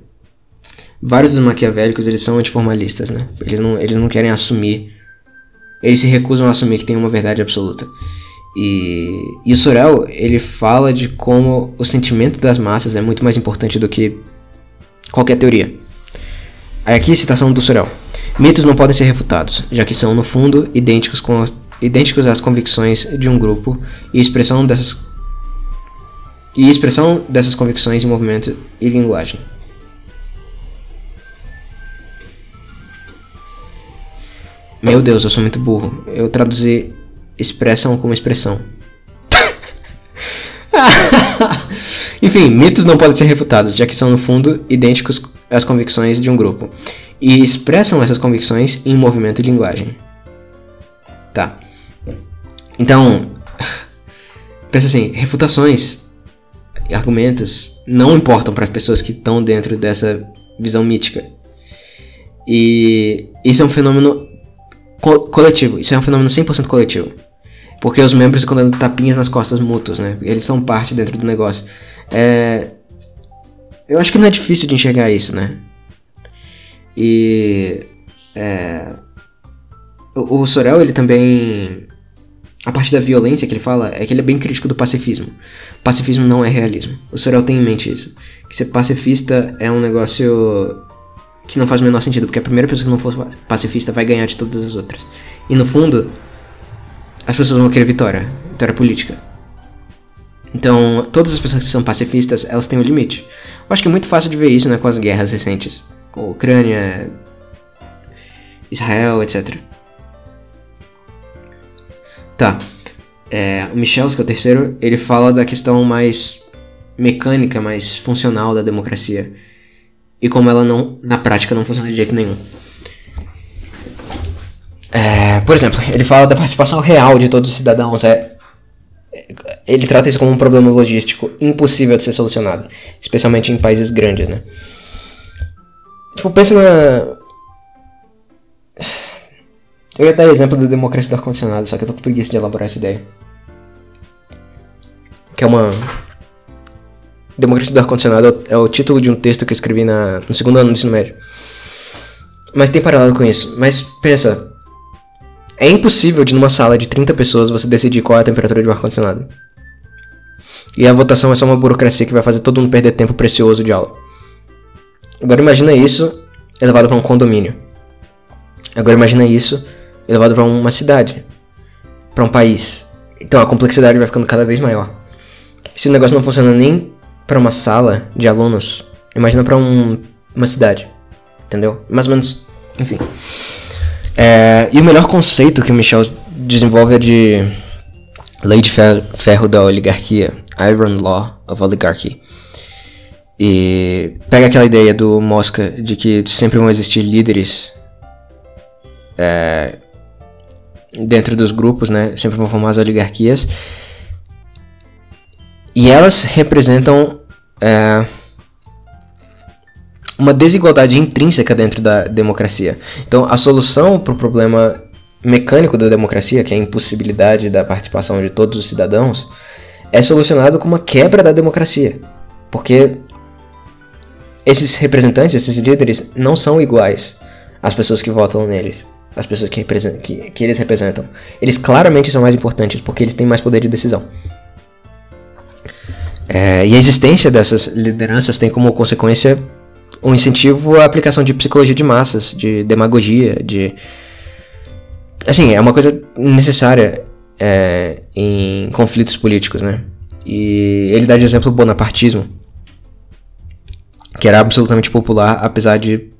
Vários dos maquiavélicos, eles são antiformalistas, né? Eles não, eles não querem assumir... Eles se recusam a assumir que tem uma verdade absoluta. E, e o Sorel, ele fala de como o sentimento das massas é muito mais importante do que qualquer teoria. Aqui a citação do Sorel. Mitos não podem ser refutados, já que são, no fundo, idênticos, com, idênticos às convicções de um grupo e expressão dessas e expressão dessas convicções em movimento e linguagem. Meu Deus, eu sou muito burro. Eu traduzi expressam como expressão. Enfim, mitos não podem ser refutados, já que são, no fundo, idênticos às convicções de um grupo. E expressam essas convicções em movimento e linguagem. Tá. Então, pensa assim: refutações argumentos não importam para as pessoas que estão dentro dessa visão mítica. E isso é um fenômeno co coletivo, isso é um fenômeno 100% coletivo. Porque os membros ficam dando tapinhas nas costas mútuos, né? Eles são parte dentro do negócio. É... Eu acho que não é difícil de enxergar isso, né? E... É... O, o Sorel, ele também a parte da violência que ele fala é que ele é bem crítico do pacifismo. Pacifismo não é realismo. O Sorel tem em mente isso. Que ser pacifista é um negócio que não faz o menor sentido, porque a primeira pessoa que não for pacifista vai ganhar de todas as outras. E no fundo, as pessoas vão querer vitória, vitória política. Então, todas as pessoas que são pacifistas, elas têm um limite. Eu acho que é muito fácil de ver isso né, com as guerras recentes, Ucrânia, Israel, etc. Tá. É, o Michels, que é o terceiro, ele fala da questão mais mecânica, mais funcional da democracia. E como ela não, na prática, não funciona de jeito nenhum. É, por exemplo, ele fala da participação real de todos os cidadãos. É, ele trata isso como um problema logístico impossível de ser solucionado, especialmente em países grandes, né? Tipo, pensa na eu ia dar exemplo da democracia do ar-condicionado, só que eu tô com preguiça de elaborar essa ideia. Que é uma. Democracia do ar-condicionado é o título de um texto que eu escrevi na, no segundo ano do ensino médio. Mas tem paralelo com isso. Mas pensa. É impossível de numa sala de 30 pessoas você decidir qual é a temperatura de um ar-condicionado. E a votação é só uma burocracia que vai fazer todo mundo perder tempo precioso de aula. Agora imagina isso elevado para um condomínio. Agora imagina isso e levado para uma cidade, para um país. Então a complexidade vai ficando cada vez maior. Se o negócio não funciona nem para uma sala de alunos, imagina para um, uma cidade, entendeu? Mais ou menos, enfim. É, e o melhor conceito que o Michel desenvolve é de lei de ferro da oligarquia, Iron Law of Oligarchy. E pega aquela ideia do Mosca de que sempre vão existir líderes é, dentro dos grupos, né? Sempre vão formar as oligarquias. E elas representam é, uma desigualdade intrínseca dentro da democracia. Então, a solução para o problema mecânico da democracia, que é a impossibilidade da participação de todos os cidadãos, é solucionado com uma quebra da democracia. Porque esses representantes, esses líderes, não são iguais às pessoas que votam neles as pessoas que, que, que eles representam. Eles claramente são mais importantes porque eles têm mais poder de decisão. É, e a existência dessas lideranças tem como consequência um incentivo à aplicação de psicologia de massas, de demagogia, de. Assim, é uma coisa necessária é, em conflitos políticos, né? E ele dá de exemplo o bonapartismo, que era absolutamente popular, apesar de.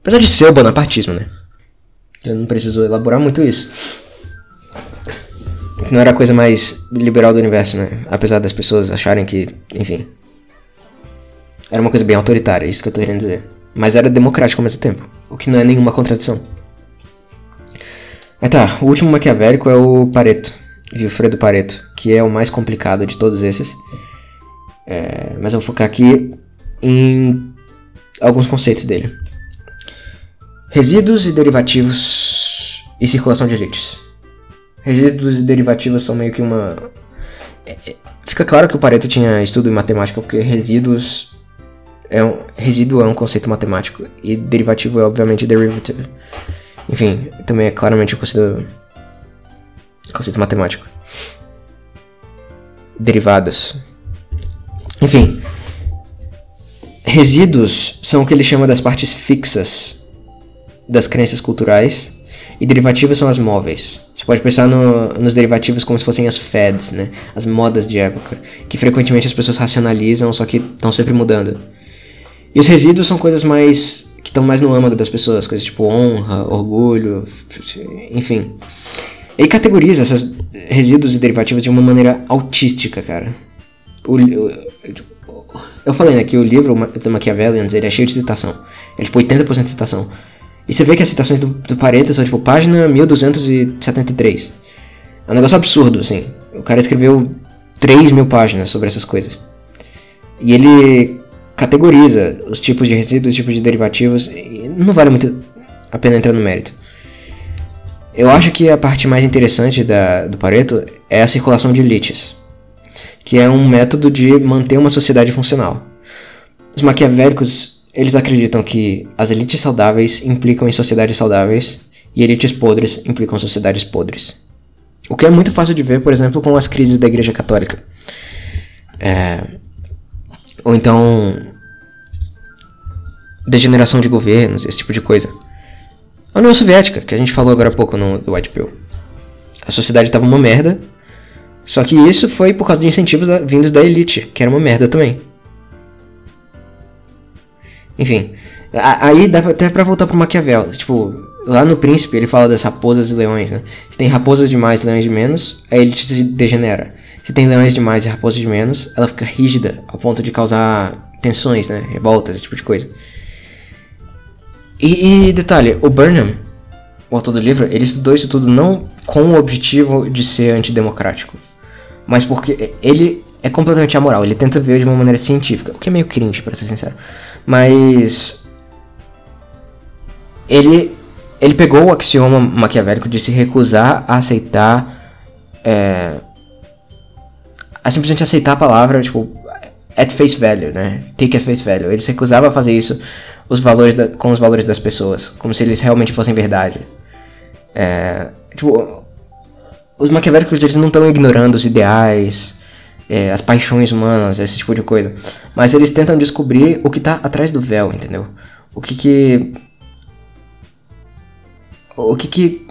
Apesar de ser o bonapartismo, né? Eu não preciso elaborar muito isso. Não era a coisa mais liberal do universo, né? Apesar das pessoas acharem que, enfim. Era uma coisa bem autoritária, isso que eu tô querendo dizer. Mas era democrático ao mesmo tempo, o que não é nenhuma contradição. Mas tá, o último maquiavélico é o Pareto, Wilfredo Pareto, que é o mais complicado de todos esses. É, mas eu vou focar aqui em alguns conceitos dele. Resíduos e derivativos e circulação de elites. Resíduos e derivativos são meio que uma. É, é, fica claro que o Pareto tinha estudo em matemática, porque resíduos. É um... Resíduo é um conceito matemático e derivativo é obviamente derivative. Enfim, também é claramente um conceito, conceito matemático. Derivadas. Enfim. Resíduos são o que ele chama das partes fixas das crenças culturais e derivativas são as móveis. Você pode pensar no, nos derivativos como se fossem as fads, né? As modas de época, que frequentemente as pessoas racionalizam, só que estão sempre mudando. E os resíduos são coisas mais que estão mais no âmago das pessoas, coisas tipo honra, orgulho, enfim. Ele categoriza esses resíduos e derivativos de uma maneira autística, cara. O, eu falei né, que o livro do Machiavellians ele é cheio de citação. É tipo 80% de citação. E você vê que as citações do, do Pareto são tipo página 1273. É um negócio absurdo, assim. O cara escreveu 3 mil páginas sobre essas coisas. E ele categoriza os tipos de resíduos, os tipos de derivativos. Não vale muito a pena entrar no mérito. Eu acho que a parte mais interessante da, do Pareto é a circulação de elites, que é um método de manter uma sociedade funcional. Os maquiavélicos eles acreditam que as elites saudáveis implicam em sociedades saudáveis e elites podres implicam em sociedades podres. O que é muito fácil de ver, por exemplo, com as crises da Igreja Católica. É... Ou então. Degeneração de governos, esse tipo de coisa. A União Soviética, que a gente falou agora há pouco no do White Pill. A sociedade estava uma merda, só que isso foi por causa de incentivos da, vindos da elite, que era uma merda também. Enfim, aí dá até pra voltar pro Maquiavel. Tipo, lá no Príncipe ele fala das raposas e leões, né? Se tem raposas demais e leões de menos, a elite se degenera. Se tem leões demais e raposas de menos, ela fica rígida ao ponto de causar tensões, né? Revoltas, esse tipo de coisa. E, e detalhe, o Burnham, o autor do livro, ele estudou isso tudo não com o objetivo de ser antidemocrático, mas porque ele é completamente amoral. Ele tenta ver de uma maneira científica, o que é meio cringe, para ser sincero. Mas ele ele pegou o axioma maquiavélico de se recusar a aceitar é, a simplesmente aceitar a palavra tipo at face value, né? Take at face value. Ele se recusava a fazer isso os valores da, com os valores das pessoas, como se eles realmente fossem verdade. É, tipo, os maquiavélicos eles não estão ignorando os ideais, é, as paixões humanas, esse tipo de coisa. Mas eles tentam descobrir o que tá atrás do véu, entendeu? O que que. O que que.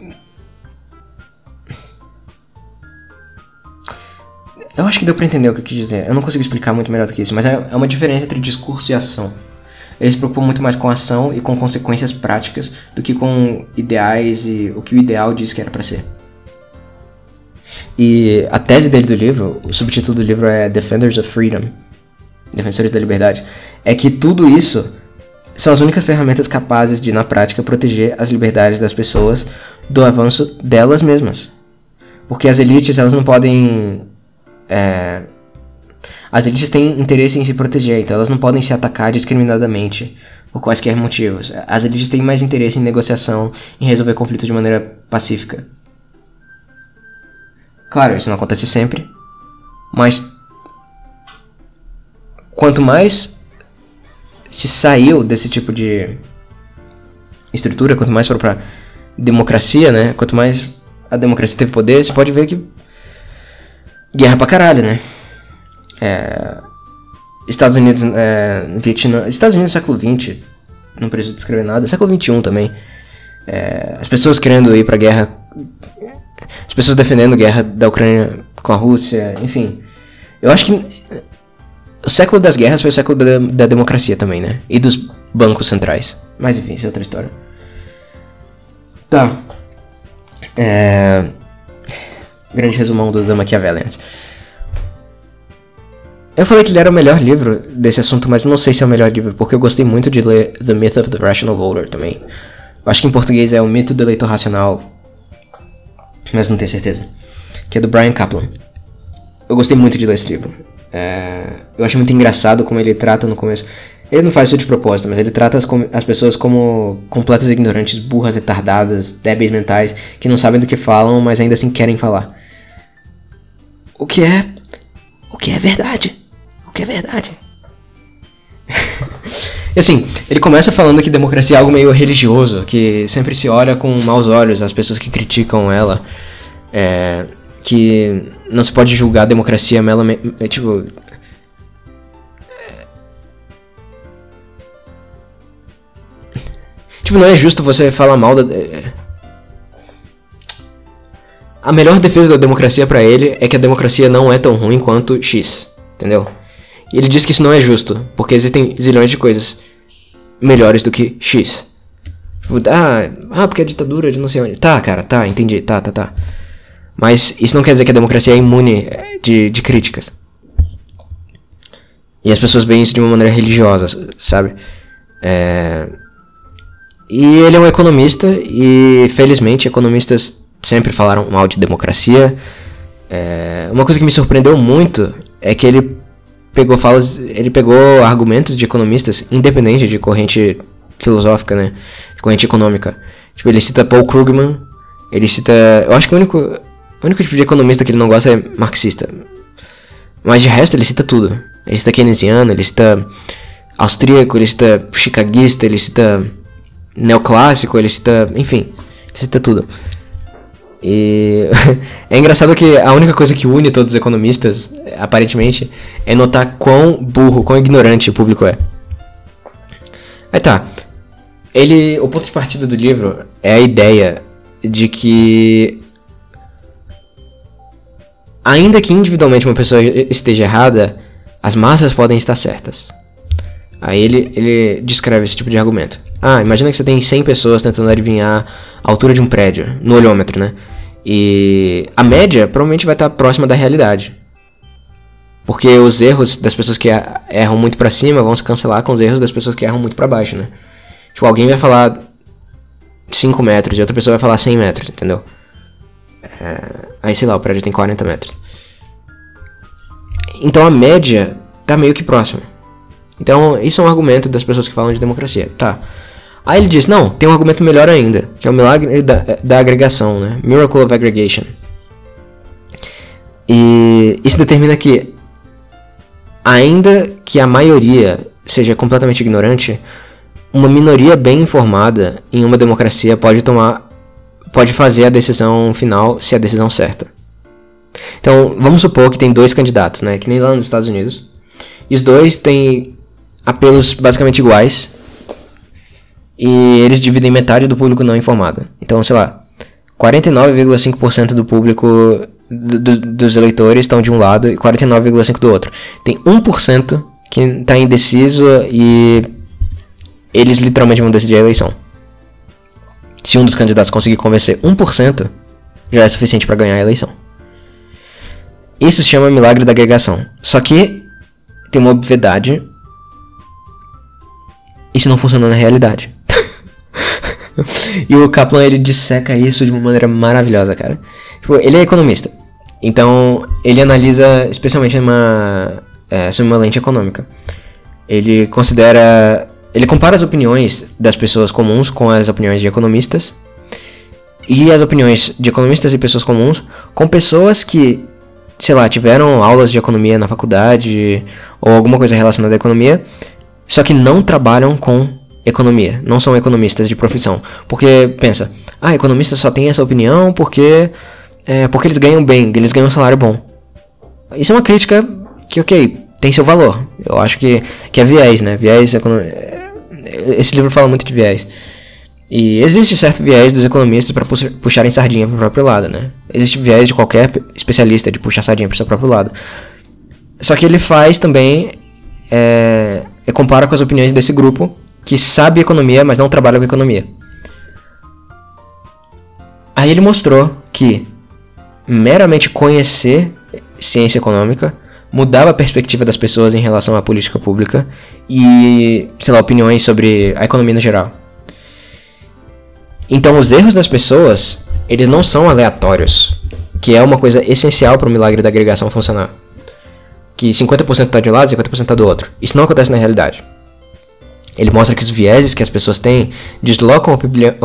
Eu acho que deu pra entender o que eu quis dizer. Eu não consigo explicar muito melhor do que isso, mas é, é uma diferença entre discurso e ação. Eles se preocupam muito mais com ação e com consequências práticas do que com ideais e o que o ideal diz que era para ser. E a tese dele do livro, o subtítulo do livro é Defenders of Freedom Defensores da Liberdade é que tudo isso são as únicas ferramentas capazes de, na prática, proteger as liberdades das pessoas do avanço delas mesmas. Porque as elites, elas não podem. É, as elites têm interesse em se proteger, então elas não podem se atacar discriminadamente por quaisquer motivos. As elites têm mais interesse em negociação, em resolver conflitos de maneira pacífica. Claro, isso não acontece sempre, mas quanto mais se saiu desse tipo de estrutura, quanto mais foi pra democracia, né? Quanto mais a democracia teve poder, você pode ver que guerra pra caralho, né? É, Estados Unidos, é, Vietnã, Estados Unidos século XX, não preciso descrever nada, século XXI também. É, as pessoas querendo ir pra guerra, as pessoas defendendo a guerra da Ucrânia com a Rússia, enfim. Eu acho que o século das guerras foi o século da, da democracia também, né? E dos bancos centrais. Mas enfim, isso é outra história. Tá. É... Grande resumão do, do Machiavellians. Eu falei que ele era o melhor livro desse assunto, mas não sei se é o melhor livro, porque eu gostei muito de ler The Myth of the Rational Voter também. Eu acho que em português é O Mito do Eleitor Racional, mas não tenho certeza. Que é do Brian Kaplan. Eu gostei muito de ler esse livro. É... Eu acho muito engraçado como ele trata no começo. Ele não faz isso de propósito, mas ele trata as, as, pessoas como completas ignorantes, burras, retardadas, débeis mentais, que não sabem do que falam, mas ainda assim querem falar. O que é. O que é verdade que é verdade. E assim, ele começa falando que democracia é algo meio religioso, que sempre se olha com maus olhos as pessoas que criticam ela, é, que não se pode julgar a democracia meramente, é, tipo... É, tipo, não é justo você falar mal da... É, a melhor defesa da democracia para ele é que a democracia não é tão ruim quanto X, entendeu? E ele diz que isso não é justo, porque existem zilhões de coisas melhores do que X. Tipo, ah, ah, porque a ditadura de não sei onde. Tá, cara, tá, entendi, tá, tá, tá. Mas isso não quer dizer que a democracia é imune eh, de, de críticas. E as pessoas veem isso de uma maneira religiosa, sabe? É... E ele é um economista, e felizmente economistas sempre falaram mal de democracia. É... Uma coisa que me surpreendeu muito é que ele pegou falas, ele pegou argumentos de economistas independente de corrente filosófica, né? De corrente econômica. Tipo, ele cita Paul Krugman, ele cita, eu acho que o único o único tipo de economista que ele não gosta é marxista. Mas de resto ele cita tudo. Ele cita keynesiano, ele cita austríaco, ele cita chicaguista, ele cita neoclássico, ele cita, enfim, ele cita tudo. E é engraçado que a única coisa que une todos os economistas, aparentemente, é notar quão burro, quão ignorante o público é. Aí tá. Ele, o ponto de partida do livro é a ideia de que ainda que individualmente uma pessoa esteja errada, as massas podem estar certas. Aí ele, ele descreve esse tipo de argumento. Ah, imagina que você tem 100 pessoas tentando adivinhar a altura de um prédio, no olhômetro, né? E a média provavelmente vai estar próxima da realidade. Porque os erros das pessoas que erram muito para cima vão se cancelar com os erros das pessoas que erram muito para baixo, né? Tipo, alguém vai falar 5 metros e outra pessoa vai falar 100 metros, entendeu? É... Aí, sei lá, o prédio tem 40 metros. Então a média tá meio que próxima. Então, isso é um argumento das pessoas que falam de democracia. Tá. Aí ele diz: não, tem um argumento melhor ainda, que é o milagre da, da agregação, né? Miracle of Aggregation. E isso determina que, ainda que a maioria seja completamente ignorante, uma minoria bem informada em uma democracia pode tomar, pode fazer a decisão final se é a decisão certa. Então, vamos supor que tem dois candidatos, né? Que nem lá nos Estados Unidos. E os dois têm apelos basicamente iguais e eles dividem metade do público não informado. Então, sei lá, 49,5% do público do, do, dos eleitores estão de um lado e 49,5% do outro. Tem 1% que está indeciso e eles literalmente vão decidir a eleição. Se um dos candidatos conseguir convencer 1%, já é suficiente para ganhar a eleição. Isso se chama milagre da agregação. Só que tem uma obviedade. Isso não funciona na realidade. e o Kaplan ele disseca isso de uma maneira maravilhosa, cara. Tipo, ele é economista. Então, ele analisa especialmente uma, é, uma lente econômica. Ele considera. Ele compara as opiniões das pessoas comuns com as opiniões de economistas. E as opiniões de economistas e pessoas comuns com pessoas que, sei lá, tiveram aulas de economia na faculdade ou alguma coisa relacionada à economia, só que não trabalham com economia, não são economistas de profissão. Porque, pensa, ah, economista só tem essa opinião porque, é, porque eles ganham bem, eles ganham um salário bom. Isso é uma crítica que, ok, tem seu valor. Eu acho que, que é viés, né? Viés, é, esse livro fala muito de viés. E existe certo viés dos economistas para puxarem sardinha para o próprio lado, né? Existe viés de qualquer especialista de puxar sardinha para o seu próprio lado. Só que ele faz também. É, compara com as opiniões desse grupo que sabe economia, mas não trabalha com economia. Aí ele mostrou que meramente conhecer ciência econômica mudava a perspectiva das pessoas em relação à política pública e, sei lá, opiniões sobre a economia no geral. Então, os erros das pessoas, eles não são aleatórios, que é uma coisa essencial para o milagre da agregação funcionar. Que 50% está de um lado e 50% está do outro. Isso não acontece na realidade. Ele mostra que os vieses que as pessoas têm deslocam a, opinião,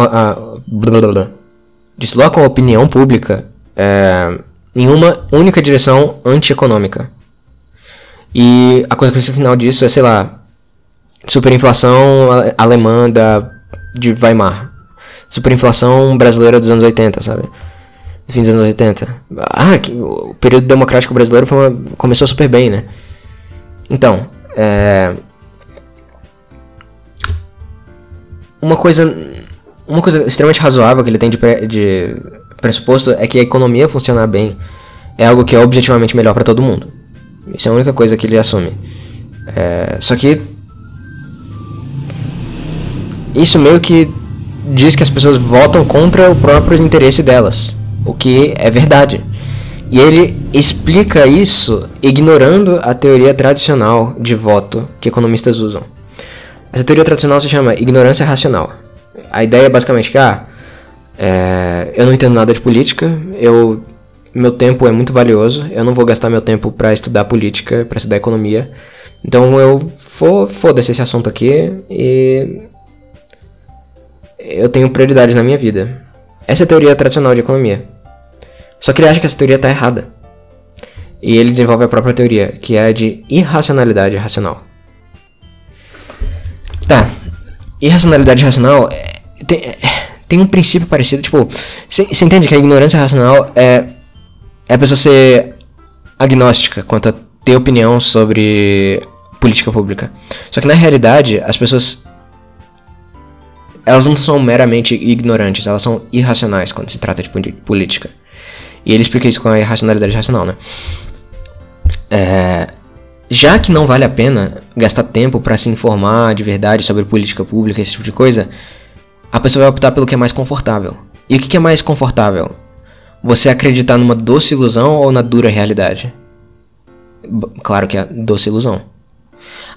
deslocam a opinião pública é, em uma única direção antieconômica. E a consequência final disso é, sei lá, superinflação alemã da, de Weimar. Superinflação brasileira dos anos 80, sabe? Do fim dos anos 80. Ah, que, o período democrático brasileiro uma, começou super bem, né? Então, é, uma coisa uma coisa extremamente razoável que ele tem de, de pressuposto é que a economia funcionar bem é algo que é objetivamente melhor para todo mundo. Isso é a única coisa que ele assume. É, só que isso meio que diz que as pessoas votam contra o próprio interesse delas, o que é verdade. E ele explica isso ignorando a teoria tradicional de voto que economistas usam. Essa teoria tradicional se chama ignorância racional. A ideia é basicamente que, ah, é, eu não entendo nada de política, eu, meu tempo é muito valioso, eu não vou gastar meu tempo para estudar política, para estudar economia. Então eu foda-se esse assunto aqui e eu tenho prioridades na minha vida. Essa é a teoria tradicional de economia. Só que ele acha que essa teoria está errada. E ele desenvolve a própria teoria, que é a de irracionalidade racional. Tá. Irracionalidade racional é, tem, é, tem um princípio parecido. Tipo, você entende que a ignorância racional é, é a pessoa ser agnóstica quanto a ter opinião sobre política pública. Só que na realidade, as pessoas. Elas não são meramente ignorantes, elas são irracionais quando se trata de política. E ele explica isso com a irracionalidade racional, né? É, já que não vale a pena gastar tempo para se informar de verdade sobre política pública, esse tipo de coisa, a pessoa vai optar pelo que é mais confortável. E o que é mais confortável? Você acreditar numa doce ilusão ou na dura realidade? Claro que é doce ilusão.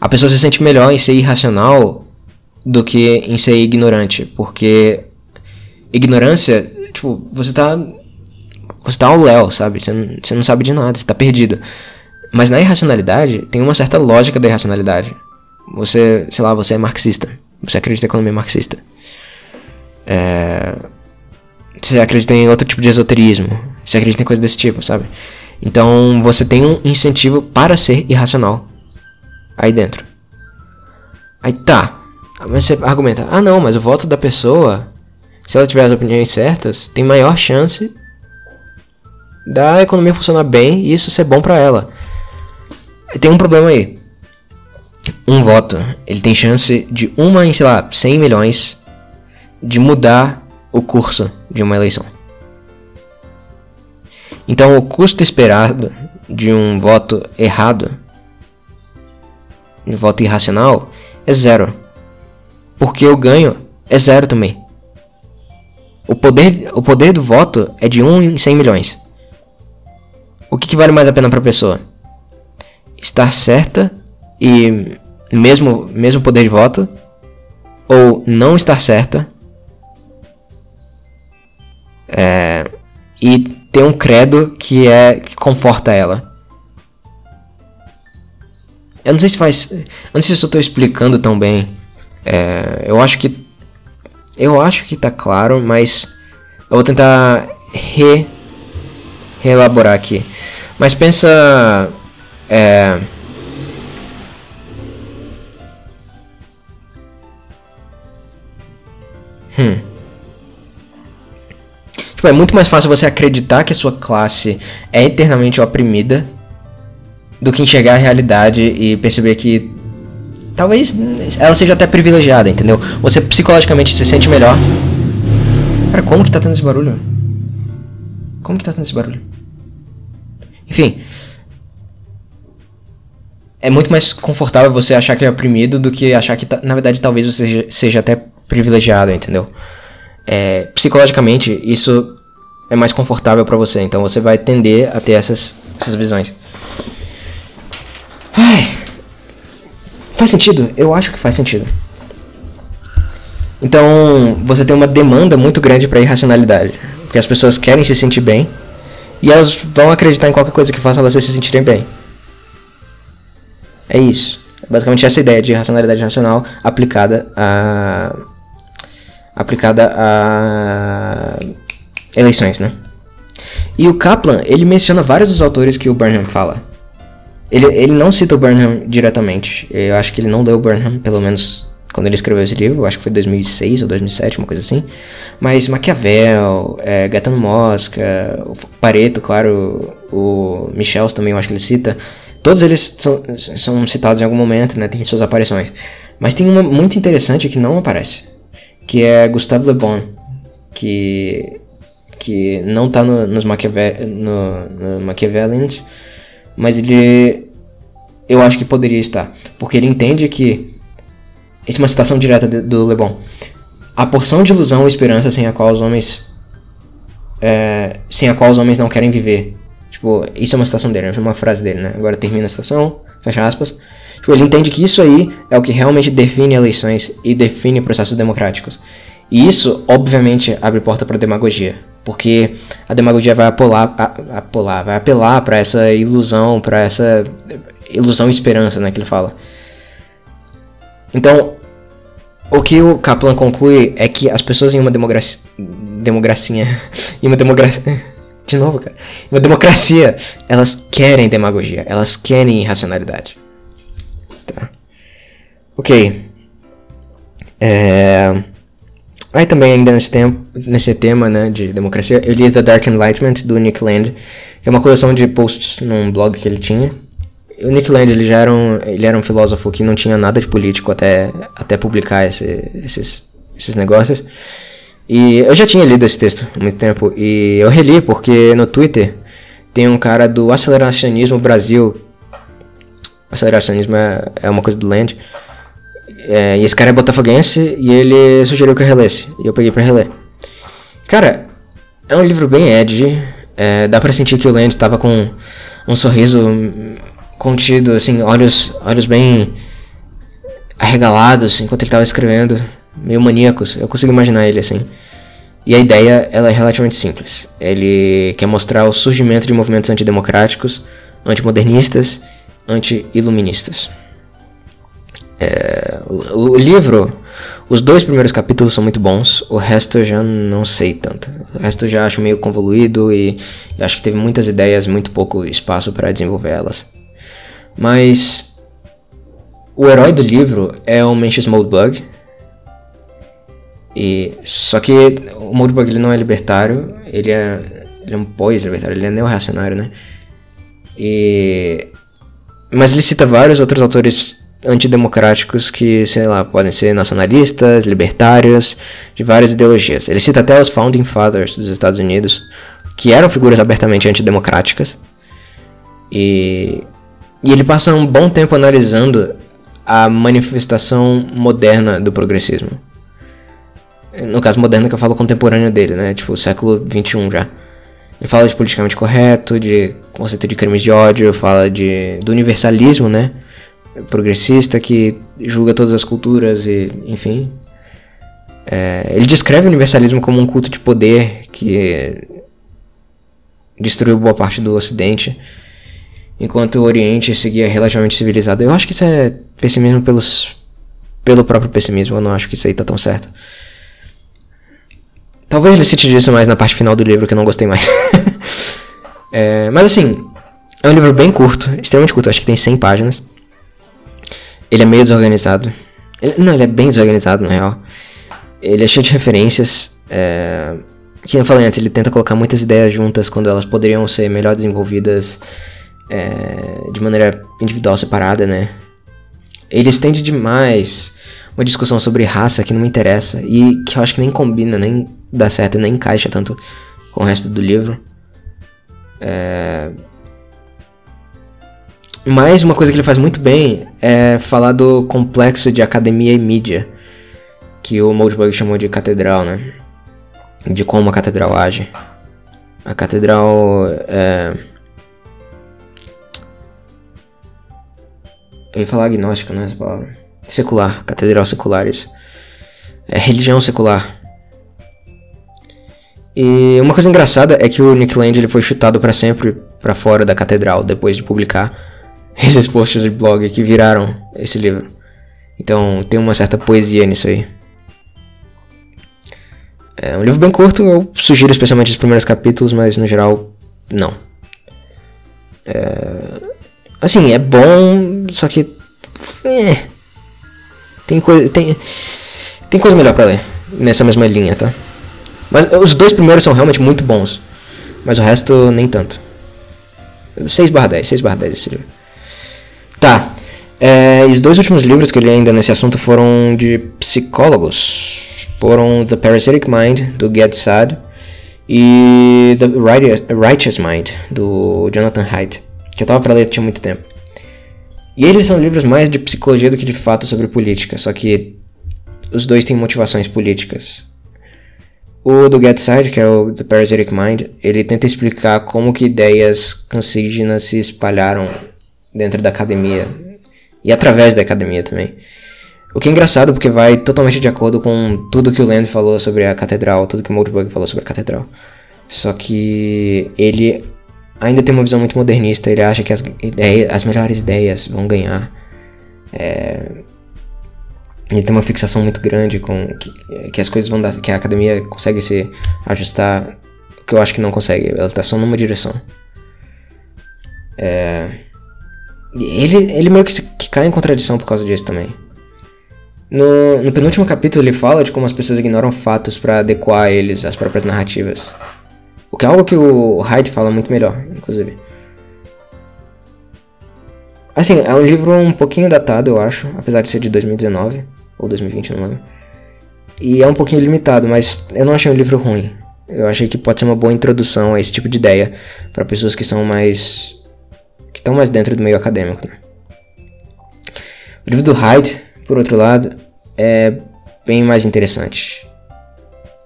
A pessoa se sente melhor em ser irracional do que em ser ignorante, porque ignorância, tipo, você tá você tá ao léu, sabe? Você não, você não sabe de nada, você tá perdido. Mas na irracionalidade, tem uma certa lógica da irracionalidade. Você, sei lá, você é marxista. Você acredita em economia marxista. É... Você acredita em outro tipo de esoterismo. Você acredita em coisa desse tipo, sabe? Então você tem um incentivo para ser irracional aí dentro. Aí tá. Mas você argumenta: ah, não, mas o voto da pessoa, se ela tiver as opiniões certas, tem maior chance da economia funcionar bem e isso ser bom para ela. Tem um problema aí. Um voto, ele tem chance de uma em, sei lá, 100 milhões de mudar o curso de uma eleição. Então, o custo esperado de um voto errado, de um voto irracional, é zero. Porque o ganho é zero também. O poder, o poder do voto é de 1 em 100 milhões. O que, que vale mais a pena para a pessoa? Estar certa e mesmo mesmo poder de voto ou não estar certa é, e ter um credo que é que conforta ela. Eu não sei se faz, eu não sei se eu estou explicando tão bem. É, eu acho que eu acho que tá claro, mas eu vou tentar re reelaborar aqui. Mas pensa é... Hum. Tipo, é muito mais fácil você acreditar que a sua classe é eternamente oprimida do que enxergar a realidade e perceber que talvez ela seja até privilegiada, entendeu? Você psicologicamente se sente melhor. Cara, como que tá tendo esse barulho? Como que tá tendo esse barulho? Enfim. É muito mais confortável você achar que é oprimido do que achar que, tá, na verdade, talvez você seja, seja até privilegiado, entendeu? É, psicologicamente, isso é mais confortável para você. Então você vai tender a ter essas, essas visões. Ai. Faz sentido? Eu acho que faz sentido. Então, você tem uma demanda muito grande para irracionalidade. Porque as pessoas querem se sentir bem. E elas vão acreditar em qualquer coisa que faça vocês se sentirem bem. É isso. Basicamente essa ideia de racionalidade racional aplicada a aplicada a eleições, né? E o Kaplan, ele menciona vários dos autores que o Burnham fala. Ele, ele não cita o Burnham diretamente. Eu acho que ele não leu o Burnham, pelo menos quando ele escreveu esse livro. Acho que foi 2006 ou 2007, uma coisa assim. Mas Maquiavel, é, Gaetano Mosca, o Pareto, claro, o Michels também eu acho que ele cita. Todos eles são, são citados em algum momento, né? Tem suas aparições. Mas tem uma muito interessante que não aparece que é Gustave Le Bon, que, que não está no, nos Maquiavel, no, no Machiavellians, mas ele eu acho que poderia estar, porque ele entende que isso é uma citação direta de, do Le Bon. A porção de ilusão ou esperança sem a qual os homens é, sem a qual os homens não querem viver. Tipo, isso é uma citação dele, é uma frase dele, né? Agora termina a citação, fecha aspas. Tipo, ele entende que isso aí é o que realmente define eleições e define processos democráticos. E isso, obviamente, abre porta para demagogia, porque a demagogia vai apelar, a, apelar vai apelar para essa ilusão, para essa ilusão e esperança, né, que ele fala. Então, o que o Kaplan conclui é que as pessoas em uma democracia, democracia, em uma democracia, de novo, cara, uma democracia, elas querem demagogia, elas querem irracionalidade. Tá. Ok. É... Aí também ainda nesse, tempo, nesse tema né, de democracia, eu li The Dark Enlightenment do Nick Land, que é uma coleção de posts num blog que ele tinha. O Nick Land ele já era um, ele era um filósofo que não tinha nada de político até, até publicar esse, esses, esses negócios. E eu já tinha lido esse texto há muito tempo e eu reli porque no Twitter tem um cara do Aceleracionismo Brasil aceleracionismo é, é uma coisa do Land. É, e esse cara é botafoguense e ele sugeriu que eu relesse. E eu peguei pra reler. Cara, é um livro bem edgy. É, dá pra sentir que o Land tava com um sorriso contido, assim, olhos, olhos bem arregalados enquanto ele tava escrevendo, meio maníacos. Eu consigo imaginar ele assim. E a ideia ela é relativamente simples. Ele quer mostrar o surgimento de movimentos antidemocráticos, antimodernistas anti-iluministas. É, o, o, livro, os dois primeiros capítulos são muito bons, o resto eu já não sei tanto. O resto eu já acho meio convoluído e acho que teve muitas ideias, muito pouco espaço para desenvolver elas. Mas o herói do livro é o Mencius Moldbug. E só que o ele não é libertário, ele é ele é um pós-libertário, ele é neo-reacionário, né? E mas ele cita vários outros autores antidemocráticos que, sei lá, podem ser nacionalistas, libertários, de várias ideologias. Ele cita até os Founding Fathers dos Estados Unidos, que eram figuras abertamente antidemocráticas. E, e ele passa um bom tempo analisando a manifestação moderna do progressismo. No caso moderno que eu falo contemporâneo dele, né? Tipo, século 21 já. Ele fala de politicamente correto, de conceito de crimes de ódio, fala de, do universalismo, né? Progressista que julga todas as culturas e, enfim. É, ele descreve o universalismo como um culto de poder que destruiu boa parte do Ocidente, enquanto o Oriente seguia relativamente civilizado. Eu acho que isso é pessimismo pelos, pelo próprio pessimismo, eu não acho que isso aí tá tão certo. Talvez ele cite disso mais na parte final do livro, que eu não gostei mais. é, mas assim, é um livro bem curto, extremamente curto, acho que tem 100 páginas. Ele é meio desorganizado. Ele, não, ele é bem desorganizado, na real. Ele é cheio de referências. É, que eu falei antes, ele tenta colocar muitas ideias juntas quando elas poderiam ser melhor desenvolvidas é, de maneira individual, separada, né? Ele estende demais uma discussão sobre raça que não me interessa e que eu acho que nem combina, nem dá certo, nem encaixa tanto com o resto do livro. É... Mas uma coisa que ele faz muito bem é falar do complexo de academia e mídia, que o Moldbug chamou de catedral, né? De como a catedral age. A catedral é. Eu ia falar agnóstica, não é essa palavra? Secular, catedral secular, isso. É religião secular. E uma coisa engraçada é que o Nick Land ele foi chutado para sempre para fora da catedral depois de publicar esses posts de blog que viraram esse livro. Então tem uma certa poesia nisso aí. É um livro bem curto, eu sugiro especialmente os primeiros capítulos, mas no geral, não. É... Assim, é bom, só que. É... Tem coisa. Tem, tem coisa melhor pra ler nessa mesma linha, tá? Mas os dois primeiros são realmente muito bons. Mas o resto nem tanto. 6 barra 10, 6 barra 10 esse livro. Tá. É, os dois últimos livros que eu li ainda nesse assunto foram de psicólogos. Foram The Parasitic Mind, do Get Sad, e The Righteous Mind, do Jonathan Haidt, que eu tava pra ler tinha muito tempo. E eles são livros mais de psicologia do que de fato sobre política, só que os dois têm motivações políticas. O do Get Side, que é o The Parasitic Mind, ele tenta explicar como que ideias cancígenas se espalharam dentro da academia e através da academia também. O que é engraçado porque vai totalmente de acordo com tudo que o Land falou sobre a catedral, tudo que o Moldbug falou sobre a catedral. Só que ele ainda tem uma visão muito modernista. Ele acha que as, ideias, as melhores ideias vão ganhar. É, ele tem uma fixação muito grande com que, que, as coisas vão dar, que a academia consegue se ajustar, que eu acho que não consegue. Ela está só numa direção. É, ele, ele meio que, que cai em contradição por causa disso também. No, no penúltimo capítulo ele fala de como as pessoas ignoram fatos para adequar eles às próprias narrativas. O que é algo que o Hyde fala muito melhor, inclusive. Assim, é um livro um pouquinho datado, eu acho, apesar de ser de 2019 ou 2020, não lembro. E é um pouquinho limitado, mas eu não achei um livro ruim. Eu achei que pode ser uma boa introdução a esse tipo de ideia para pessoas que são mais que estão mais dentro do meio acadêmico. Né? O livro do Hyde, por outro lado, é bem mais interessante.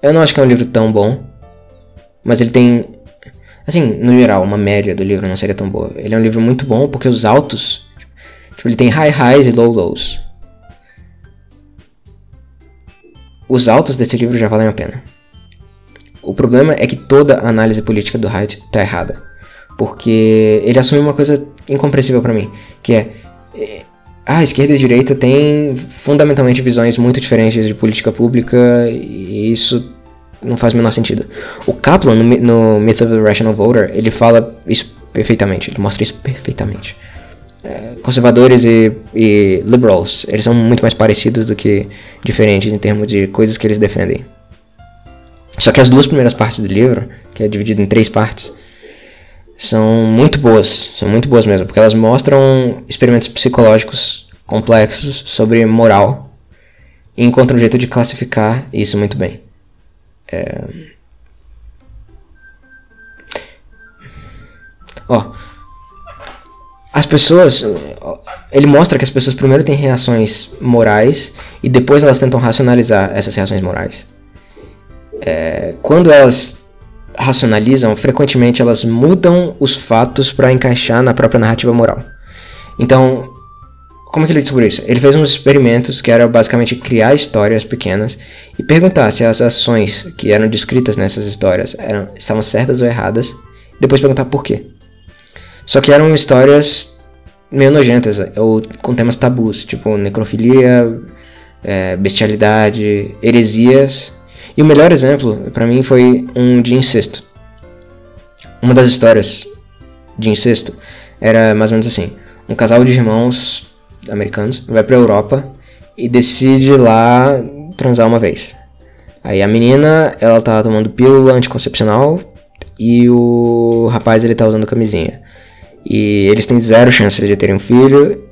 Eu não acho que é um livro tão bom, mas ele tem. Assim, no geral, uma média do livro não seria tão boa. Ele é um livro muito bom porque os altos. Tipo, ele tem high highs e low lows. Os altos desse livro já valem a pena. O problema é que toda a análise política do Hyde tá errada. Porque ele assume uma coisa incompreensível para mim, que é, é a esquerda e direita têm fundamentalmente visões muito diferentes de política pública e isso não faz o menor sentido. O Kaplan, no, no Myth of the Rational Voter, ele fala isso perfeitamente, ele mostra isso perfeitamente. É, conservadores e, e liberals, eles são muito mais parecidos do que diferentes em termos de coisas que eles defendem. Só que as duas primeiras partes do livro, que é dividido em três partes, são muito boas, são muito boas mesmo, porque elas mostram experimentos psicológicos complexos sobre moral e encontram um jeito de classificar isso muito bem. É... Ó, as pessoas. Ele mostra que as pessoas primeiro têm reações morais e depois elas tentam racionalizar essas reações morais. É, quando elas racionalizam, frequentemente elas mudam os fatos para encaixar na própria narrativa moral. Então, como que ele descobriu isso? Ele fez uns experimentos que era basicamente criar histórias pequenas e perguntar se as ações que eram descritas nessas histórias eram, estavam certas ou erradas, depois perguntar por quê. Só que eram histórias meio nojentas, ou com temas tabus, tipo necrofilia, é, bestialidade, heresias. E o melhor exemplo, para mim, foi um de incesto. Uma das histórias de incesto era mais ou menos assim: um casal de irmãos americanos, vai pra Europa e decide lá transar uma vez. Aí a menina, ela tá tomando pílula anticoncepcional e o rapaz, ele tá usando camisinha. E eles têm zero chance de terem um filho.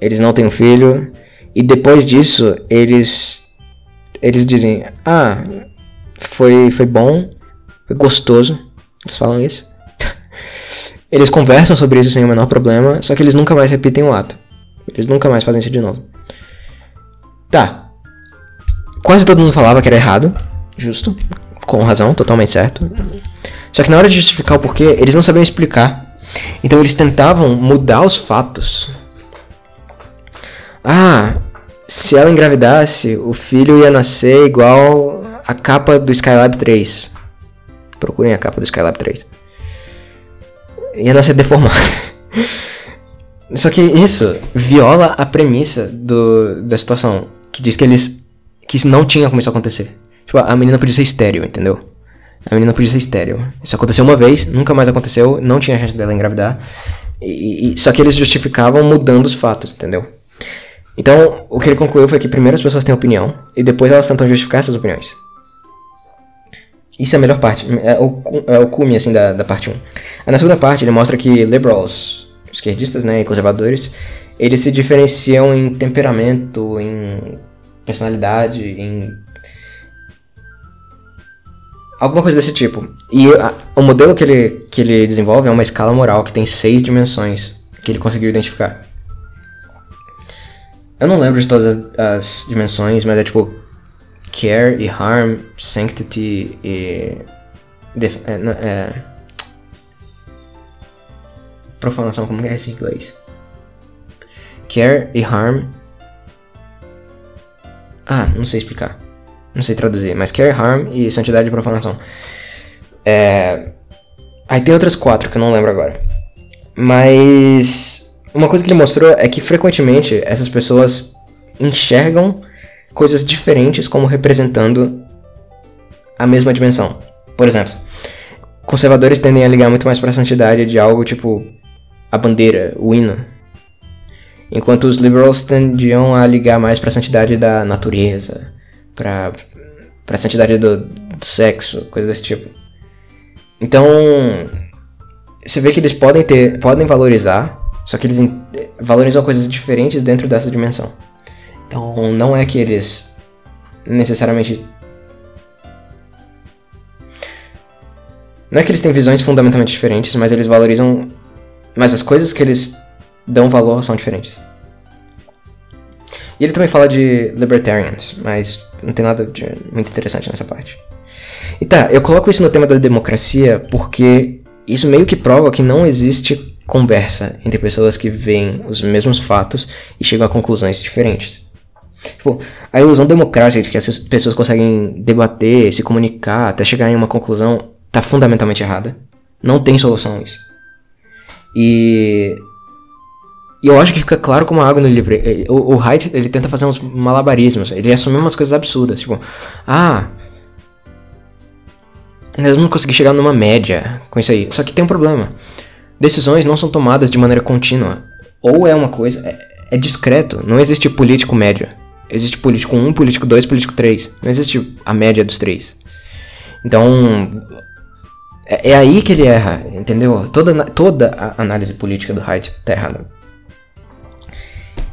Eles não têm um filho. E depois disso, eles. Eles dizem: Ah, foi, foi bom, foi gostoso. Eles falam isso. eles conversam sobre isso sem o menor problema, só que eles nunca mais repetem o ato. Eles nunca mais fazem isso de novo. Tá. Quase todo mundo falava que era errado. Justo. Com razão, totalmente certo. Só que na hora de justificar o porquê, eles não sabiam explicar. Então eles tentavam mudar os fatos. Ah, se ela engravidasse, o filho ia nascer igual a capa do Skylab 3. Procurem a capa do Skylab 3. Ia nascer deformado. Só que isso viola a premissa do, da situação. Que diz que eles. que isso não tinha como isso acontecer. Tipo, a menina podia ser estéreo, entendeu? A menina podia ser estéreo. Isso aconteceu uma vez, nunca mais aconteceu, não tinha chance dela engravidar. E, e, só que eles justificavam mudando os fatos, entendeu? Então, o que ele concluiu foi que primeiro as pessoas têm opinião, e depois elas tentam justificar essas opiniões. Isso é a melhor parte, é o, é o cume, assim, da, da parte 1. Na segunda parte, ele mostra que liberals, esquerdistas, né, e conservadores, eles se diferenciam em temperamento, em personalidade, em alguma coisa desse tipo. E a, o modelo que ele, que ele desenvolve é uma escala moral que tem seis dimensões que ele conseguiu identificar. Eu não lembro de todas as, as dimensões, mas é tipo care e harm, sanctity e def, é, é, profanação, como é esse em inglês? Care e harm. Ah, não sei explicar. Não sei traduzir, mas care, harm e santidade e profanação. É... Aí tem outras quatro que eu não lembro agora. Mas uma coisa que ele mostrou é que frequentemente essas pessoas enxergam coisas diferentes como representando a mesma dimensão. Por exemplo, conservadores tendem a ligar muito mais para a santidade de algo tipo a bandeira, o hino. Enquanto os liberals tendiam a ligar mais para a santidade da natureza, para para a santidade do, do sexo, coisa desse tipo. Então, você vê que eles podem ter, podem valorizar, só que eles valorizam coisas diferentes dentro dessa dimensão. Então, não é que eles necessariamente Não é que eles têm visões fundamentalmente diferentes, mas eles valorizam. Mas as coisas que eles dão valor são diferentes. E ele também fala de libertarians, mas não tem nada de muito interessante nessa parte. E tá, eu coloco isso no tema da democracia porque isso meio que prova que não existe conversa entre pessoas que veem os mesmos fatos e chegam a conclusões diferentes. Tipo, a ilusão democrática de que as pessoas conseguem debater, se comunicar, até chegar em uma conclusão, tá fundamentalmente errada. Não tem solução isso. E e eu acho que fica claro como água no livro. O, o Hyde, ele tenta fazer uns malabarismos. Ele assume umas coisas absurdas. Tipo, ah... Nós não consegui chegar numa média com isso aí. Só que tem um problema. Decisões não são tomadas de maneira contínua. Ou é uma coisa... É, é discreto. Não existe político médio. Existe político 1, político 2, político 3. Não existe a média dos três. Então... É, é aí que ele erra, entendeu? Toda, toda a análise política do Hyde tá errada.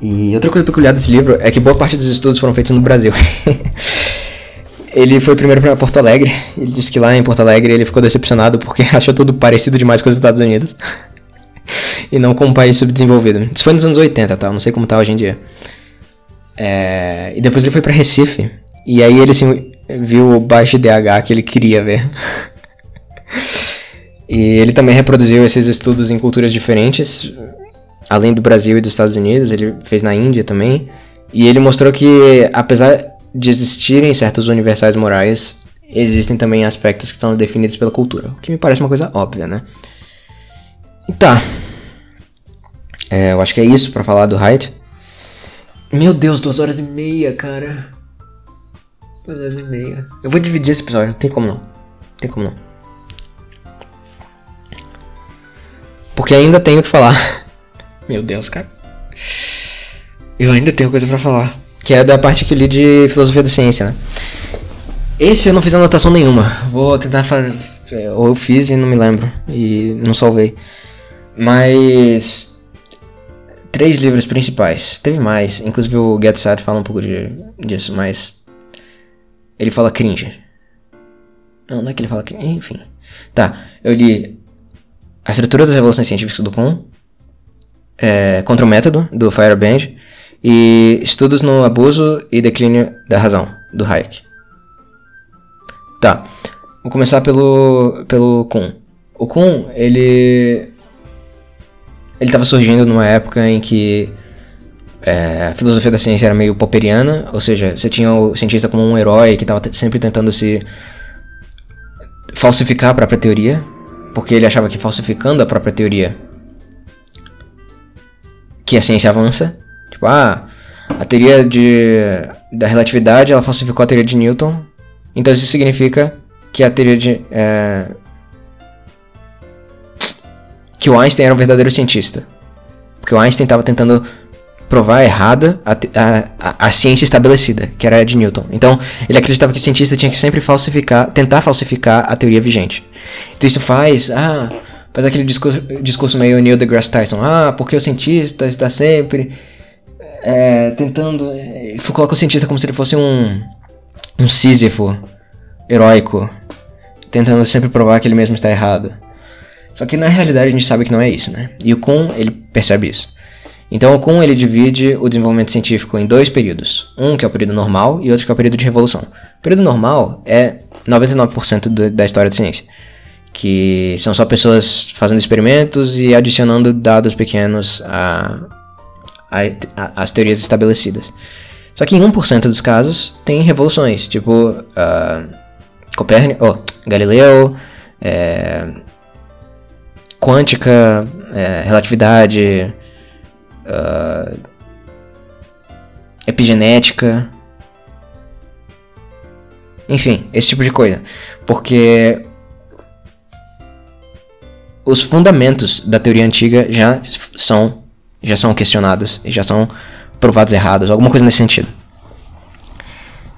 E outra coisa peculiar desse livro é que boa parte dos estudos foram feitos no Brasil. ele foi primeiro para Porto Alegre. Ele disse que lá em Porto Alegre ele ficou decepcionado porque achou tudo parecido demais com os Estados Unidos. e não com um país subdesenvolvido. Isso foi nos anos 80, tá? Eu não sei como tá hoje em dia. É... E depois ele foi para Recife. E aí ele assim, viu o baixo DH que ele queria ver. E ele também reproduziu esses estudos em culturas diferentes além do Brasil e dos Estados Unidos, ele fez na Índia também. E ele mostrou que, apesar de existirem certos universais morais, existem também aspectos que são definidos pela cultura. O que me parece uma coisa óbvia, né? E tá. É, eu acho que é isso para falar do Hyde. Meu Deus, duas horas e meia, cara. Duas horas e meia. Eu vou dividir esse episódio, não tem como não. não tem como não. Porque ainda tenho que falar Meu Deus, cara. Eu ainda tenho coisa para falar. Que é da parte que eu li de filosofia da ciência, né? Esse eu não fiz anotação nenhuma. Vou tentar fazer. Ou eu fiz e não me lembro. E não salvei. Mas. Três livros principais. Teve mais. Inclusive o Get Sad fala um pouco de, disso, mas. Ele fala cringe. Não, não é que ele fala cringe. Enfim. Tá, eu li A Estrutura das Revoluções Científicas do Kuhn. É, Contra o Método, do Fireband. E Estudos no Abuso e Declínio da Razão, do Hayek. Tá. Vou começar pelo, pelo Kuhn. O Kuhn, ele. Ele estava surgindo numa época em que é, a filosofia da ciência era meio popperiana, ou seja, você tinha o cientista como um herói que estava sempre tentando se falsificar a própria teoria, porque ele achava que falsificando a própria teoria que a ciência avança. Tipo, ah, a teoria de, da relatividade ela falsificou a teoria de Newton, então isso significa que a teoria de. É, que o Einstein era um verdadeiro cientista. Porque o Einstein estava tentando provar errada a, a, a, ciência estabelecida, que era a de Newton. Então, ele acreditava que o cientista tinha que sempre falsificar, tentar falsificar a teoria vigente. Então, isso faz, ah, faz aquele discurso, discurso meio Neil deGrasse Tyson, ah, porque o cientista está sempre é, tentando, é, coloca o cientista como se ele fosse um, um Sísifo heróico, tentando sempre provar que ele mesmo está errado. Só que na realidade a gente sabe que não é isso, né? E o Kuhn, ele percebe isso. Então o Kuhn, ele divide o desenvolvimento científico em dois períodos. Um que é o período normal e outro que é o período de revolução. O período normal é 99% do, da história da ciência. Que são só pessoas fazendo experimentos e adicionando dados pequenos as teorias estabelecidas. Só que em 1% dos casos tem revoluções, tipo uh, Copérnico, oh, Galileu, é, quântica, é, relatividade, uh, epigenética, enfim, esse tipo de coisa. Porque os fundamentos da teoria antiga já são já são questionados e já são provados errados, alguma coisa nesse sentido.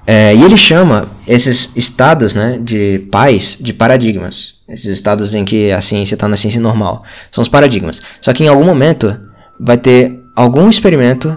É, e ele chama esses estados né, de pais de paradigmas. Esses estados em que a ciência está na ciência normal. São os paradigmas. Só que em algum momento vai ter algum experimento.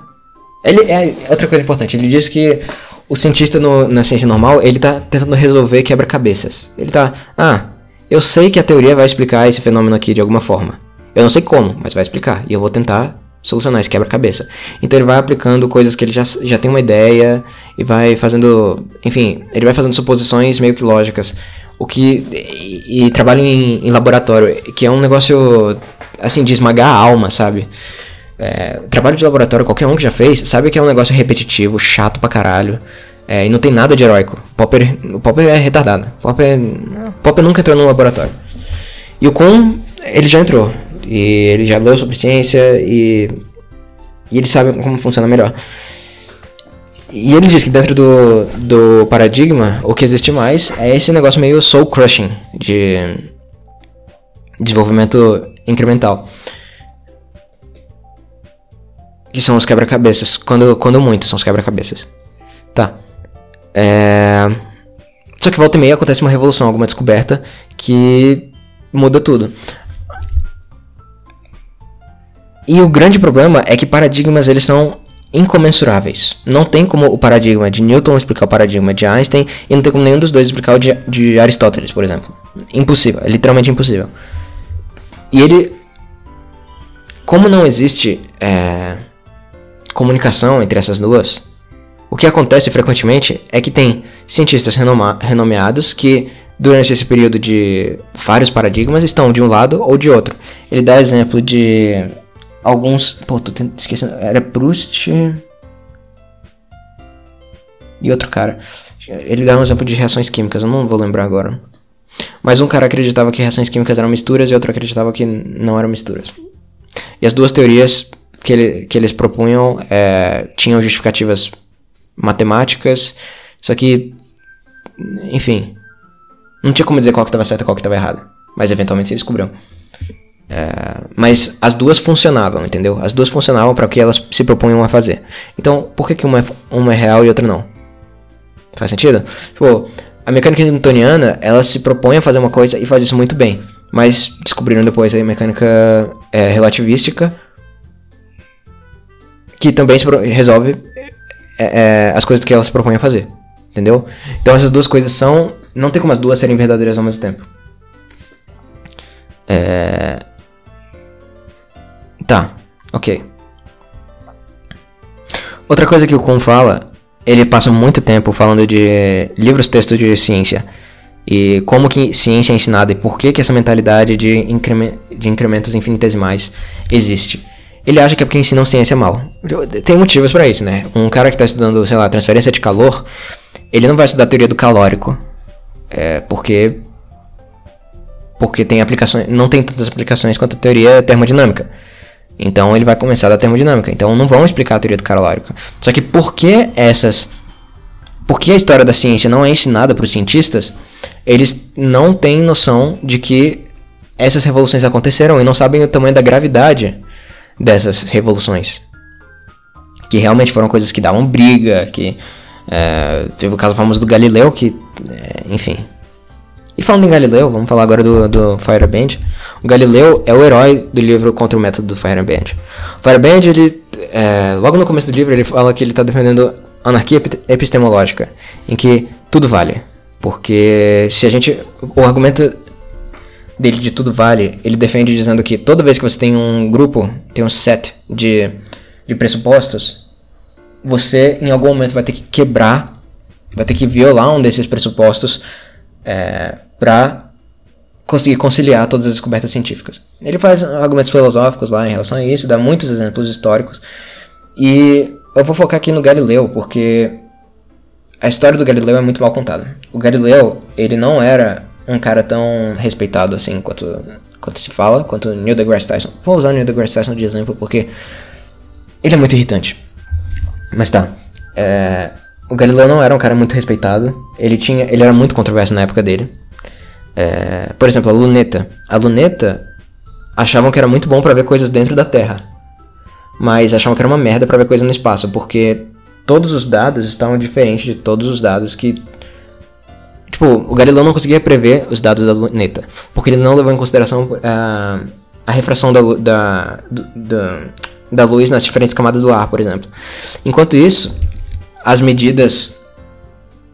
Ele é outra coisa importante. Ele diz que o cientista no, na ciência normal ele está tentando resolver quebra-cabeças. Ele está, ah, eu sei que a teoria vai explicar esse fenômeno aqui de alguma forma. Eu não sei como, mas vai explicar. E eu vou tentar solucionar esse quebra-cabeça. Então ele vai aplicando coisas que ele já, já tem uma ideia e vai fazendo, enfim, ele vai fazendo suposições meio que lógicas. O que e, e trabalha em, em, laboratório, que é um negócio assim de esmagar a alma, sabe? É, trabalho de laboratório, qualquer um que já fez, sabe que é um negócio repetitivo, chato pra caralho. É, e não tem nada de heróico. Popper, o Popper é retardado. Popper, Popper nunca entrou no laboratório. E o Kuhn, ele já entrou. E ele já leu sobre ciência e, e ele sabe como funciona melhor. E ele diz que dentro do, do paradigma, o que existe mais é esse negócio meio soul crushing de desenvolvimento incremental. Que são os quebra-cabeças. Quando, quando muito, são os quebra-cabeças. Tá. É... Só que volta e meia acontece uma revolução, alguma descoberta que muda tudo. E o grande problema é que paradigmas eles são incomensuráveis. Não tem como o paradigma de Newton explicar o paradigma de Einstein e não tem como nenhum dos dois explicar o de, de Aristóteles, por exemplo. Impossível, é literalmente impossível. E ele, como não existe é, comunicação entre essas duas, o que acontece frequentemente é que tem cientistas renomeados que durante esse período de vários paradigmas estão de um lado ou de outro. Ele dá exemplo de alguns. Pô, tô esquecendo. Era Proust. E outro cara. Ele dá um exemplo de reações químicas, eu não vou lembrar agora. Mas um cara acreditava que reações químicas eram misturas e outro acreditava que não eram misturas. E as duas teorias que, ele, que eles propunham é, tinham justificativas matemáticas, só que, enfim, não tinha como dizer qual que estava certa e qual que estava errada. Mas eventualmente se descobriu. É, mas as duas funcionavam, entendeu? As duas funcionavam para o que elas se propunham a fazer. Então, por que, que uma, é, uma é real e outra não? Faz sentido? Tipo, a mecânica newtoniana, ela se propõe a fazer uma coisa e faz isso muito bem. mas descobriram depois a mecânica é, relativística, que também resolve é, é, as coisas que ela se propõe a fazer, entendeu? Então essas duas coisas são, não tem como as duas serem verdadeiras ao mesmo tempo. É... Tá, ok. Outra coisa que o Kuhn fala, ele passa muito tempo falando de livros textos de ciência e como que ciência é ensinada e por que, que essa mentalidade de, de incrementos infinitesimais existe. Ele acha que é porque ensinam ciência mal. Tem motivos para isso, né? Um cara que está estudando, sei lá, transferência de calor, ele não vai estudar teoria do calórico. É, porque porque tem aplicações, não tem tantas aplicações quanto a teoria termodinâmica. Então ele vai começar da termodinâmica. Então não vão explicar a teoria do calórico. Só que por que essas por que a história da ciência não é ensinada para os cientistas? eles não têm noção de que essas revoluções aconteceram e não sabem o tamanho da gravidade dessas revoluções. Que realmente foram coisas que davam briga, que é, teve o caso famoso do Galileu, que, é, enfim. E falando em Galileu, vamos falar agora do, do Fireband. O Galileu é o herói do livro contra o método do Fireband. O Fireband, ele, é, logo no começo do livro, ele fala que ele está defendendo anarquia epistemológica, em que tudo vale. Porque se a gente. O argumento dele de tudo vale, ele defende dizendo que toda vez que você tem um grupo, tem um set de, de pressupostos, você em algum momento vai ter que quebrar, vai ter que violar um desses pressupostos é, para conseguir conciliar todas as descobertas científicas. Ele faz argumentos filosóficos lá em relação a isso, dá muitos exemplos históricos. E eu vou focar aqui no Galileu, porque a história do Galileu é muito mal contada. O Galileu, ele não era um cara tão respeitado assim quanto, quanto se fala, quanto Neil deGrasse Tyson. Vou usar o Neil deGrasse Tyson de exemplo porque ele é muito irritante. Mas tá. É, o Galileu não era um cara muito respeitado. Ele tinha, ele era muito controverso na época dele. É, por exemplo, a luneta. A luneta achavam que era muito bom para ver coisas dentro da Terra, mas achavam que era uma merda para ver coisas no espaço, porque todos os dados estavam diferentes de todos os dados que. Tipo, o Galileu não conseguia prever os dados da luneta, porque ele não levou em consideração uh, a refração da, da, da, da luz nas diferentes camadas do ar, por exemplo. Enquanto isso, as medidas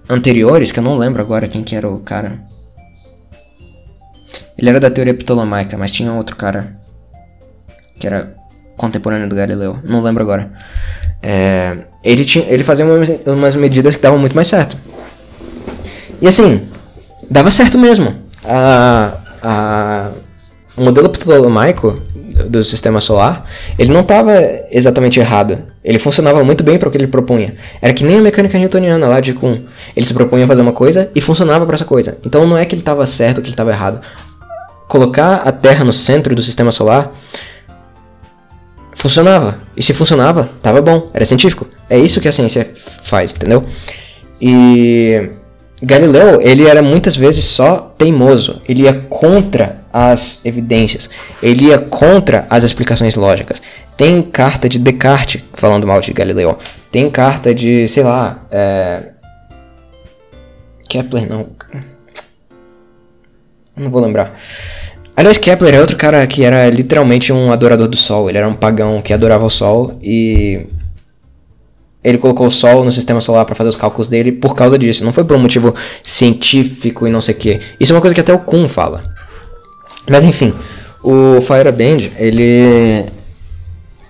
anteriores, que eu não lembro agora quem que era o cara. Ele era da teoria ptolomaica, mas tinha outro cara que era contemporâneo do Galileu, não lembro agora. É, ele, tinha, ele fazia umas, umas medidas que davam muito mais certo. E assim, dava certo mesmo. A, a, o modelo ptolomaico do sistema solar, ele não estava exatamente errado. Ele funcionava muito bem para o que ele propunha. Era que nem a mecânica newtoniana lá de Kuhn. Ele se propunha fazer uma coisa e funcionava para essa coisa. Então não é que ele estava certo ou que ele estava errado. Colocar a Terra no centro do sistema solar funcionava. E se funcionava, tava bom, era científico. É isso que a ciência faz, entendeu? E Galileu, ele era muitas vezes só teimoso. Ele ia contra as evidências. Ele ia contra as explicações lógicas. Tem carta de Descartes falando mal de Galileu. Tem carta de, sei lá, é... Kepler não. Não vou lembrar. Aliás, Kepler é outro cara que era literalmente um adorador do Sol. Ele era um pagão que adorava o Sol e ele colocou o Sol no sistema solar para fazer os cálculos dele por causa disso. Não foi por um motivo científico e não sei o que. Isso é uma coisa que até o Kuhn fala. Mas enfim, o Fireband, ele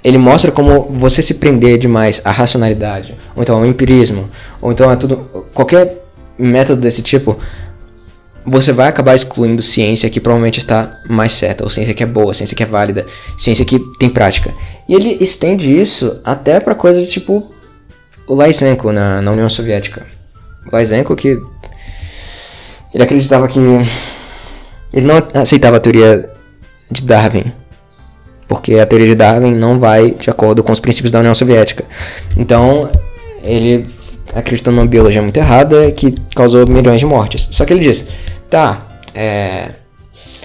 ele mostra como você se prender demais à racionalidade, ou então ao empirismo, ou então a tudo qualquer método desse tipo você vai acabar excluindo ciência que provavelmente está mais certa, ou ciência que é boa, ciência que é válida, ciência que tem prática. E ele estende isso até para coisas tipo o Lysenko na, na União Soviética. O Lysenko que ele acreditava que ele não aceitava a teoria de Darwin, porque a teoria de Darwin não vai de acordo com os princípios da União Soviética. Então, ele acreditou numa biologia muito errada que causou milhões de mortes. Só que ele diz: tá, é.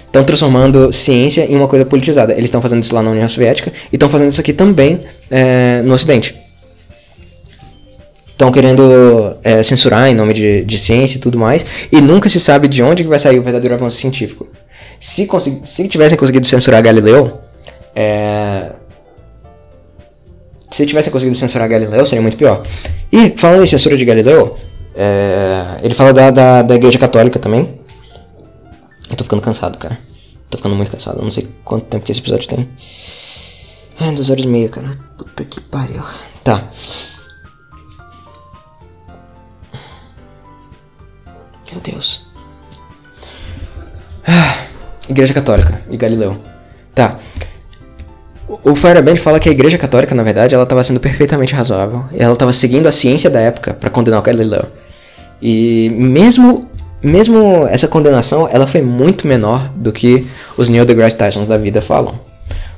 Estão transformando ciência em uma coisa politizada. Eles estão fazendo isso lá na União Soviética e estão fazendo isso aqui também é, no Ocidente. Estão querendo é, censurar em nome de, de ciência e tudo mais. E nunca se sabe de onde que vai sair o verdadeiro avanço científico. Se, se tivessem conseguido censurar Galileu, é... se tivessem conseguido censurar Galileu, seria muito pior. E, falando em censura de Galileu, é... ele fala da, da, da Igreja Católica também. Eu tô ficando cansado, cara. Tô ficando muito cansado. Eu não sei quanto tempo que esse episódio tem. Ai, duas horas e meia, cara. Puta que pariu. Tá. Meu Deus. Ah, Igreja Católica e Galileu. Tá. O, o fala que a Igreja Católica, na verdade, ela estava sendo perfeitamente razoável. Ela estava seguindo a ciência da época para condenar o Galileu. E mesmo mesmo essa condenação, ela foi muito menor do que os Neil deGrasse Tyson da vida falam.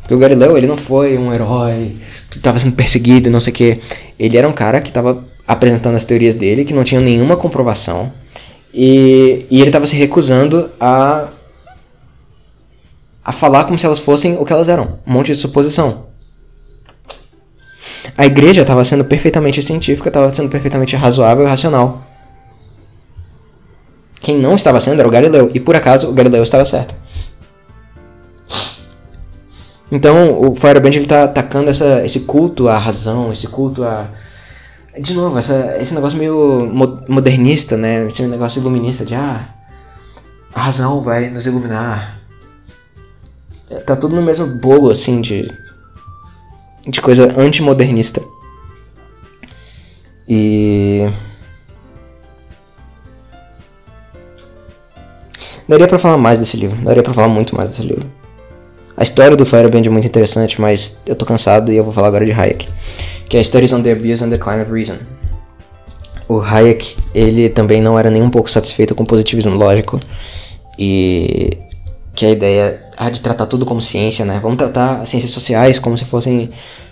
Porque o Galileu, ele não foi um herói que estava sendo perseguido não sei o que. Ele era um cara que estava apresentando as teorias dele, que não tinham nenhuma comprovação. E, e ele estava se recusando a, a falar como se elas fossem o que elas eram. Um monte de suposição. A igreja estava sendo perfeitamente científica, estava sendo perfeitamente razoável e racional. Quem não estava sendo era o Galileu. E por acaso o Galileu estava certo. Então o Fireband ele tá atacando essa, esse culto à razão, esse culto a. De novo, essa, esse negócio meio modernista, né? Esse negócio iluminista de ah, a razão vai nos iluminar. Tá tudo no mesmo bolo assim de. de coisa antimodernista. E. Daria pra falar mais desse livro, daria pra falar muito mais desse livro. A história do Fireband é muito interessante, mas eu tô cansado e eu vou falar agora de Hayek. Que é Studies on the Abuse and Decline of Reason. O Hayek, ele também não era nem um pouco satisfeito com o positivismo lógico. E que a ideia ah, de tratar tudo como ciência, né? Vamos tratar as ciências sociais como se fossem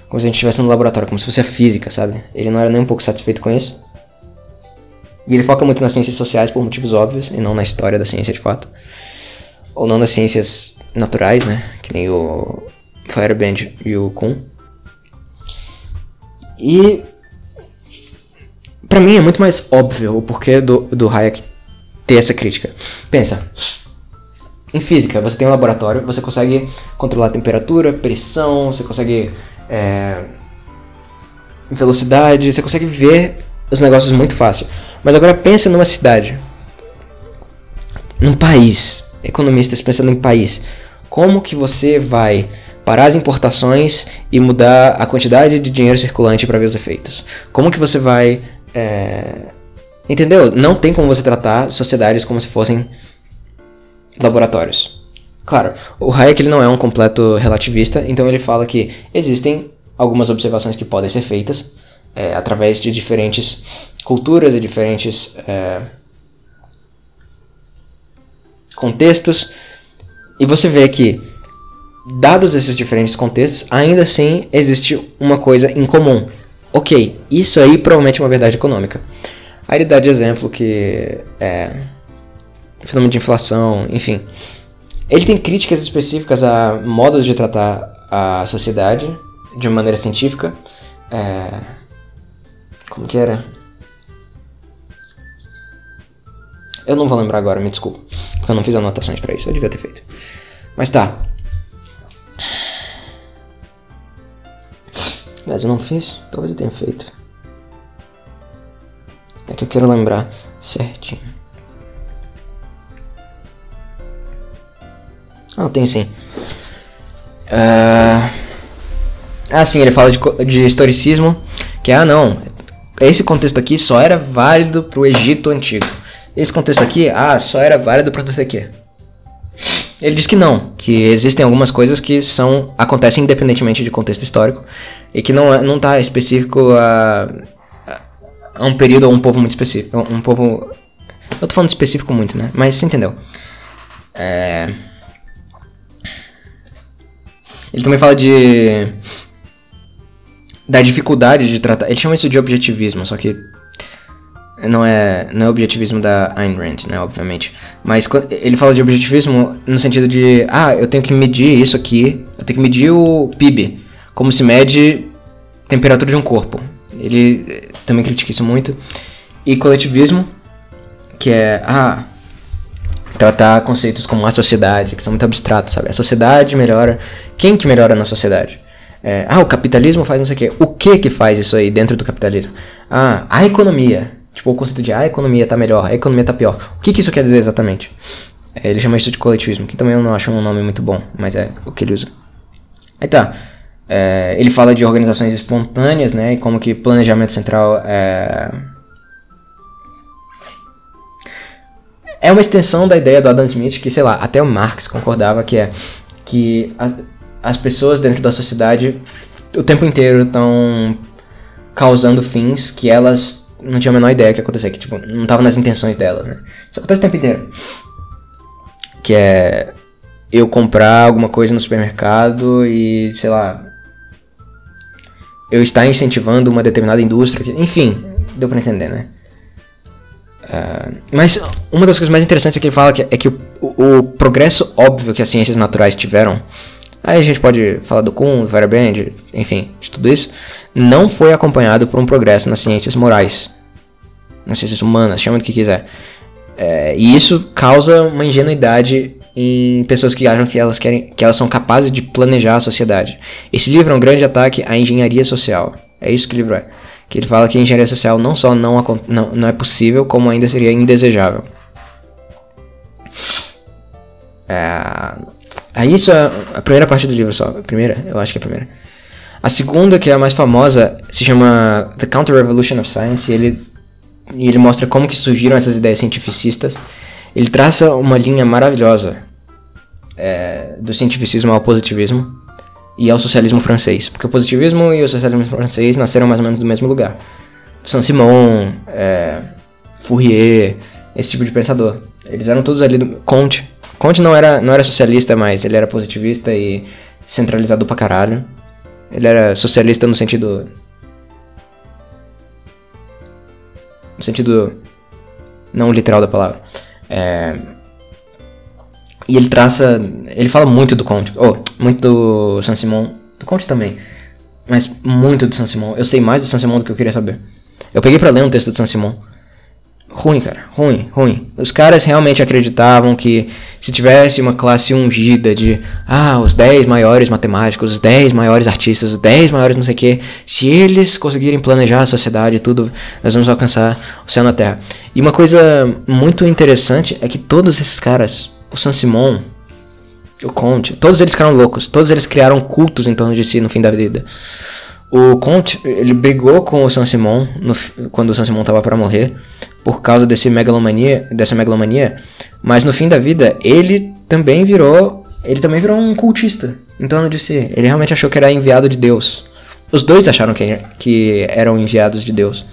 como se a gente estivesse no laboratório, como se fosse a física, sabe? Ele não era nem um pouco satisfeito com isso. E ele foca muito nas ciências sociais por motivos óbvios, e não na história da ciência de fato. Ou não nas ciências naturais, né? Que nem o Fireband e o Kuhn. E para mim é muito mais óbvio o porquê do, do Hayek ter essa crítica. Pensa, em física, você tem um laboratório, você consegue controlar a temperatura, pressão, você consegue é, velocidade, você consegue ver os negócios muito fácil. Mas agora pensa numa cidade, num país, economistas pensando em país. Como que você vai parar as importações e mudar a quantidade de dinheiro circulante para ver os efeitos? Como que você vai. É... Entendeu? Não tem como você tratar sociedades como se fossem laboratórios. Claro, o Hayek ele não é um completo relativista, então ele fala que existem algumas observações que podem ser feitas é, através de diferentes culturas e diferentes é, contextos. E você vê que, dados esses diferentes contextos, ainda assim existe uma coisa em comum. Ok, isso aí provavelmente é uma verdade econômica. Aí ele dá de exemplo que é fenômeno de inflação, enfim. Ele tem críticas específicas a modos de tratar a sociedade de maneira científica. É, como que era? Eu não vou lembrar agora, me desculpa. Porque eu não fiz anotações para isso, eu devia ter feito. Mas tá. Mas eu não fiz? Talvez eu tenha feito. É que eu quero lembrar certinho. Ah, tenho sim. Uh... Ah, sim, ele fala de, de historicismo. Que, ah, não. Esse contexto aqui só era válido pro Egito Antigo. Esse contexto aqui, ah, só era válido para não sei o quê. Ele diz que não, que existem algumas coisas que são acontecem independentemente de contexto histórico e que não é, não tá específico a, a um período ou um povo muito específico, um povo eu tô falando específico muito, né? Mas você entendeu? É... Ele também fala de da dificuldade de tratar. Ele chama isso de objetivismo, só que não é, não é objetivismo da Ayn Rand, né, obviamente. Mas ele fala de objetivismo no sentido de, ah, eu tenho que medir isso aqui, eu tenho que medir o PIB, como se mede temperatura de um corpo. Ele eh, também critica isso muito. E coletivismo, que é, ah, tratar conceitos como a sociedade, que são muito abstratos, sabe? A sociedade melhora. Quem que melhora na sociedade? É, ah, o capitalismo faz não sei o quê. O que que faz isso aí dentro do capitalismo? Ah, a economia. Tipo, o conceito de ah, a economia tá melhor, a economia tá pior. O que que isso quer dizer exatamente? É, ele chama isso de coletivismo, que também eu não acho um nome muito bom, mas é o que ele usa. Aí tá. É, ele fala de organizações espontâneas, né? E como que planejamento central é. É uma extensão da ideia do Adam Smith que, sei lá, até o Marx concordava que é que as pessoas dentro da sociedade o tempo inteiro estão causando fins que elas não tinham a menor ideia que ia acontecer, que tipo, não estava nas intenções delas, né? Isso acontece o tempo inteiro. Que é eu comprar alguma coisa no supermercado e, sei lá, eu estar incentivando uma determinada indústria. Que, enfim, deu pra entender, né? Uh, mas uma das coisas mais interessantes que ele fala é que o, o, o, progresso óbvio que as ciências naturais tiveram, aí a gente pode falar do Kuhn, do Feyerabend, enfim, de tudo isso, não foi acompanhado por um progresso nas ciências morais, nas ciências humanas, chama do que quiser. É, e isso causa uma ingenuidade em pessoas que acham que elas querem, que elas são capazes de planejar a sociedade. Esse livro é um grande ataque à engenharia social. É isso que o livro é. Que ele fala que a engenharia social não só não, não, não é possível, como ainda seria indesejável. É, aí isso é a primeira parte do livro só. A primeira? Eu acho que é a primeira. A segunda, que é a mais famosa, se chama The Counter-Revolution of Science, e ele, ele mostra como que surgiram essas ideias cientificistas. Ele traça uma linha maravilhosa é, do cientificismo ao positivismo e ao socialismo francês. Porque o positivismo e o socialismo francês nasceram mais ou menos do mesmo lugar. Saint-Simon, é, Fourier, esse tipo de pensador. Eles eram todos ali do Comte. Comte não era, não era socialista, mas ele era positivista e centralizado pra caralho. Ele era socialista no sentido. No sentido. não literal da palavra. É, e ele traça. Ele fala muito do Conte. Oh, muito do San Simon. Do Conte também. Mas muito do San Simon. Eu sei mais do San Simon do que eu queria saber. Eu peguei pra ler um texto do San Simon. Ruim, cara. Ruim, ruim. Os caras realmente acreditavam que se tivesse uma classe ungida de ah, os 10 maiores matemáticos, os 10 maiores artistas, os 10 maiores não sei o que, se eles conseguirem planejar a sociedade e tudo, nós vamos alcançar o céu na Terra. E uma coisa muito interessante é que todos esses caras, o San Simon, o Conte, todos eles ficaram loucos, todos eles criaram cultos em torno de si no fim da vida. O Conte, ele brigou com o San Simon quando o San Simon estava para morrer por causa desse megalomania, dessa megalomania, mas no fim da vida ele também virou, ele também virou um cultista em torno de si. Ele realmente achou que era enviado de Deus. Os dois acharam que, que eram enviados de Deus.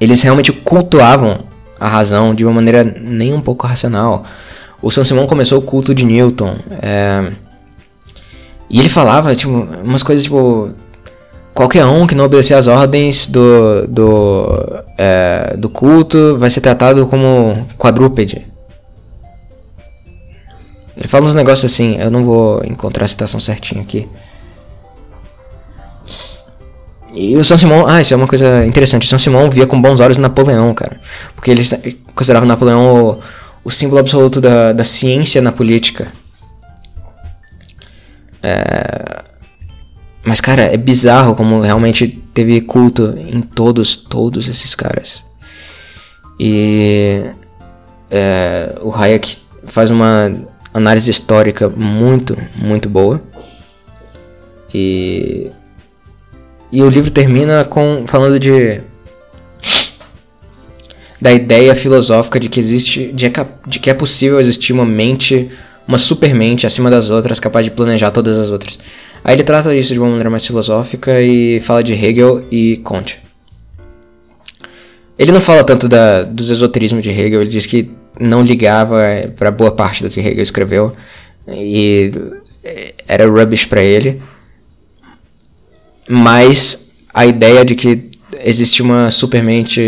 Eles realmente cultuavam a razão de uma maneira nem um pouco racional. O San Simon começou o culto de Newton. É... E ele falava, tipo, umas coisas tipo qualquer um que não obedecer às ordens do, do, é, do culto vai ser tratado como quadrúpede. Ele fala uns negócios assim, eu não vou encontrar a citação certinha aqui. E o São Simão, ah, isso é uma coisa interessante. O São Simão via com bons olhos Napoleão, cara. Porque ele considerava Napoleão o, símbolo absoluto da, da ciência na política. É, mas, cara, é bizarro como realmente teve culto em todos, todos esses caras. E é, o Hayek faz uma análise histórica muito, muito boa. E, e o livro termina com falando de da ideia filosófica de que existe de, de que é possível existir uma mente, uma supermente acima das outras, capaz de planejar todas as outras. Aí ele trata isso de uma maneira mais filosófica e fala de Hegel e Kant. Ele não fala tanto da, dos esoterismos de Hegel, ele diz que não ligava para boa parte do que Hegel escreveu e era rubbish para ele. Mas a ideia de que existe uma supermente,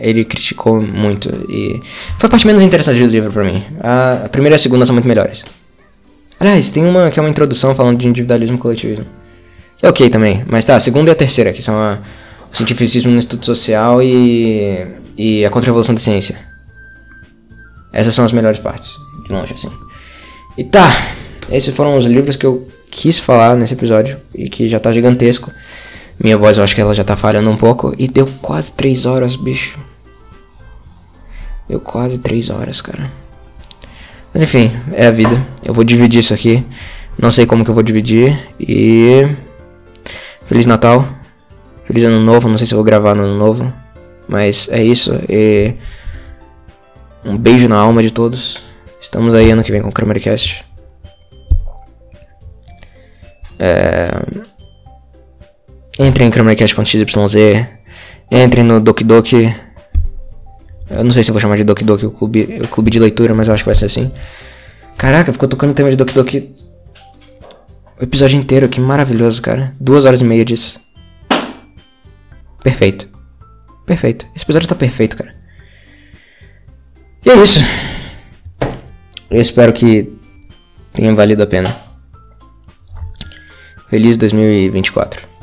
ele criticou muito e foi a parte menos interessante do livro para mim. A, primeira e a segunda são muito melhores. Aliás, tem uma que é uma introdução falando de individualismo e coletivismo. É ok também, mas tá, a segunda e a terceira, que são a, o cientificismo no estudo social e, e a contra-revolução da ciência. Essas são as melhores partes, de longe, assim. E tá, esses foram os livros que eu quis falar nesse episódio e que já tá gigantesco. Minha voz eu acho que ela já tá falhando um pouco. E deu quase 3 horas, bicho. Deu quase 3 horas, cara. Mas enfim, é a vida. Eu vou dividir isso aqui. Não sei como que eu vou dividir. E. Feliz Natal. Feliz Ano Novo. Não sei se eu vou gravar no Ano Novo. Mas é isso. E. Um beijo na alma de todos. Estamos aí ano que vem com o Kramercast. É... Entrem em kramercast.xyz. Entrem no Doki. Eu não sei se vou chamar de Doki o clube, o clube de leitura, mas eu acho que vai ser assim. Caraca, ficou tocando o tema de Doki o episódio inteiro, que maravilhoso, cara. Duas horas e meia disso. Perfeito. Perfeito. Esse episódio tá perfeito, cara. E é isso. Eu espero que tenha valido a pena. Feliz 2024.